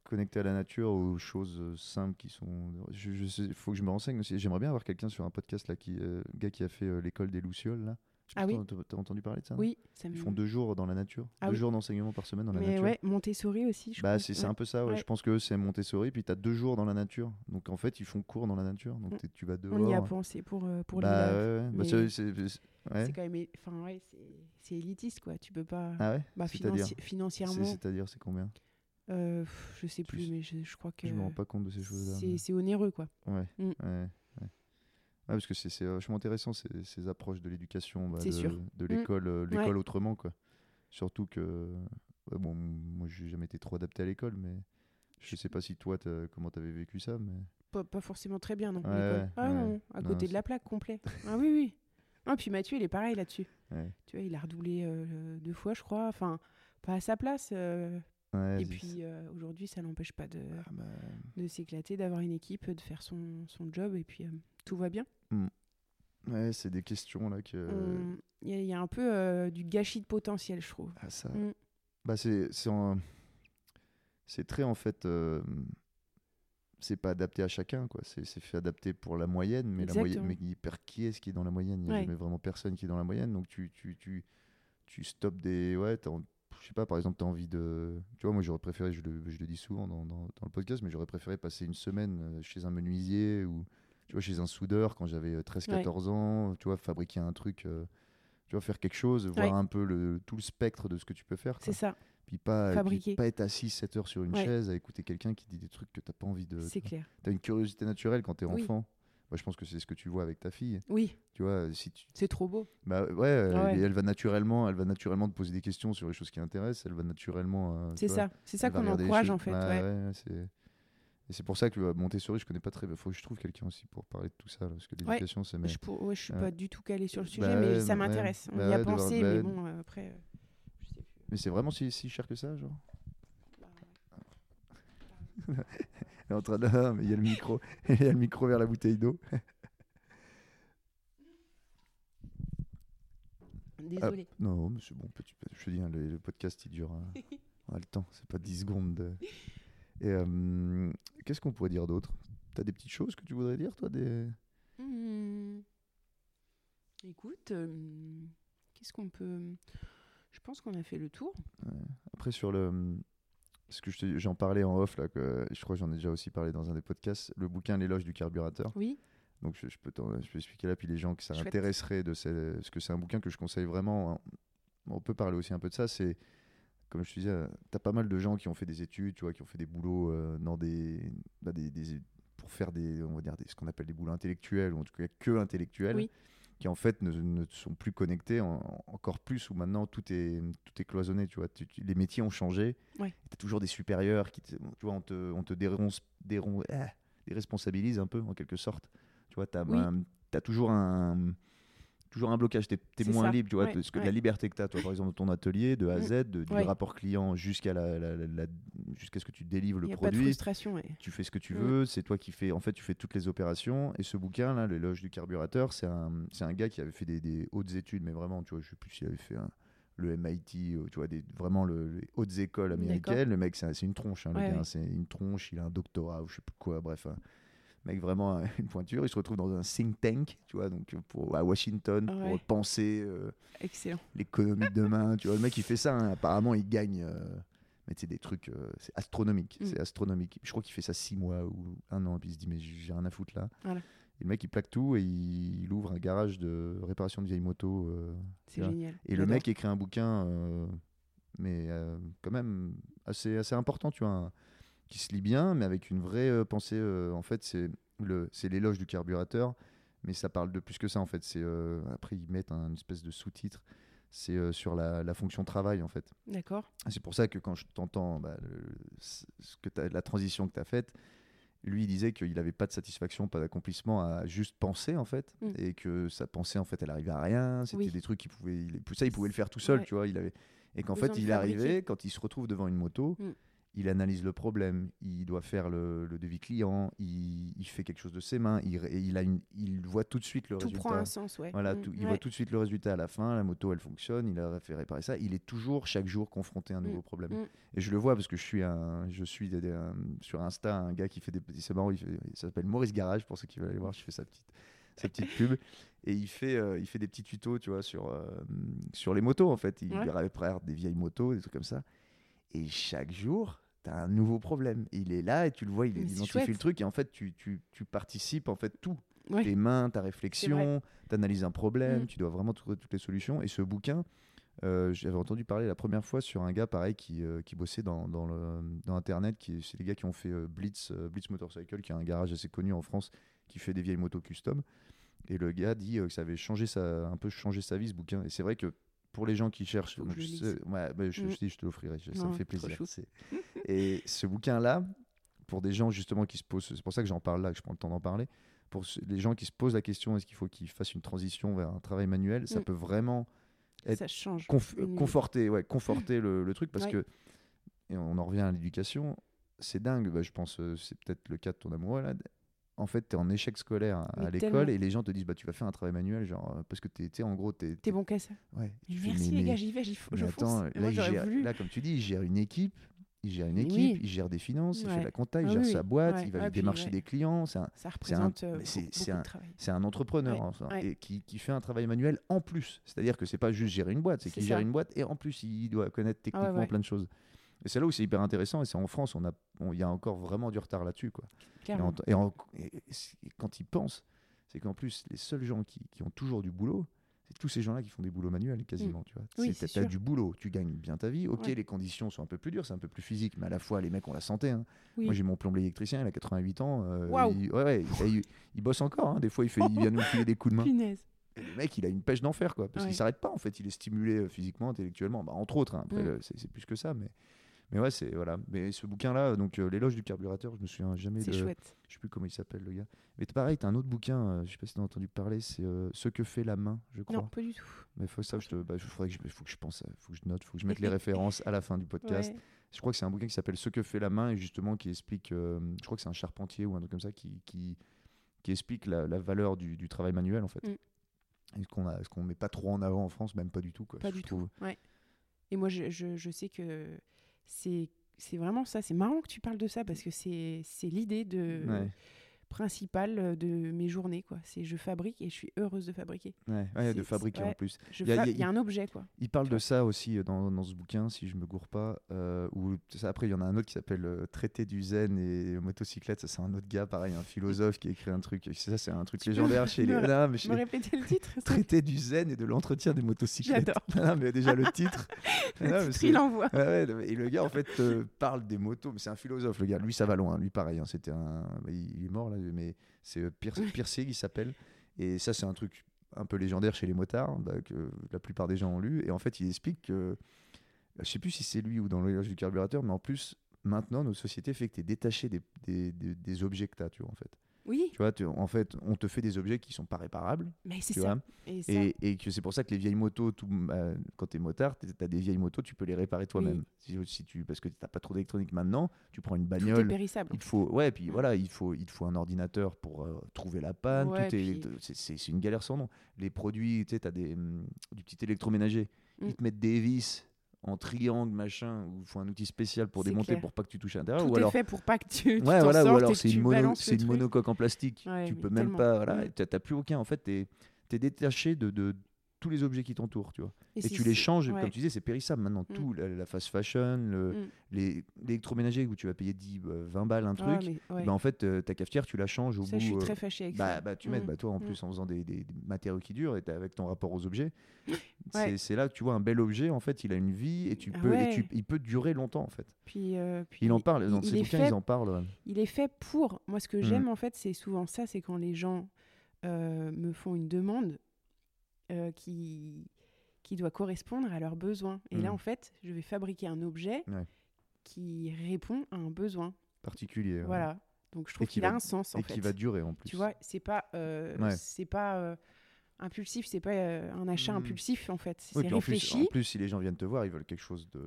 Connecté à la nature, aux choses simples qui sont. Je, je sais- faut que je me renseigne aussi. J'aimerais bien avoir quelqu'un sur un podcast là, qui, gars qui a fait l'école des Lucioles là. Je Ah oui. t'as- T'as entendu parler de ça Oui, ça me. Ils font deux jours dans la nature, Ah deux oui. jours d'enseignement par semaine dans la Mais nature. ouais, Montessori aussi, je Bah, c'est Ouais. un peu ça, ouais. Ouais. je pense que c'est Montessori, puis tu as deux jours dans la nature. Donc en fait, ils font cours dans la nature. Donc Mm. tu vas dehors. On y a pensé pour, euh, pour bah. Bah, c'est- quand même. Enfin, ouais, c'est élitiste, quoi. Tu peux pas. Ah ouais bah, financi- financièrement, C'est-à-dire, c'est combien? Euh, pff, je sais plus, mais je, je crois que. Je me rends pas compte de ces choses-là. C'est onéreux, quoi. Ouais, Mm. Ouais. Ouais, parce que c'est vachement intéressant ces, ces approches de l'éducation, bah, de, Mm. l'école, euh, Ouais. l'école autrement quoi. Surtout que, ouais, bon, moi j'ai jamais été trop adapté à l'école, mais je sais pas si toi comment t'avais vécu ça, mais Pas, pas forcément très bien, non. Ah non, à Non, côté de la plaque, complet. ah oui, oui. Ah, puis Mathieu, il est pareil là-dessus. Tu vois, il a redoublé euh, deux fois, je crois. Enfin, pas à sa place. euh, Ouais, et puis euh, aujourd'hui, ça n'empêche pas de, ah, bah, de s'éclater, d'avoir une équipe, de faire son, son job, et puis euh, tout va bien. ouais, c'est des questions là que. On- Il y, a- il y a un peu euh, du gâchis de potentiel, je trouve. Ah, ça. Mm. Bah, c'est c'est en- c'est très en fait. C'est pas adapté à chacun, quoi. C'est c'est fait adapter pour la moyenne, mais la moyenne, Exactement. mais hyper qui est-ce qui est dans la moyenne? Il n'y a Ouais. jamais vraiment personne qui est dans la moyenne, donc tu tu tu tu stoppes des ouais. Je sais pas, par exemple, tu as envie de. Tu vois, moi j'aurais préféré, je le, je le dis souvent dans, dans, dans le podcast, mais j'aurais préféré passer une semaine euh, chez un menuisier ou tu vois, chez un soudeur quand j'avais euh, 13-14 ans, tu vois, fabriquer un truc, euh, tu vois, faire quelque chose, voir Ouais. un peu le, tout le spectre de ce que tu peux faire. C'est ça, Puis pas, et puis Fabriquer. pas être assis 7 heures sur une Ouais. chaise à écouter quelqu'un qui dit des trucs que t'as pas envie de. c'est clair. T'as une curiosité naturelle quand t'es Oui. enfant. Moi, je pense que c'est ce que tu vois avec ta fille. Oui, Tu vois, si tu. c'est trop beau. Bah ouais, elle- Ah ouais. Elle, va naturellement, elle va naturellement te poser des questions sur les choses qui l'intéressent. Elle va naturellement. euh, C'est ça, c'est ça qu'on encourage en fait. Bah ouais. ouais, c'est- Et c'est pour ça que euh, Montessori, je connais pas très bien. Faut que je trouve quelqu'un aussi pour parler de tout ça, là, parce que l'éducation, c'est. Mais... Je, pour- ouais, je suis pas du tout calée sur le sujet, Bah mais ouais, ça m'intéresse. On Bah y a pensé, bah mais bon, euh, après, euh, je sais plus. mais c'est vraiment si, si cher que ça, genre? Bah, est en train de. Mais il y a le micro. Il y a le micro vers la bouteille d'eau. Désolée. Non, mais c'est bon. petit- Je te dis, hein, le, le podcast, il dure euh, on a le temps. C'est pas 10 secondes. de- Et euh, qu'est-ce qu'on pourrait dire d'autre? T'as des petites choses que tu voudrais dire, toi des... Hmm. Écoute, euh, qu'est-ce qu'on peut? Je pense qu'on a fait le tour. Après, sur le. Ce que je j'en parlais en off, là, que je crois que j'en ai déjà aussi parlé dans un des podcasts, le bouquin L'éloge du carburateur. Oui, Donc je, je peux, je peux expliquer là, puis les gens que ça Chouette. intéresserait de ces, parce que c'est un bouquin que je conseille vraiment. hein. On peut parler aussi un peu de ça. C'est comme je te disais, t'as pas mal de gens qui ont fait des études, tu vois, qui ont fait des boulots euh, dans des, bah, des, des- pour faire des, on va dire des, ce qu'on appelle des boulots intellectuels ou en tout cas que intellectuels. Oui. Qui en fait ne, ne sont plus connectés en- en- encore plus où maintenant tout est tout est cloisonné tu vois Tu- tu- les métiers ont changé Ouais. tu as toujours des supérieurs qui te, tu vois on te on te déronce- déron- ah, déresponsabilise un peu en quelque sorte tu vois tu as, Oui. toujours un toujours un blocage tu es, moins ça. libre tu vois Ouais, parce que ouais. la liberté que tu as toi par exemple dans ton atelier de A à Mm. Z de- du Ouais. rapport client jusqu'à la, la- la- la- jusqu'à ce que tu délivres le n'y a pas de produit frustration. tu fais ce que tu Mm. veux, c'est toi qui fais, en fait, tu fais toutes les opérations. Et ce bouquin là, l'éloge du carburateur, c'est un, un gars qui avait fait des, des hautes études, mais vraiment, tu vois, je sais plus s'il avait fait un- le MIT, euh, tu vois, des, vraiment le, les hautes écoles américaines. Le mec, c'est un- c'est une tronche, hein, le gars, c'est une tronche, il a un doctorat ou je sais plus quoi, bref. hein. Mec vraiment une pointure. Il se retrouve dans un think tank, tu vois, donc pour, à Washington, pour penser euh, l'économie de demain. tu vois, le mec, il fait ça. hein. Apparemment, il gagne. euh, mais c'est des trucs, euh, c'est astronomique. Mm. C'est astronomique. Je crois qu'il fait ça six mois ou un an, puis il se dit, mais j'ai rien à foutre là. Voilà. Et le mec, il plaque tout et il, il ouvre un garage de réparation de vieilles motos. euh, C'est génial. et le mec écrit un bouquin, euh, mais euh, quand même assez, assez important, tu vois, un- qui se lit bien, mais avec une vraie euh, pensée. euh, en fait, c'est le, c'est l'éloge du carburateur, mais ça parle de plus que ça. En fait, c'est euh, après ils mettent un espèce de sous-titre. C'est euh, sur la, la fonction travail, en fait. D'accord. C'est pour ça que quand je t'entends bah, la transition que tu as faite, lui il disait qu'il n'avait pas de satisfaction, pas d'accomplissement à juste penser en fait, Mm. et que sa pensée en fait elle arrivait à rien. C'était Oui. des trucs qu'il pouvait, il, ça il pouvait le faire tout seul, Ouais. tu vois. Il avait et qu'en fait il fabriquer. quand il se retrouve devant une moto. Mm. Il analyse le problème, il doit faire le, le devis client, il, il fait quelque chose de ses mains, il, et il, a une, il voit tout de suite le Tout résultat. prend un sens, ouais. Voilà, Mm. tout- il Ouais. voit tout de suite le résultat à la fin. La moto, elle fonctionne. Il a fait réparer ça. Il est toujours, chaque jour, confronté à un nouveau Mm, problème. mm. Et je le vois parce que je suis, un, je suis des- des- un- sur Insta un gars qui fait des petits. C'est marrant, il, fait- il s'appelle Maurice Garage pour ceux qui veulent aller voir. Je fais sa petite, sa petite pub. Et il fait, euh, il fait des petits tutos, tu vois, sur, euh, sur les motos en fait. Il Ouais. répare des vieilles motos, des trucs comme ça. Et chaque jour, tu as un nouveau problème. Il est là et tu le vois, il identifie le truc. Et en fait, tu, tu, tu participes en fait tout Ouais. tes mains, ta réflexion, tu analyses un problème, Mm. tu dois vraiment trouver toutes les solutions. Et ce bouquin, euh, j'avais entendu parler la première fois sur un gars pareil qui, euh, qui bossait dans, dans, le, dans Internet, c'est les gars qui ont fait euh, Blitz, Blitz Motorcycle, qui est un garage assez connu en France, qui fait des vieilles motos custom. Et le gars dit que ça avait changé sa, un peu changé sa vie ce bouquin. Et c'est vrai que pour les gens qui cherchent, donc je sais- ouais, bah, je, Mm. je dis, je te l'offrirai, ça Non, me fait plaisir. Et ce bouquin-là, pour des gens justement qui se posent, c'est pour ça que j'en parle là, que je prends le temps d'en parler, pour les gens qui se posent la question est-ce qu'il faut qu'ils fassent une transition vers un travail manuel, ça Mm. peut vraiment être Ça change. conf- conforter, ouais, conforter le, le truc parce Ouais. que, et on en revient à l'éducation, c'est dingue, bah, je pense, euh, c'est peut-être le cas de ton amoureux là. En fait, tu es en échec scolaire à, Mais à l'école et les gens te disent bah, tu vas faire un travail manuel, genre, euh, parce que tu es, en gros, tu T'es bon qu'à ça. Ouais, fais, Merci les gars, j'y vais, j'y f- mais je attends, fonce. là, Moi, il j'aurais gère- voulu. là, comme tu dis, il gère une équipe, il gère une équipe, oui. il gère des finances, il fait la compta, il Ah gère oui, sa boîte, Ouais. il va puis, démarcher ouais. des clients. C'est un, Ça représente euh, c'est- un- de travail. c'est un entrepreneur enfin, et qui, qui fait un travail manuel en plus. C'est-à-dire que c'est pas juste gérer une boîte, c'est qu'il gère une boîte et en plus il doit connaître techniquement ouais. plein de choses. Et c'est là où c'est hyper intéressant et c'est en France, on a, il y a encore vraiment du retard là-dessus. Quoi. Et, Clairement. en- et en- et- et c- et quand ils pensent, c'est qu'en plus les seuls gens qui, qui ont toujours du boulot, c'est tous ces gens-là qui font des boulots manuels quasiment. Tu vois. Oui, C'est- t'as du boulot, tu gagnes bien ta vie. Ok, Ouais. les conditions sont un peu plus dures, c'est un peu plus physique, mais à la fois les mecs ont la santé. hein. Oui. Moi j'ai mon plombier électricien, il a 88 ans. euh, Waouh. il, ouais, ouais, il, bosse encore. hein. Des fois il, fait, il vient nous filer des coups de main. Punaise. Et le mec, il a une pêche d'enfer, quoi. Parce qu'il s'arrête pas, en fait. Il est stimulé euh, physiquement, intellectuellement. Bah, entre autres, hein. Après, Mm. le- c'est c'est plus que ça. Mais, mais ouais, c'est. Voilà. Mais ce bouquin-là, donc, euh, L'éloge du carburateur, je me souviens jamais C'est de. chouette. Je sais plus comment il s'appelle, le gars. Mais pareil, t'as un autre bouquin, euh, je sais pas si t'as entendu parler, c'est euh, Ce que fait la main, je crois. Non, pas du tout. Mais faut ça, je te. Bah, faudrait que je, faut que je pense, faut que je note, faut que je mette les références à la fin du podcast. Ouais. Je crois que c'est un bouquin qui s'appelle Ce que fait la main et justement qui explique, euh, je crois que c'est un charpentier ou un truc comme ça qui, qui, qui explique la, la valeur du, du travail manuel en fait. Mm. Ce qu'on qu'on met pas trop en avant en France, même pas du tout quoi. Pas je du trouve. tout. Ouais. Et moi, je, je, je sais que c'est vraiment ça. C'est marrant que tu parles de ça parce que c'est c'est l'idée de Ouais, principale de mes journées. quoi. C'est je fabrique et je suis heureuse de fabriquer. ouais, ouais, de fabriquer en ouais. plus. Je Il y fa- y y, a un objet quoi. Il parle de ça aussi euh, dans, dans ce bouquin, si je me gourre pas. euh, ou ça, après, il y en a un autre qui s'appelle euh, Traité du zen et motocyclette. Ça, c'est un autre gars, pareil, un philosophe qui a écrit un truc. Ça, c'est un truc Tu légendaire chez les. me- Non, mais chez Me les- répéter le titre Traité du zen et de l'entretien des motocyclettes. J'adore. Mais déjà le titre. Mais Le titre, il envoie. Ouais, et le gars, en fait, euh, parle des motos. Mais c'est un philosophe, le gars. Lui, ça va loin. Lui, pareil. hein, C'était un. Il est mort, là, mais c'est euh, Pierce, Piercier qui s'appelle. Et ça, c'est un truc un peu légendaire chez les motards, bah, que la plupart des gens ont lu. Et en fait, il explique que. Je sais plus si c'est lui ou dans l'éloge du carburateur, mais en plus, maintenant, notre société fait que tu es détaché des, des, des- des objets que tu as, tu vois, en fait. Oui, Tu vois, tu- en fait, on te fait des objets qui sont pas réparables, mais c'est ça. Et ça, Et, et que c'est pour ça que les vieilles motos, tout, bah, quand tu es motard, tu as des vieilles motos, tu peux les réparer toi-même. Si, si tu, parce que tu n'as pas trop d'électronique maintenant, tu prends une tout est bagnole. périssable. Il te faut, ouais, puis Mm. voilà, il faut, il te faut un ordinateur pour euh, trouver la panne. Ouais, tout est, puis- c'est- une galère sans nom. Les produits, tu sais, tu as des, hum, du petit électroménager. Mm. Ils te mettent des vis en triangle, machin, ou il faut un outil spécial pour démonter clair. pour pas que tu touches à l'intérieur. Ou alors, fait pour pas que tu, tu ouais, t'en voilà, ou alors c'est une, mono, une monocoque en plastique. Ouais, tu peux même tellement. pas. Voilà, Mm. t'as t'as plus aucun. En fait, t'es es détaché de, de tous les objets qui t'entourent, tu vois. Et, tu les changes, ouais. comme tu disais, c'est périssable maintenant. Mm. Tout, la, la fast fashion, le- Mm. les l'électroménager où tu vas payer 10, euh, 20 balles un Ah, truc. ouais. bah, en fait, euh, ta cafetière, tu la changes au ça, bout. je suis euh, très fâchée avec bah, ça. bah, tu m'aides, Mm. bah, toi en Mm. plus en faisant des, des- des matériaux qui durent et avec ton rapport aux objets, Ouais. c'est- là que tu vois un bel objet en fait, il a une vie et tu Ah peux, et tu- il peut durer longtemps en fait. Puis, euh, puis Il en parle dans il- ses il est bouquins, fait ils en parlent. il est fait pour. Moi, ce que j'aime, en fait, c'est souvent ça c'est quand les gens euh, me font une demande euh, qui, qui doit correspondre à leurs besoins. Et là, Mm. en fait, je vais fabriquer un objet Ouais. qui répond à un besoin. particulier. ouais. Voilà. Donc, je trouve qui qu'il a un sens, en Et fait. qui va durer en plus. Tu vois, c'est pas, euh, Ouais. c'est pas euh, impulsif, c'est pas euh, un achat Mm. impulsif, en fait. Oui, C'est puis en plus, réfléchi, en plus, si les gens viennent te voir, ils veulent quelque chose de.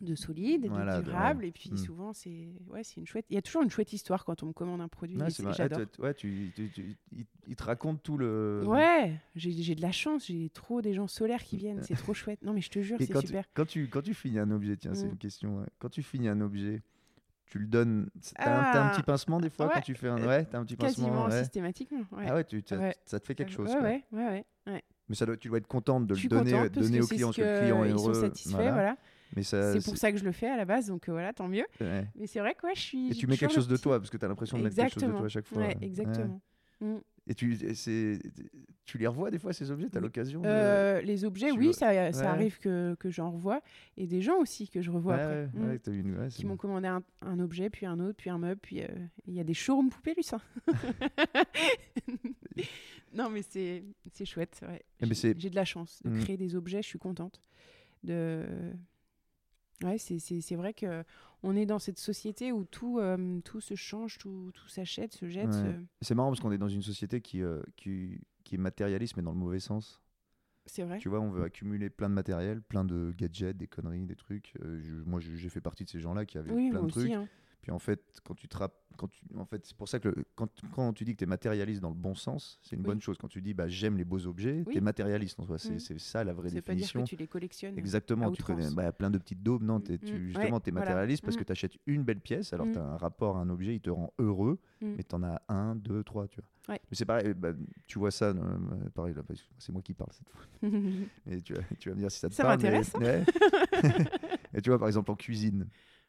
de solide, Voilà, de durable. Et puis, Mm. souvent, c'est ouais, c'est une chouette. Il y a toujours une chouette histoire quand on me commande un produit. Ouais. J'adore. Ah, tu- ouais, tu, tu- tu- il, il te raconte tout le. Ouais, j'ai de la chance, j'ai trop des gens solaires qui viennent, c'est trop chouette. Non mais je te jure, c'est super. quand, tu, quand tu finis un objet, tiens, c'est une question. ouais. Quand tu finis un objet, tu le donnes. T'as un, t'as un Ah, petit pincement des fois ouais, quand tu fais un. euh, Ouais, t'as un petit pincement. Quasiment ouais. systématiquement. Ouais. Ah ouais, tu, t'as- ça te fait quelque Euh, chose. Ouais, quoi. ouais, ouais. Mais ça doit, tu dois être contente de le donner, contente donner au client, ce parce que le client est heureux. sont satisfaits, voilà. voilà. Mais ça, C'est pour ça que je le fais à la base, donc euh, voilà, tant mieux. Mais c'est vrai que je suis. Et tu mets quelque chose de toi, parce que tu as l'impression de mettre quelque chose de toi à chaque fois. Exactement. Mm. Et tu, tu les revois des fois ces objets? T'as Oui. l'occasion de... Euh, les objets, tu oui, vois- ça, ça Ouais. arrive que, que j'en revois. Et des gens aussi que je revois Ouais, après. ouais, Mm. une- Qui m'ont commandé un, un objet, puis un autre, puis un meuble, puis euh, il y a des showrooms poupées, lui, ça. non, mais c'est c'est chouette. Eh ben, J'ai de la chance de Mm. créer des objets, je suis contente. De... Ouais, c'est- c'est c'est vrai que on est dans cette société où tout, euh, tout se change, tout, tout s'achète, se jette. Ouais. se- C'est marrant parce qu'on est dans une société qui, euh, qui, qui est matérialiste, mais dans le mauvais sens. C'est vrai. Tu vois, on veut accumuler plein de matériel, plein de gadgets, des conneries, des trucs. Euh, je- moi, j'ai fait partie de ces gens-là qui avaient Oui, plein moi de trucs. aussi. hein. Puis en fait, quand tu te quand tu, en fait, c'est pour ça que le- quand, quand tu dis que tu es matérialiste dans le bon sens, c'est une Oui. bonne chose. Quand tu dis bah, j'aime les beaux objets, Oui. tu es matérialiste en soi. C'est Mm. c'est ça la vraie Ça veut pas dire définition. que tu les collectionnes. Exactement, tu connais bah, plein de petites daubes. Non, Mm, tu, mm, justement, ouais, tu es voilà. matérialiste parce Mm. que tu achètes une belle pièce, alors Mm. tu as un rapport à un objet, il te rend heureux, mais tu en as un, deux, trois. Tu vois. Ouais. Mais c'est pareil, bah, tu vois ça, euh, pareil, c'est moi qui parle cette fois. Et tu, vas, tu vas me dire si ça te Ça parle. mais- m'intéresse, hein. Et tu vois, par exemple, en cuisine,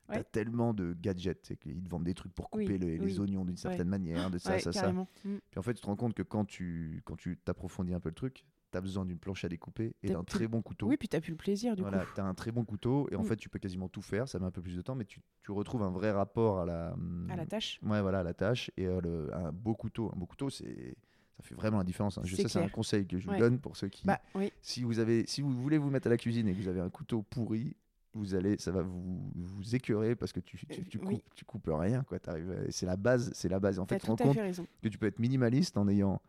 tu as Ouais. tellement de gadgets. C'est qu'ils te vendent des trucs pour couper Oui, les, oignons d'une certaine manière, de ça, Ouais, ça, ça. Mm. Puis en fait, tu te rends compte que quand tu quand tu t'approfondis un peu le truc, tu as besoin d'une planche à découper et T'as d'un très bon couteau. Oui, puis t'as plus le plaisir du Voilà, coup. tu as un très bon couteau et en Mm. fait, tu peux quasiment tout faire. Ça met un peu plus de temps, mais tu, tu retrouves un vrai rapport à la, À la tâche. ouais, voilà, à la tâche et euh, le- un beau couteau. Un beau couteau, c'est ça fait vraiment la différence. hein. Je C'est sais, c'est un conseil que je vous Ouais. donne pour ceux qui, Bah oui. si vous avez, si vous voulez vous mettre à la cuisine et que vous avez un couteau pourri, vous allez, ça va vous, vous écœurer parce que tu, tu, tu Euh, oui. coupes, tu coupes rien, quoi. Euh, c'est la base, c'est la base. En fait, tu te rends compte que tu peux être minimaliste en ayant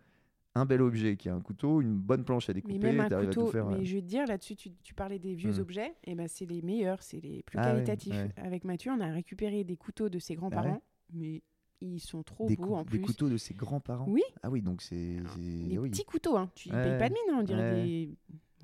un bel objet qui est un couteau, une bonne planche à Mais découper, même un t'arrives à tout couteau, faire. mais ouais. je vais te dire là-dessus, tu, tu parlais des vieux Mm. objets, et ben c'est les meilleurs, c'est les plus Ah qualitatifs. ouais. Avec Mathieu, on a récupéré des couteaux de ses grands-parents, mais ils sont trop des, beaux en des plus. couteaux de ses grands-parents. Oui. Ah oui, donc c'est, Des oui. petits couteaux, hein. tu ne payes pas de mine, hein, on dirait des.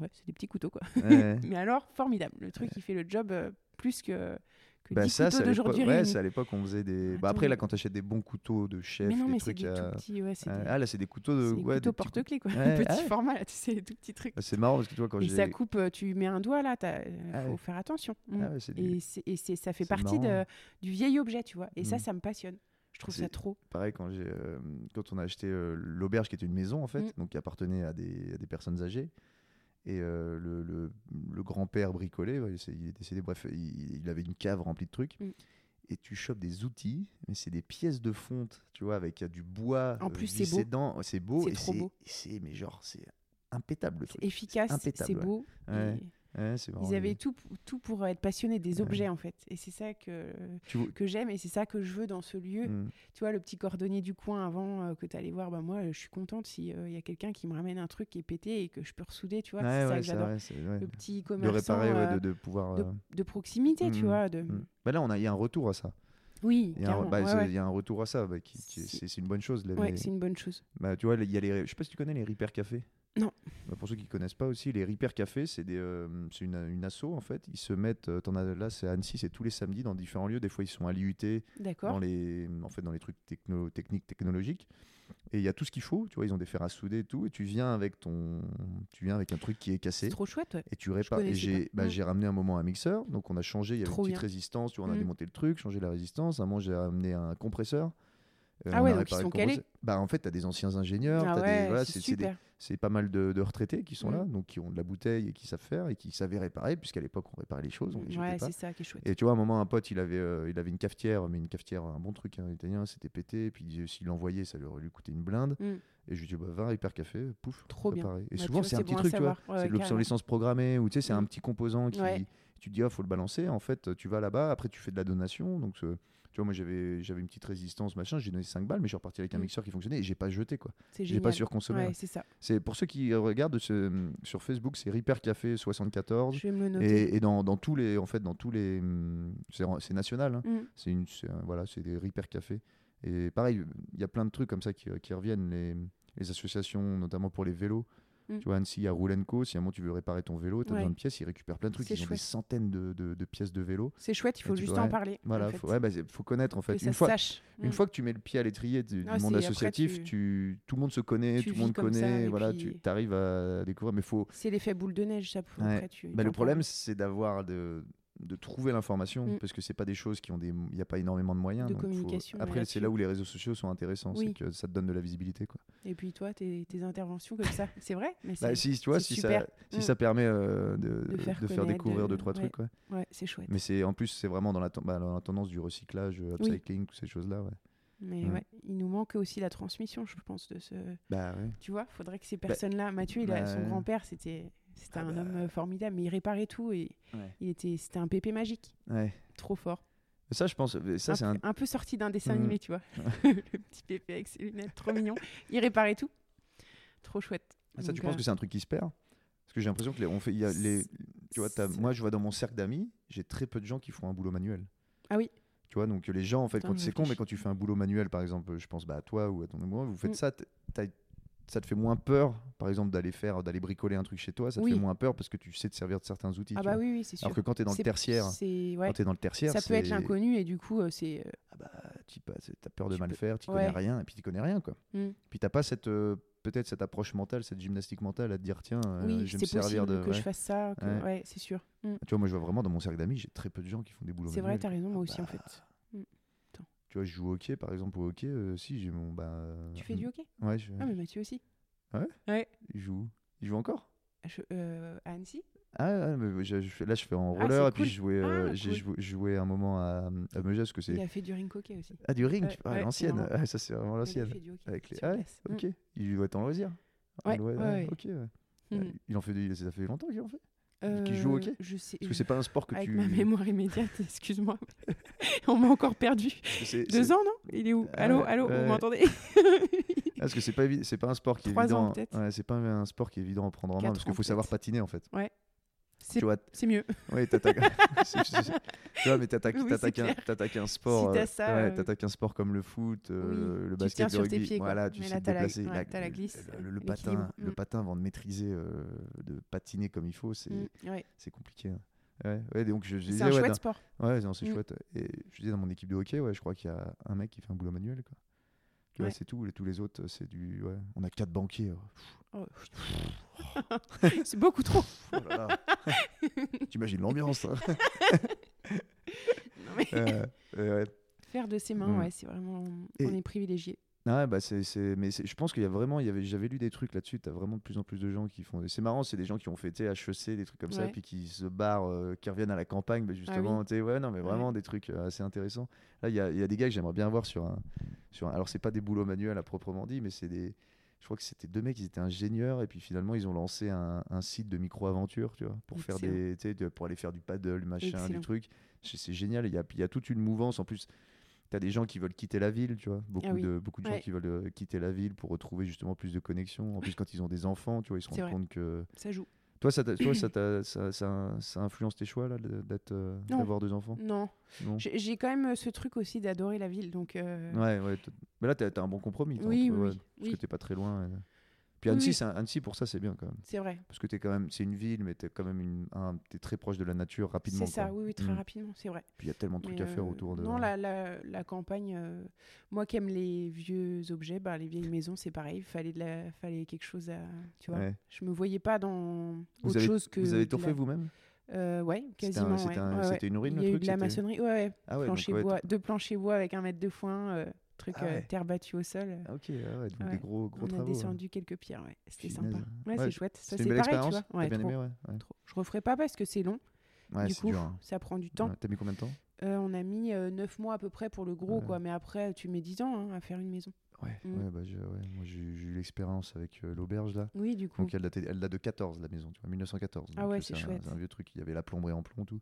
Ouais, c'est des petits couteaux quoi. Ouais. Mais alors, formidable. Le truc, il fait le job euh, plus que, que Bah 10 ça, c'est couteaux d'aujourd'hui Ouais, c'est à l'époque on faisait des. Bah Attends, après là, quand t'achètes des bons couteaux de chef, Mais non, des mais c'est trucs. des à- tout petits, ouais, euh, des, Ah là, c'est des couteaux de. des ouais, porte-clés quoi. Ouais, Petit ah format, là, tu sais, les tout petits trucs. Ah, C'est marrant parce que tu vois quand Et ça coupe, euh, tu mets un doigt là, il Ah faut faire attention. Mm. Ah du- Et, ça fait partie de, marrant. du vieil objet, tu vois. Et ça, Mm. ça me passionne. Je trouve ça trop. pareil quand j'ai euh, quand on a acheté euh, l'auberge qui était une maison en fait Mm. donc qui appartenait à des, à des personnes âgées et euh, le, le- le grand-père bricolait il est décédé bref il, il avait une cave remplie de trucs Mm. et tu chopes des outils mais c'est des pièces de fonte tu vois avec du bois En euh, plus, c'est beau. c'est beau C'est trop beau. et mais genre c'est impétable le C'est truc efficace, c'est beau. Ouais. et Ouais, c'est marrant, Ils avaient tout, tout pour être passionnés des Ouais. objets, en fait. Et c'est ça que, tu que j'aime et c'est ça que je veux dans ce lieu. Mm. Tu vois, le petit cordonnier du coin avant euh, que tu allais voir, bah, moi, je suis contente s'il y a quelqu'un qui me ramène un truc qui est pété et que je peux ressouder, tu vois. Ouais, c'est ça que j'adore. Le petit de commerçant réparer ouais, euh, de, de pouvoir de, euh, de proximité, tu mm, vois. De... mm. Bah là il y a un retour à ça Oui, il y, a un, bah, ouais, c'est- ouais. il y a un retour à ça bah, qui- qui- C'est- une bonne chose Ouais, les- c'est une bonne chose. Bah, tu vois, il y a les, je sais pas si tu connais les Repair Café. Non. Bah, pour ceux qui connaissent pas aussi, les Repair Café, c'est euh, c'est une, une asso en fait. Ils se mettent, euh, as là, c'est Annecy, c'est tous les samedis dans différents lieux. Des fois, ils sont à l'IUT, dans les, en fait, dans les trucs techno, techniques, technologiques. Et il y a tout ce qu'il faut. Tu vois, ils ont des fers à souder et tout. Et tu viens avec ton, tu viens avec un truc qui est C'est cassé. trop chouette, ouais. Et tu répares. Et j'ai bah, Mm. ramené un moment un mixeur. Donc on a changé. Il y avait Trop une petite bien. résistance. Tu vois, on a Mm. démonté le truc, changé la résistance. À un moment, j'ai ramené un compresseur. Euh, Ah ouais, a donc ils sont calés. Bah, en fait, tu as des anciens ingénieurs. Ah t'as ouais, voilà, c'est c'est c'est des- super. C'est pas mal de, de retraités qui sont Mm. là, donc qui ont de la bouteille et qui savent faire et qui savaient réparer, puisqu'à l'époque on réparait les choses, on les jetait Ouais, c'est ça qui est chouette. Et tu vois, à un moment, un pote, il avait, euh, il avait une cafetière, mais une cafetière, un bon truc hein, italien, c'était pété. Et puis s'il l'envoyait, ça lui aurait lui coûté une blinde. Mm. Et je lui dis, bah, va hyper café, pouf, Trop bien. réparé. Et Bah, souvent, c'est un petit bon truc, tu vois. Ouais, c'est de l'obsolescence programmée, ou tu sais, c'est un Mm. petit composant qui. Ouais. Tu te dis, ah, faut le balancer. En fait, tu vas là-bas, après, tu fais de la donation. Donc, tu vois, moi, j'avais j'avais une petite résistance, machin, j'ai donné 5 balles, mais je suis reparti avec un Mm. mixeur qui fonctionnait et j'ai pas jeté, quoi. J'ai pas surconsommé. Ouais, c'est ça. C'est pour ceux qui regardent ce- sur Facebook, c'est Repair Café 74. Je vais me le noter. Et, et dans, dans tous les, en fait, dans tous les, hum, c'est national. hein. Mm. C'est une, voilà, c'est des Repair Café. Et pareil, il y a plein de trucs comme ça qui, qui reviennent. Les, les associations, notamment pour les vélos. Mm. Tu vois, Annecy, il y a Roulenco. Si à un moment tu veux réparer ton vélo, tu as Ouais. besoin de pièces, ils récupèrent plein de trucs. Ils ont des chouette. centaines de, de- de pièces de vélo. C'est chouette, il faut juste en parler. Voilà, en fait. faut, ouais, bah, faut connaître en fait. Une fois, une Mm. fois que tu mets le pied à l'étrier du, Ah, monde après, associatif, tu- tu... tout le monde se connaît, tu tout le monde ça, connaît, voilà, puis- tu arrives à découvrir. Mais faut, C'est l'effet boule de neige, ça. Après, tu bah, le problème, c'est d'avoir de, de trouver l'information Mm. parce que c'est pas des choses qui ont des, il y a pas énormément de moyens. De donc faut- communication, Après, c'est là où les réseaux sociaux sont intéressants, Oui. c'est que ça te donne de la visibilité, quoi. Et puis toi, tes, tes interventions comme ça, c'est vrai mais Bah, si tu vois, si ça, si Mm. ça permet euh, de, De faire de faire connaître, découvrir de- deux trois ouais. trucs, ouais. Ouais, c'est chouette. Mais c'est en plus, c'est vraiment dans la, bah, dans la tendance du recyclage, euh, Oui. upcycling, toutes ces choses-là, ouais. Mais Mm. ouais, il nous manque aussi la transmission, je pense, de ce. Bah ouais. Tu vois, faudrait que ces personnes-là. Mathieu, il a, son grand-père, c'était, c'était Ah un bah. homme euh, formidable, mais il réparait tout et Ouais. il était, c'était un pépé magique, Ouais. trop fort. Ça, je pense, ça un, c'est un, peu, un peu sorti d'un dessin Mm. animé, tu vois. le petit pépé avec ses lunettes, trop mignon. Il réparait tout, trop chouette. ça, tu penses euh, que c'est un truc qui se perd? Parce que j'ai l'impression que les, on fait, il y a les, tu vois, moi, je vois dans mon cercle d'amis, j'ai très peu de gens qui font un boulot manuel. Ah oui. Tu vois, donc les gens, en fait, Attends, quand c'est con, mais quand tu fais un boulot manuel, par exemple, je pense bah, à toi ou à ton moi, vous faites Mm. ça, t'as- ça te fait moins peur, par exemple, d'aller faire, d'aller bricoler un truc chez toi, ça te fait moins peur parce que tu sais te servir de certains outils. Ah bah vois. oui, oui, c'est sûr. Alors que quand tu es dans le C'est- tertiaire, c'est- ouais. quand t'es dans le tertiaire, Ça peut être l'inconnu et du coup, euh, c'est. euh, Ah bah, tu as peur de Tu mal peux- faire, tu Ouais. connais rien, et puis tu connais rien, quoi. Mm. Puis t'as pas cette, euh, peut-être cette approche mentale, cette gymnastique mentale à te dire, tiens, euh, oui, je vais me servir de. que ouais. je fasse ça. que- Ouais. C'est sûr. Mm. Tu vois, moi, je vois vraiment dans mon cercle d'amis, j'ai très peu de gens qui font des boulots C'est vrai, t'as raison, moi Ah aussi, en bah, fait. Tu vois, je joue au hockey, par exemple, au hockey, euh, si, j'ai mon. Bah, Tu fais du hockey? Ouais, je, Ah, mais Mathieu aussi. Ouais? Ouais. il joue. Il joue encore? Je- euh, à Annecy? Ah, ah, mais je- je là, je fais en Ah, roller, et puis cool. je jouais, euh, Ah, j'ai cool. joué, un moment à, à Megève, parce que c'est. Il a fait du ring hockey aussi. Ah, du ring Ah, ouais, l'ancienne Ah, ça, c'est vraiment l'ancienne. Avec les... Ah, ouais. Mm. Il doit être en loisir. Ouais, loi- ouais, ah, ouais. Ok, ouais. Mm. Il en fait, ça fait longtemps qu'il en fait? Euh, Qui joue au hockey Je sais. Parce que c'est pas un sport que Avec tu. ma mémoire immédiate, excuse-moi. On m'a encore perdu. Deux ans, non? Il est où? Ah Allô, ouais, allô, ouais. vous m'entendez? Ah, parce que c'est pas évi- c'est pas un sport qui est Trois ans, évident. peut-être. Ouais, c'est pas un sport qui est évident à prendre en main parce qu'il faut savoir patiner en fait. C'est vois, c'est mieux. ouais, t'attaques. tu vois, mais t'attaques, Oui, t'attaques un, t'attaques un sport. Si euh, ouais, euh, t'attaques un sport comme le foot, euh, Oui, le basket, le rugby. pieds. Voilà, tu Mais sais là, te la- déplacer. ouais, t'as la glisse, le, le patin, le Mm. patin avant de maîtriser, euh, de patiner comme il faut, c'est, Mm, ouais. c'est compliqué. hein. Ouais, ouais, donc je, je C'est disais, un chouette sport. Ouais, non, c'est Mm. chouette. Et je disais dans mon équipe de hockey, ouais, je crois qu'il y a un mec qui fait un boulot manuel. Quoi. Ouais. c'est tout. Et tous les autres, c'est du. Ouais. On a quatre banquiers. oh. Oh, c'est beaucoup trop. Oh là là. T'imagines l'ambiance. hein. Non, mais Euh, euh. Faire de ses mains, Mm. ouais, c'est vraiment. Et- On est privilégié. Ouais, bah c'est, c'est- mais je pense qu'il y a vraiment, il y avait, j'avais lu des trucs là-dessus. T'as vraiment de plus en plus de gens qui font. C'est marrant, c'est des gens qui ont sais, HEC, des trucs comme ça, Ouais. puis qui se barrent, euh, qui reviennent à la campagne, bah, justement. tu sais, ouais, non, mais Ouais. vraiment des trucs euh, assez intéressants. Là, il y a, y a des gars que j'aimerais bien voir sur un, sur un- Alors, c'est pas des boulots manuels à proprement dit, mais c'est des. Je crois que c'était deux mecs, ils étaient ingénieurs et puis finalement ils ont lancé un, un site de micro-aventure, tu vois, pour faire des, pour aller faire du paddle, du machin, du Excellent. truc. C'est c'est génial. Il y a, il y a toute une mouvance en plus. T'as des gens qui veulent quitter la ville, tu vois. Beaucoup Ah oui. de, beaucoup de gens qui veulent euh, quitter la ville pour retrouver justement plus de connexion. En plus, quand ils ont des enfants, tu vois, ils se rendent vrai. compte que. Ça joue. Toi, ça, toi, ça, ça, ça, ça influence tes choix là, d'être, euh, d'avoir deux enfants? Non. Non. J'ai quand même euh, ce truc aussi d'adorer la ville. Donc, euh, Ouais, ouais. Mais là, t'as t'as un bon compromis. Oui, oui, ouais, oui. Parce que t'es pas très loin. Puis Annecy, oui. c'est un- Annecy, pour ça, c'est bien quand même. C'est vrai. Parce que es quand même, c'est une ville, mais t'es quand même une, un, t'es très proche de la nature rapidement. C'est ça, oui, oui, très Mm. rapidement, c'est vrai. Puis il y a tellement de trucs Mais, à faire euh, autour de. Non, la, la, la campagne, euh, moi qui aime les vieux objets, bah, les vieilles maisons, c'est pareil. Fallait, de la, fallait quelque chose à. Tu vois, Ouais. je me voyais pas dans Vous autre avez, chose que. vous avez tout fait vous-même? Euh, Ouais, C'était un- quasiment. c'était ouais. un- Ouais, ouais. c'était une ruine, Il le y a eu truc, de la maçonnerie, ouais, ouais. Ah plancher donc, bois, deux planchers bois avec un mètre de foin, euh, truc Ah euh, terre battue au sol. Ah, ok, ah ouais, donc Ouais. des gros, gros On a descendu quelques pierres, ouais. C'était sympa. Ouais, c'est chouette. Ça, c'est pareil, tu expérience. vois. Bien trop, aimé, ouais. trop. Je referai pas parce que c'est long. Du coup, dur. hein. ça prend du temps. T'as mis combien de temps? Euh, on a mis 9 mois à peu près pour le gros, quoi. Mais après, tu mets 10 ans hein, à faire une maison. Ouais, Mm. ouais, bah, je- ouais, moi j'ai eu l'expérience avec euh, l'auberge là. Oui, du coup. Donc elle date, elle date de 14 la maison, tu vois, 1914. Ah ouais, euh, c'est un- chouette. C'est un vieux truc, il y avait la plomberie en plomb, tout.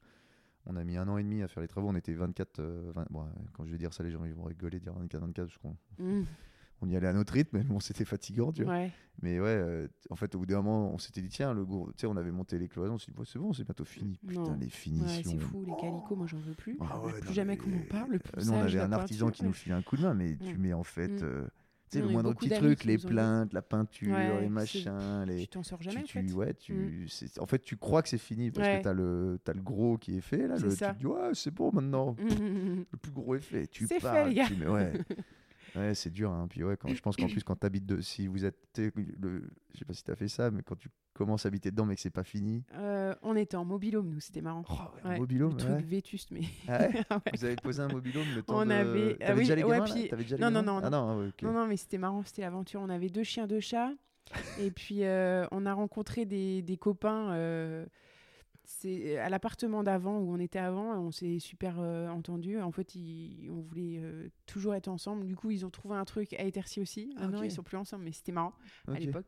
On a mis un an et demi à faire les travaux, on était 24, euh, 20 bon, euh, quand je vais dire ça, les gens ils vont rigoler, dire 24, 24, parce qu'on Mm. on y allait à notre rythme, mais bon, c'était fatigant, tu vois. Ouais. Mais ouais, euh, en fait, au bout d'un moment, on s'était dit, tiens, le gros, tu sais, on avait monté les cloisons, on s'est dit, c'est bon, c'est bientôt fini. Non. Putain, les Ouais, finitions. c'est fou, les calicots, moi j'en veux plus. Ah ouais, plus non, jamais mais- qu'on parle. Le Euh, poussage, nous, on avait un artisan qui nous filait un coup de main, mais tu mets en fait, Mm. euh, tu sais, le moindre petit truc, les plaintes, la peinture, Ouais, les machins, les. Tu t'en sors tu- jamais, en fait. Mm. ouais, tu, c'est- en fait, tu crois que c'est fini parce Ouais. que t'as le, le gros qui est fait là. Le, tu te dis, ouais, c'est bon maintenant. Mm. Le plus gros est fait. Tu fait, pars, les gars. tu ouais. Ouais, c'est dur. Hein. Puis ouais, quand, je pense qu'en plus, quand t'habites de, si vous êtes, t'es- le, je sais pas si t'as fait ça, mais quand tu commences à habiter dedans, mais que c'est pas fini. Euh, on était en mobilhome, nous, c'était marrant. Oh, ouais, mobilhome, le truc ouais. vétuste, mais. Ah ouais. Vous avez posé un mobilhome le temps On de... avait- ah oui, déjà les gamins, puis- déjà les non, non, gamins non, Ah non, ah ouais, ok. Non, non, mais c'était marrant, c'était l'aventure. On avait deux chiens, deux chats. et puis, euh, on a rencontré des, des copains euh, c'est à l'appartement d'avant, où on était avant. On s'est super euh, entendus. En fait, ils, on voulait euh, toujours être ensemble. Du coup, ils ont trouvé un truc à Etercy aussi. Maintenant, Ok. ils sont plus ensemble, mais c'était marrant à l'époque.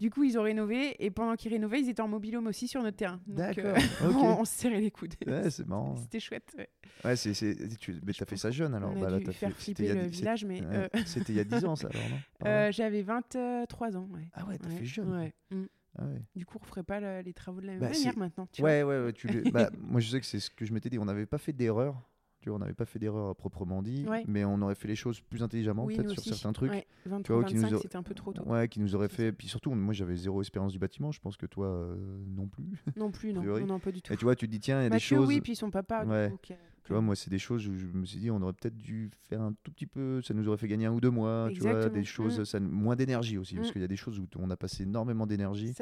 Du coup, ils ont rénové. Et pendant qu'ils rénovaient, ils étaient en mobilhome aussi sur notre terrain. D'accord, euh, ok. on, on se serrait les coudes. Ouais, c'est marrant. C'était chouette. ouais. Ouais, c'est, tu, mais t'as fait ça jeune alors. on Bah, a là, dû t'as faire fait, flipper a le village, mais ouais, euh, C'était il y a 10 ans ça alors, non? Euh, j'avais 23 ans. Ouais. Ah ouais, t'as fait jeune. ouais. Mm. Ah ouais. Du coup, on ferait pas le- les travaux de la même Bah, manière maintenant. Tu vois. Ouais, ouais, tu bah, moi je sais que c'est ce que je m'étais dit. On n'avait pas fait d'erreur. Tu vois, on n'avait pas fait d'erreur proprement dit, Ouais. mais on aurait fait les choses plus intelligemment oui, peut-être sur certains trucs. Ouais, Tu 23, vois, qui nous 25, a- c'était un peu trop tôt. Ouais, qui nous aurait fait. Puis surtout, moi j'avais zéro expérience du bâtiment. Je pense que toi euh, non plus. Non plus, non, non, non, pas du tout. Et tu vois, tu te dis tiens, il y a des choses. oui, puis son papa. du Ouais. coup, qui a- Tu vois, moi, c'est des choses où je me suis dit, on aurait peut-être dû faire un tout petit peu, ça nous aurait fait gagner un ou deux mois, tu vois, des choses, Mm. ça, moins d'énergie aussi, parce Mm. qu'il y a des choses où on a passé énormément d'énergie,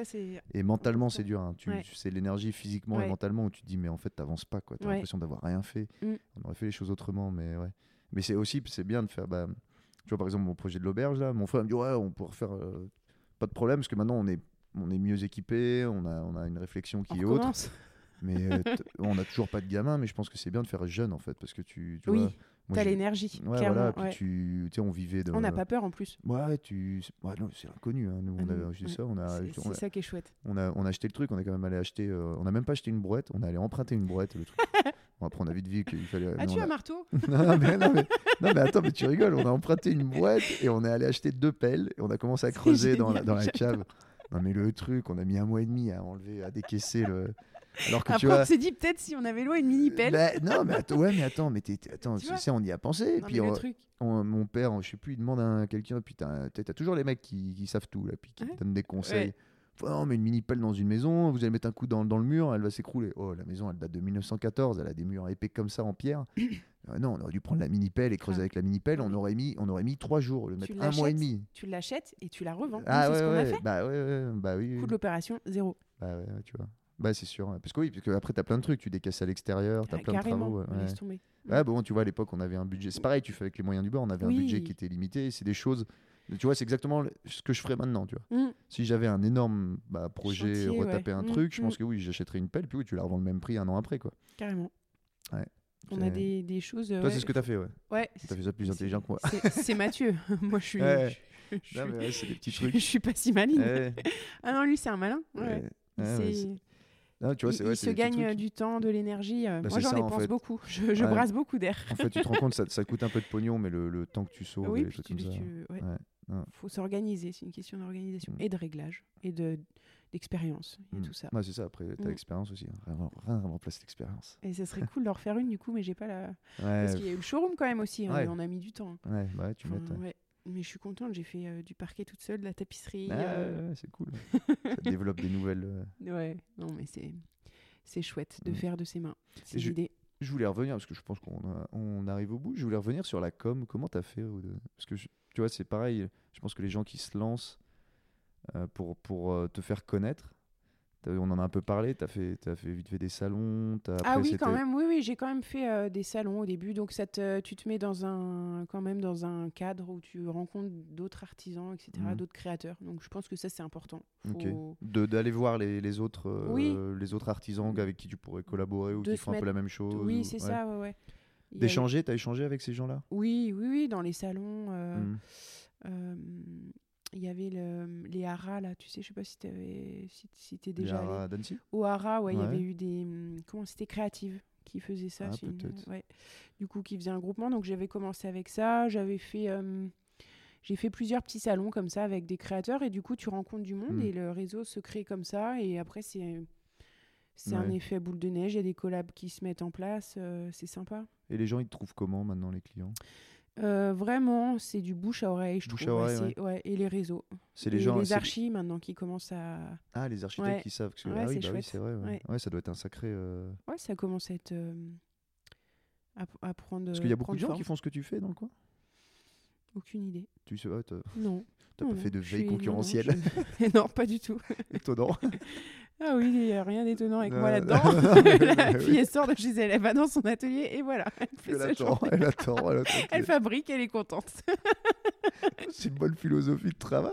et mentalement, c'est dur, hein. tu, Ouais. c'est l'énergie physiquement et mentalement où tu te dis, mais en fait, t'avances pas, quoi, t'as Ouais. l'impression d'avoir rien fait, Mm. on aurait fait les choses autrement, mais ouais. Mais c'est aussi, c'est bien de faire, bah, tu vois, par exemple, mon projet de l'auberge, là, mon frère me dit, ouais, on pourrait faire, euh, pas de problème, parce que maintenant, on est, on est mieux équipé, on a, on a une réflexion qui On est autre. Mais euh, on n'a toujours pas de gamin, mais je pense que c'est bien de faire jeune en fait, parce que tu, tu Oui, vois. moi, T'as l'énergie, Ouais, clairement. voilà, puis ouais. tu, tu sais, on vivait de. On n'a pas peur en plus. Ouais, tu. Ouais, non, c'est inconnu. Hein. Nous, Ah on a, je dis ouais. ça, on a, C'est a, ça qui est chouette. on a, on a acheté le truc, on est quand même allé acheter. euh, on a même pas acheté une brouette, on est allé emprunter une brouette, le truc. bon, après, on a vite vu qu'il fallait. Ah, nous, tu on as a- marteau? Non, mais, non, mais, non, mais attends, mais tu rigoles. On a emprunté une boîte et on est allé acheter deux pelles et on a commencé à creuser dans la, dans la cave. Non, mais le truc, on a mis un mois et demi à enlever, à décaisser le. Alors que tu Après, vois. on s'est dit peut-être si on avait loin une mini pelle. Bah, non, mais attends, ouais, mais attends, mais attends, Tu ça, on y a pensé. Non, puis on- le truc. on- mon père, je sais plus, il demande à quelqu'un, puis t'as toujours les mecs qui, qui savent tout, là, puis qui Ouais. te donnent des conseils. Ouais. Non, mais une mini pelle dans une maison, vous allez mettre un coup dans, dans le mur, elle va s'écrouler. Oh, la maison, elle date de 1914, elle a des murs épais comme ça en pierre. Euh, non, on aurait dû prendre la mini pelle et creuser Ah. avec la mini pelle, on mais- aurait mis, on aurait mis trois jours, Tu mettre un mois et demi. Tu l'achètes et tu la revends. Ah ouais, ce qu'on a ouais, fait. bah ouais, bah oui. Coût de l'opération, zéro. Bah ouais, tu vois. Bah c'est sûr, parce que oui, parce que après t'as plein de trucs, tu décasses à l'extérieur, t'as Ah, plein de travaux. ouais, bon, tu vois, à l'époque, on avait un budget. C'est pareil, tu fais avec les moyens du bord, on avait un budget qui était limité. C'est des choses. Tu vois, c'est exactement ce que je ferais maintenant, tu vois. Mm. Si j'avais un énorme bah, projet, Chantier, retaper ouais. un Mm, truc, je mm. pense que oui, j'achèterais une pelle, puis oui, tu la revends le même prix un an après, quoi. Carrément. Ouais. On a des, des choses. Toi, ouais, c'est ce que t'as fait, ouais. Ouais. T'as fait ça plus intelligent que moi. c'est- Mathieu. moi, je suis. Ouais. je- je- Non, mais ouais, c'est des petits je- trucs. Je suis pas si maligne. Ah non, lui, c'est un malin. Ouais. c'est- Non, tu vois, il, ouais, se gagne euh, du temps, de l'énergie. euh, Bah, moi, j'en dépense fait. beaucoup. Je, je Ouais. brasse beaucoup d'air. En fait, tu te rends compte, ça, ça coûte un peu de pognon, mais le, le temps que tu sauves, oui, puis tu, comme ça. tu- ouais. Faut s'organiser. C'est une question d'organisation Mm. et de réglage et de d'expérience et Mm. tout ça. C'est ça, après, t'as Mm. l'expérience aussi. hein. Rien, rien ne remplace l'expérience. Et ça serait cool d'en refaire une du coup, mais j'ai pas la. Parce qu'il y a eu le showroom quand même aussi. hein, on a mis du temps. ouais, bah ouais, tu Enfin, m'étonnes. Mais je suis contente. J'ai fait euh, du parquet toute seule, de la tapisserie. Ah, euh, ouais, c'est cool. ça développe des nouvelles. euh. Ouais, non, mais c'est c'est chouette de Mm. faire de ses mains. C'est l'idée. Je voulais revenir, parce que je pense qu'on a- on arrive au bout. Je voulais revenir sur la com. Comment t'as fait Parce que je- tu vois, c'est pareil. Je pense que les gens qui se lancent euh, pour, pour te faire connaître, on en a un peu parlé. T'as fait, as fait vite fait des salons. Ah oui, quand même. Oui, oui, j'ai quand même fait euh, des salons au début. Donc, ça te- tu te mets dans un, quand même dans un cadre où tu rencontres d'autres artisans, etc., Mhm. d'autres créateurs. Donc, je pense que ça, c'est important. Faut- D'aller voir les, les autres, euh, Oui. les autres artisans avec qui tu pourrais collaborer ou De qui font un peu la même chose. Oui, ou- c'est ouais. ça, ouais, D'échanger, t'as échangé avec ces gens-là? Oui, oui, oui, dans les salons. euh, Mhm. Il y avait le, les haras, là, tu sais, je sais pas si tu si, si t'es Les déjà allé. Haras d'Annecy? Au Hara, ouais, il y avait eu des. hum, Comment c'était Créative qui faisait ça. Ah, une- ouais. Du coup, qui faisait un groupement. Donc, j'avais commencé avec ça. J'avais fait. hum, j'ai fait plusieurs petits salons comme ça avec des créateurs. Et du coup, tu rencontres du monde Mm. et le réseau se crée comme ça. Et après, c'est. C'est un effet boule de neige, il y a des collabs qui se mettent en place, euh, c'est sympa. Et les gens, ils te trouvent comment maintenant, les clients? Euh, vraiment, c'est du bouche à oreille, je Bouche trouve. à oreille, ouais, et les réseaux. C'est les gens. les archis maintenant qui commencent à. Ah, les architectes qui savent. Que... Ah oui, c'est bah oui, c'est vrai. Ouais. Ça doit être un sacré. euh, Ouais, ça commence à être. euh, à, à prendre. Parce qu'il y a beaucoup de gens qui font ce que tu fais dans le coin? Aucune idée. Tu sais, t'as Non. t'as pas non, fait de veille non, concurrentielle. je- non, pas du tout. Étonnant. Ah oui, il n'y a rien d'étonnant avec moi Euh, là-dedans. la fille, elle sort de chez elle, elle va dans son atelier et voilà. Elle fait Elle attend, elle attend. Elle attend. Elle fabrique, elle est contente. C'est une bonne philosophie de travail.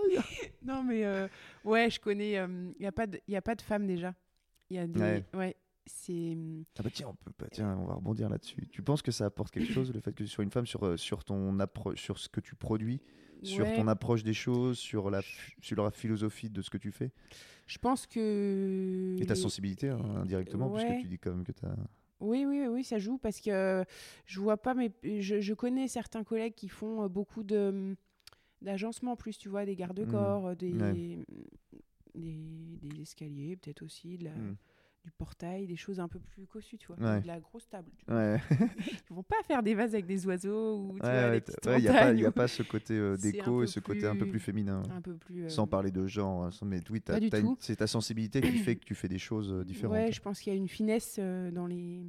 non, mais euh, ouais, je connais. Il n'y a, pas de- y a pas de femmes déjà. Il y a des. Ouais. Ouais. c'est. Ah bah tiens, on peut pas, tiens, on va rebondir là-dessus. Tu penses que ça apporte quelque chose le fait que tu sois une femme sur euh, sur ton approche, sur ce que tu produis, sur ouais, ton approche des choses, sur la sur la philosophie de ce que tu fais Je pense que. et ta sensibilité hein, indirectement Ouais. puisque tu dis quand même que tu as Oui, oui, oui, ça joue parce que euh, je vois pas, mais je, je connais certains collègues qui font euh, beaucoup de d'agencement plus, tu vois, des garde-corps, euh, des, Mmh. Ouais. des, des escaliers, peut-être aussi, de la- Hmm. Du portail, des choses un peu plus cossues, tu vois, Ouais. de la grosse table. vois. Ouais, Ils vont pas faire des vases avec des oiseaux ou tu vois, ouais, ouais, il y a pas, a ce côté euh, déco et ce côté un peu plus- féminin. un peu plus. euh, Sans parler de genre, hein, sans- mais oui, c'est ta sensibilité qui fait que tu fais des choses euh, différentes. Ouais, je pense qu'il y a une finesse euh, dans les.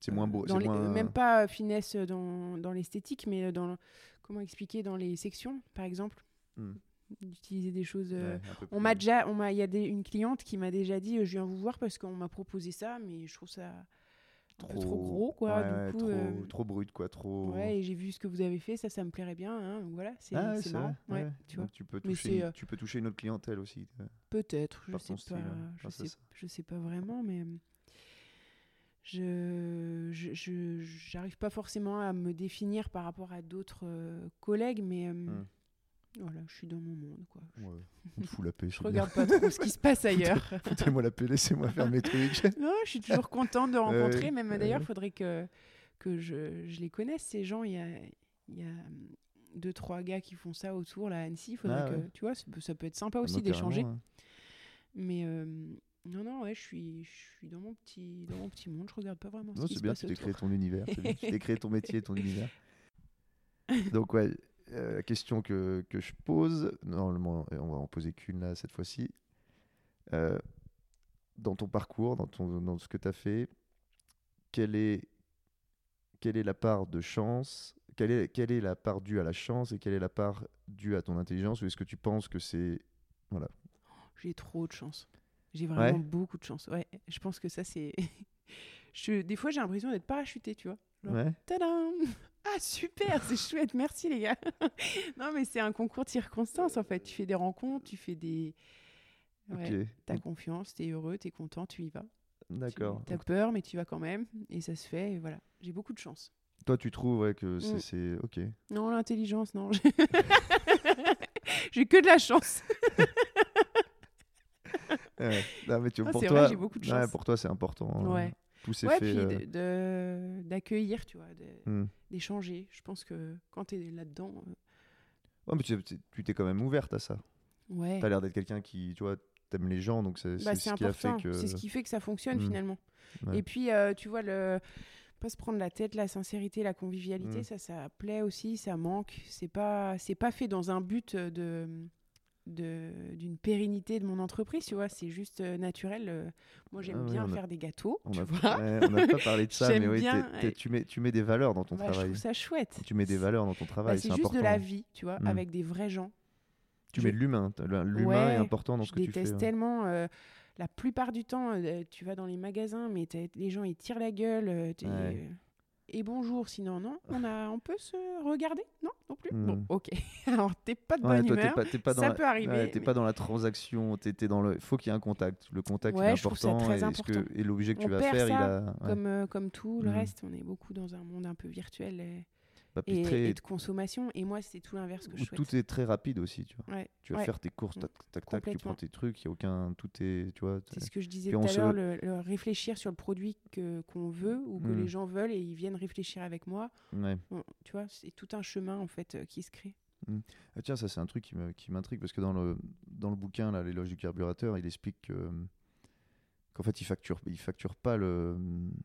c'est moins beau, dans c'est les- moins. Même pas finesse dans, dans l'esthétique, mais dans comment expliquer dans les sections, par exemple, Hmm. D'utiliser des choses. euh, Ouais, On m'a déjà, on m'a, il y a des- une cliente qui m'a déjà dit, euh, je viens vous voir parce qu'on m'a proposé ça, mais je trouve ça un peu trop gros, quoi. ouais, du coup, trop, euh, trop brut, quoi, trop. ouais, et j'ai vu ce que vous avez fait, ça, ça me plairait bien. hein, donc voilà, c'est, Ah marrant. Ouais, tu vois. Tu peux toucher, une- tu peux toucher une autre clientèle aussi. Peut-être, je sais pas, ouais. je sais, je sais pas vraiment, mais je, je, je- j'arrive pas forcément à me définir par rapport à d'autres euh, collègues, mais euh, Hmm. Voilà, je suis dans mon monde, quoi. Je, Ouais, on te fout la paix. je regarde pas trop ce qui se passe ailleurs. Foutez-moi la paix, laissez-moi faire mes trucs. non, je suis toujours contente de rencontrer, ouais, même ouais. d'ailleurs, il faudrait que que je, je les connaisse ces gens. Il y a, il y a hum, deux trois gars qui font ça autour là à Annecy. Il faudrait Ah que ouais. tu vois, ça peut, ça peut être sympa Ah, aussi moi, d'échanger. Mais euh, non, non, ouais, je suis, je suis dans mon petit, dans mon petit monde. Je regarde pas vraiment Non, ce qui c'est bien, tu t'es créé ton univers. Tu t'es créé ton métier, ton univers. Donc, ouais, euh, la question que, que je pose, normalement, et on va en poser qu'une là cette fois-ci. Euh, dans ton parcours, dans, ton, dans ce que tu as fait, quelle est, quelle est la part de chance quelle est, quelle est la part due à la chance et quelle est la part due à ton intelligence Ou est-ce que tu penses que c'est. Voilà. J'ai trop de chance. J'ai vraiment Ouais. beaucoup de chance. Ouais, je pense que ça c'est. je, des fois, j'ai l'impression d'être parachutée, tu vois. Genre, Ouais. Ah super, c'est chouette, merci les gars. non mais c'est un concours de circonstances en fait. Tu fais des rencontres, tu fais des... Ouais. T'as confiance, t'es heureux, t'es content, tu y vas. D'accord. T'as peur mais tu y vas quand même et ça se fait et voilà. J'ai beaucoup de chance. Toi, tu trouves ouais, que c'est. Mm. c'est- Ok. Non, l'intelligence, non. J'ai que de la chance. Ouais. Non, mais tu, Ah, pour toi, vrai, beaucoup de chance. pour toi, c'est important. hein. Ouais. Ouais, faits. puis euh, d'accueillir, tu vois, hmm. d'échanger. Je pense que quand t'es là-dedans, euh, Ouais, mais tu tu- tu t'es quand même ouverte à ça. ouais. T'as l'air d'être quelqu'un qui, tu vois, t'aimes les gens, donc c'est Bah, ce qui a fait que. C'est ce qui fait que ça fonctionne Mm. finalement. Ouais. Et puis, euh, tu vois, le... pas se prendre la tête, la sincérité, la convivialité, Mm. ça, ça plaît aussi, ça manque. C'est pas, c'est pas fait dans un but de- d'une pérennité de mon entreprise, tu vois, c'est juste euh, naturel. euh. Moi, j'aime Ah oui, bien a- faire des gâteaux, On tu a- vois. ouais, on n'a pas parlé de ça, mais oui, bien, tu, mets, tu mets des valeurs dans ton Bah, je travail. trouve ça chouette. Tu mets des valeurs dans ton Bah, travail, c'est c'est juste important. de la vie, tu vois, Mm. avec des vrais gens. Tu Je- mets de l'humain. L'humain Ouais, est important dans je ce que tu déteste fais. ouais. tellement. euh, la plupart du temps, tu vas dans les magasins, mais les gens ils tirent la gueule. Ouais. Et bonjour, sinon non, on a, on peut se regarder, non, non plus? Hmm. Bon, ok. Alors t'es pas de Ouais, bonne toi, humeur. pas, dans ça la- peut arriver, ouais, t'es mais- pas dans la transaction. T'es, dans le. Faut qu'il y ait un contact. Le contact Ouais, est important. et, ce important. que- et l'objet que tu On vas perd faire, il a. Comme, euh, comme tout le Hmm. reste, on est beaucoup dans un monde un peu virtuel et, et- très- et de consommation. Et moi, c'est tout l'inverse que je souhaite. tout est très rapide aussi, tu vois. Ouais, Tu vas ouais. faire tes courses, tac, tac, tac, tu prends tes trucs, il y a aucun, tout est, tu vois. C'est ce que je disais tout à l'heure, le, le réfléchir sur le produit qu'on veut ou que Hmm. les gens veulent et ils viennent réfléchir avec moi. Ouais. Tu vois, c'est tout un chemin en fait euh, qui se crée. Ah, tiens, ça c'est un truc qui m'intrigue parce que dans le, dans le bouquin, là, l'éloge du carburateur, il explique que, euh, qu'en fait il facture, il facture pas le.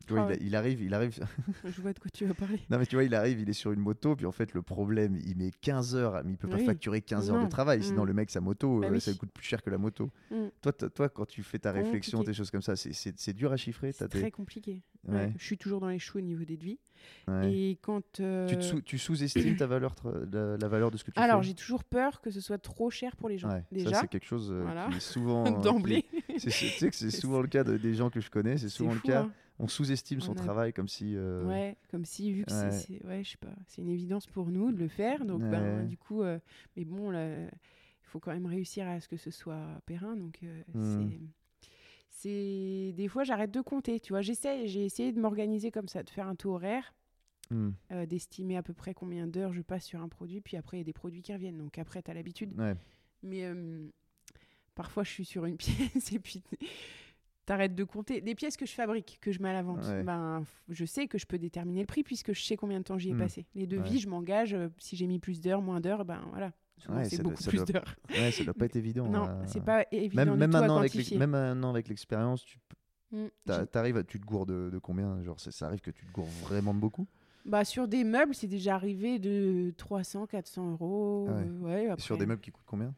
Tu vois, Ah il, arrive, il arrive. Je vois de quoi tu vas parler. non mais tu vois, il arrive, il est sur une moto, puis en fait le problème, il met 15 heures, mais il peut pas facturer 15 heures de travail, sinon Mm. le mec sa moto, Bah euh, oui. ça lui coûte plus cher que la moto. Mm. Toi, toi, quand tu fais ta réflexion, Compliqué. tes choses comme ça, c'est- dur à chiffrer. C'est très compliqué. Ouais. Je suis toujours dans les choux au niveau des devis. Ouais. Et quand. euh, Tu, tu sous-estimes ta valeur, tra- la, la valeur de ce que tu Alors, fais? j'ai toujours peur que ce soit trop cher pour les gens. Ouais, Déjà, ça c'est quelque chose euh, Voilà. qui est souvent euh, d'emblée. Tu sais que c'est souvent le cas de- des gens que je connais, c'est souvent le cas. hein. On sous-estime son a- travail comme si. euh, Ouais, comme si vu que c'est- Ouais. je sais pas, c'est une évidence pour nous de le faire. Donc ben, du coup, euh, mais bon, il faut quand même réussir à ce que ce soit périn. Donc euh, Hmm. c'est c'est des fois j'arrête de compter. Tu vois, j'essaie, j'ai essayé de m'organiser comme ça, de faire un taux horaire, hmm, euh, d'estimer à peu près combien d'heures je passe sur un produit. Puis après, il y a des produits qui reviennent. Donc après, tu as l'habitude. ouais. Mais euh, parfois, je suis sur une pièce et puis t'arrêtes de compter. Des pièces que je fabrique, que je mets à la vente, Ouais. ben, je sais que je peux déterminer le prix puisque je sais combien de temps j'y ai Hmm. passé. Les devis, Ouais. je m'engage. euh, si j'ai mis plus d'heures, moins d'heures, ben voilà. Souvent, Ouais, c'est doit- beaucoup plus d'heures. Ouais, ça doit pas être évident. Non, à- c'est pas évident Même, du même tout à maintenant avec l'ex- quantifier. même maintenant avec l'expérience, tu à- tu te gourdes de, de combien Genre, ça, ça arrive que tu te gourdes vraiment de beaucoup? Bah, sur des meubles, c'est déjà arrivé de 300, 400 euros. Ah ouais. euh, ouais, Et après, Sur des meubles qui coûtent combien?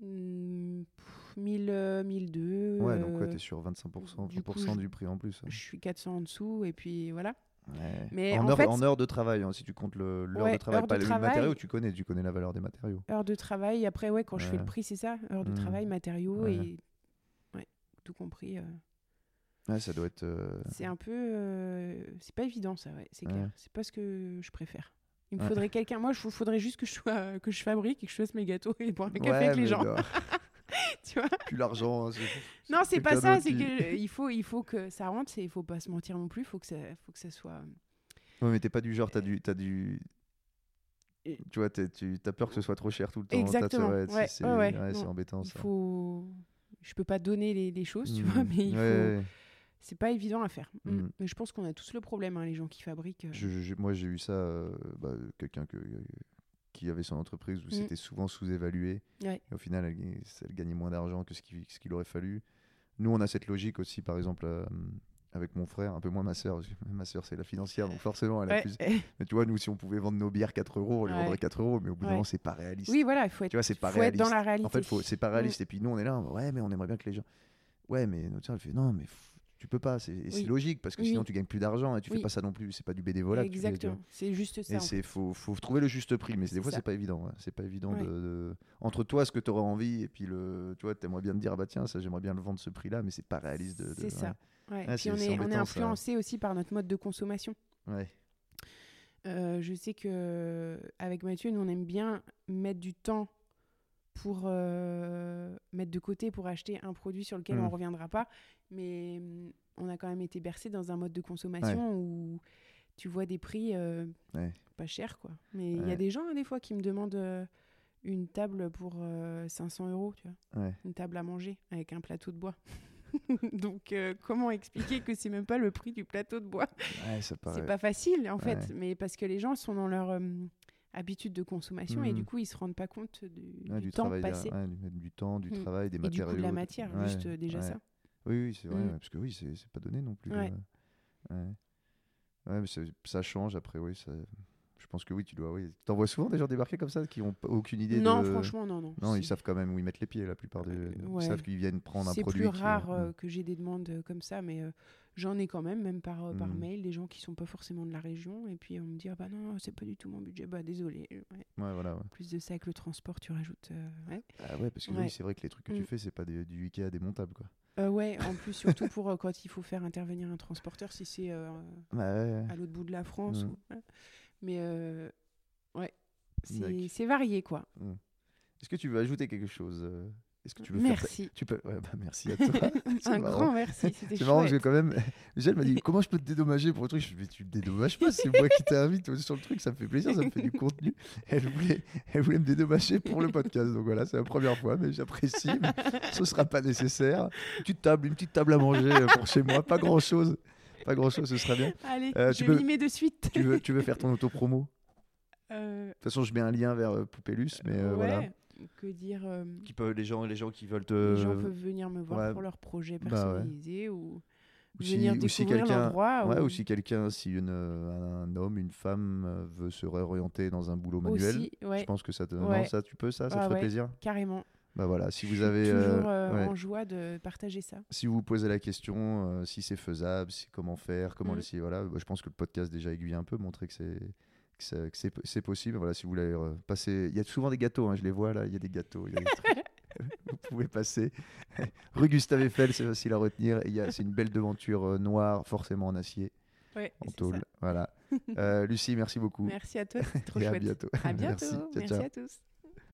Hmm, pff, 1000, euh, 1002. Ouais, donc ouais, euh, t'es sur 25%, du coup, 20% je- du prix en plus. je suis 400 en dessous et puis voilà. Ouais. Mais en, en heure, fait- en heure de travail, hein, si tu comptes l'heure Ouais, de travail, heure pas de le matériau, tu connais, tu connais la valeur des matériaux. Heure de travail, après, ouais, quand je fais le prix, c'est ça. Heure de Mm. travail, matériaux et. Ouais, tout compris. euh, Ouais, ça doit être. euh, C'est un peu. euh, C'est pas évident, ça, ouais, c'est clair. C'est pas ce que je préfère. Il me faudrait quelqu'un. Moi, il faudrait juste que je, sois... que je fabrique et que je fasse mes gâteaux et boire un café avec les gens. non, tu vois plus l'argent. hein, non, c'est pas ça. C'est qui- que il faut, il faut que ça rentre. Il faut pas se mentir non plus. Il faut que ça, faut que ça soit. Ouais, mais t'es pas du genre, t'as du, t'as du. Tu vois, tu as peur que ce soit trop cher tout le temps. Exactement, ouais, ouais, c'est ouais, non, embêtant Il ça. faut. Je peux pas donner les, les choses, tu vois, mais il faut. C'est pas évident à faire. Mm. Mm. Mais je pense qu'on a tous le problème, hein, les gens qui fabriquent. euh. je- je- moi, j'ai eu ça, euh, bah, quelqu'un que, qui avait son entreprise où Mm. c'était souvent sous-évalué. Ouais. Et au final, elle, gagnait- elle gagnait moins d'argent que ce qu'il ce aurait fallu. Nous, on a cette logique aussi, par exemple, euh, avec mon frère, un peu moins ma que Ma sœur, c'est la financière, donc forcément, elle a Ouais. plus. Mais tu vois, nous, si on pouvait vendre nos bières 4 euros, on les Ouais. vendrait 4 euros, mais au bout d'un moment, c'est pas réaliste. Oui, voilà, il faut être, Tu vois, pas faut être dans réaliste. la réalité. En fait, c'est pas réaliste. Et puis nous, on est là, ouais, mais on aimerait bien que les gens. Ouais, mais notre sœur, elle fait non, mais tu peux pas. c'est- Oui. logique parce que Oui, sinon, tu gagnes plus d'argent et tu Oui. fais pas ça non plus. C'est pas du bénévolat. Exactement. C'est juste ça. Et c'est faut, faut trouver le juste prix, mais des fois c'est pas évident. ouais. C'est pas évident de, de- entre toi ce que tu auras envie et puis le, tu vois, t'aimerais bien te dire ah bah tiens ça j'aimerais bien le vendre ce prix-là, mais c'est pas réaliste. De, de- C'est ça. Ouais. Puis on est, on est embêtant, ça. influencé aussi par notre mode de consommation. Ouais. Euh, je sais que avec Mathieu, nous on aime bien mettre du temps pour euh, mettre de côté pour acheter un produit sur lequel Mm. on reviendra pas. Mais hum, on a quand même été bercé dans un mode de consommation où tu vois des prix euh, Ouais. pas chers quoi. Mais il y a des gens hein, des fois qui me demandent euh, une table pour euh, 500 euros, tu vois, une table à manger avec un plateau de bois. Donc comment expliquer que c'est même pas le prix du plateau de bois? C'est pas facile en fait, mais parce que les gens sont dans leur euh, habitude de consommation et du coup ils se rendent pas compte du, Ouais, du du, temps passé ouais, du, temps, du Mm. travail, des et du matériaux. coût de la matière, Ouais, juste euh, déjà ça. Oui, oui, c'est vrai, Mm. ouais, parce que oui, c'est pas donné non plus. Ouais. euh, mais ça change après, oui. ça- Je pense que oui, tu dois. Oui. T'en vois souvent des gens débarquer comme ça qui ont p- aucune idée non, de. franchement, non, non. Non, ils C'est- savent quand même où ils mettent les pieds, la plupart des. Euh, Ils savent qu'ils viennent prendre un C'est produit. plus qui- rare Mm. euh, que j'ai des demandes euh, comme ça, mais euh, j'en ai quand même, même par, par Mm. mail, des gens qui sont pas forcément de la région, et puis on me dit ah bah non, c'est pas du tout mon budget, bah désolé. Ouais. Ouais, voilà. Plus de ça avec le transport, tu rajoutes. ouais. Ah ouais, parce que oui, c'est vrai que les trucs que tu Mm. fais, c'est pas des- du Ikea démontable, quoi. Euh, ouais, en plus surtout pour euh, quand il faut faire intervenir un transporteur, si c'est euh, Bah ouais. à l'autre bout de la France. Mm. ou-. Mais euh, ouais, c'est varié quoi. Est-ce que tu veux ajouter quelque chose euh Est-ce que tu veux faire. Merci. Tu peux. Ouais, bah, merci à toi. Un marrant. grand merci, c'était C'est marrant parce que quand même, Michel m'a dit comment je peux te dédommager pour le truc. Je lui ai dit, tu me dédommages pas, c'est moi qui t'invite sur le truc, ça me fait plaisir, ça me fait du contenu. Elle voulait, elle voulait me dédommager pour le podcast, donc voilà, c'est la première fois, mais j'apprécie. ce sera pas nécessaire. Une petite table, une petite table à manger euh, pour chez moi, pas grand chose, pas grand chose, ce serait bien. Allez, Euh, je tu peux- m'y mets de suite. Tu veux, tu veux faire ton auto-promo? De Euh, toute façon, je mets un lien vers euh, Poupélus, mais euh, ouais, voilà. Que dire euh, Qui peuvent, les gens, les gens qui veulent Les gens peuvent venir me voir ouais. pour leur projet Bah ouais. personnalisé ou ou si- venir ou si quelqu'un- l'endroit. Ouais, ou... ou si quelqu'un, si une, un homme, une femme veut se réorienter dans un boulot manuel, Aussi, ouais, je pense que ça te. Ouais. Non, ça, tu peux, ça, ça te ferait ouais. plaisir? Carrément. Bah voilà, si Je vous avez. euh, toujours euh, ouais. en joie de partager ça. Si vous vous posez la question, euh, si c'est faisable, si, comment faire, comment Mm. l'essayer, voilà, bah, je pense que le podcast déjà aiguille un peu, montrer que c'est que c'est- possible. Voilà, si vous voulez passer, il y a souvent des gâteaux, hein, je les vois là, il y a des gâteaux, y a des trucs. vous pouvez passer. Rue Gustave Eiffel, c'est facile à retenir. et il y a- C'est une belle devanture euh, noire, forcément en acier, Ouais, en tôle. Voilà. Euh, Lucie, merci beaucoup. Merci à toi, trop et à chouette. bientôt. À bientôt. Merci. Ciao, Merci ciao. à tous.